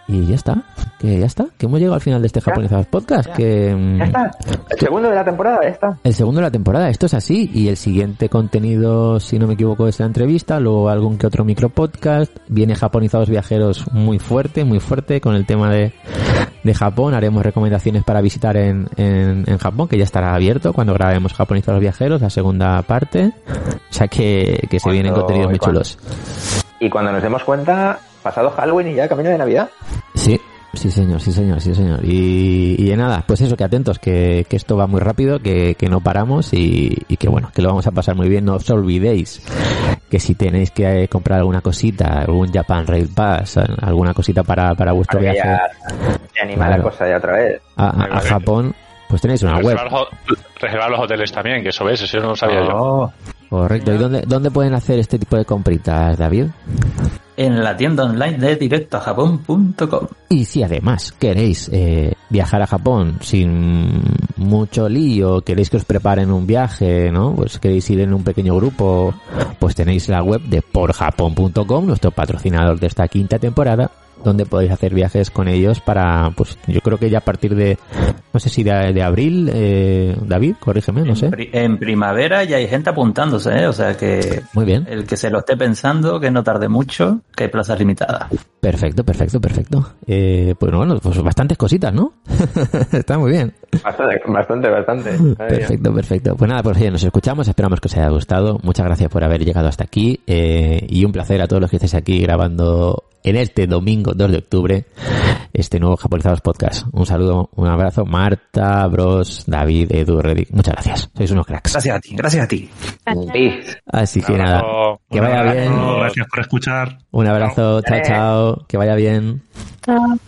Y ya está, que ya está, que hemos llegado al final de este Japonizados podcast, que mm, Ya está. El segundo de la temporada, ya está. el segundo de la temporada, esto es así, y el siguiente contenido, si no me equivoco, es la entrevista, luego algún que otro micropodcast, viene Japonizados Viajeros muy fuerte, muy fuerte con el tema de, de Japón, haremos recomendaciones para visitar en, en, en Japón, que ya estará abierto cuando grabemos Japonizados Viajeros, la segunda parte, o sea que, que se vienen contenidos muy cuando- chulos. Y cuando nos demos cuenta, pasado Halloween y ya camino de Navidad. Sí, sí señor, sí señor, sí señor. Y, y de nada, pues eso, que atentos, que, que esto va muy rápido, que, que no paramos y, y que bueno, que lo vamos a pasar muy bien. No os olvidéis que si tenéis que eh, comprar alguna cosita, algún Japan Rail Pass, alguna cosita para, para vuestro viaje ya anima Claro. la cosa ya otra vez. a, a- a Japón, pues tenéis una web. Reservar, los- reservar los hoteles también, que eso ves, eso no lo sabía yo. Correcto. ¿Y dónde, dónde pueden hacer este tipo de compritas, David? en la tienda online de directoajapón.com. Y si además queréis eh, viajar a Japón sin mucho lío, queréis que os preparen un viaje, ¿no? Pues queréis ir en un pequeño grupo, pues tenéis la web de porjapón.com, nuestro patrocinador de esta quinta temporada, donde podéis hacer viajes con ellos para, pues yo creo que ya a partir de, no sé si de, de abril, eh, David, corrígeme, no sé. En, pri- en primavera ya hay gente apuntándose, ¿eh? o sea que Muy bien. el que se lo esté pensando, que no tarde mucho, que hay plazas limitadas. Perfecto, perfecto, perfecto. Eh, pues bueno, pues bastantes cositas, ¿no? Está muy bien. Bastante, bastante, bastante. Perfecto, perfecto. Pues nada, pues oye, nos escuchamos, esperamos que os haya gustado. Muchas gracias por haber llegado hasta aquí eh, y un placer a todos los que estáis aquí grabando en este domingo 2 de octubre este nuevo Japonizados Podcast. Un saludo, un abrazo, Marta, Bros, David, Edu, Reddick. Muchas gracias. Sois unos cracks. Gracias a ti, gracias a ti. Peace. Así que nada, que vaya bien. Gracias por escuchar. Un abrazo, chao, chao, que vaya bien. Chao.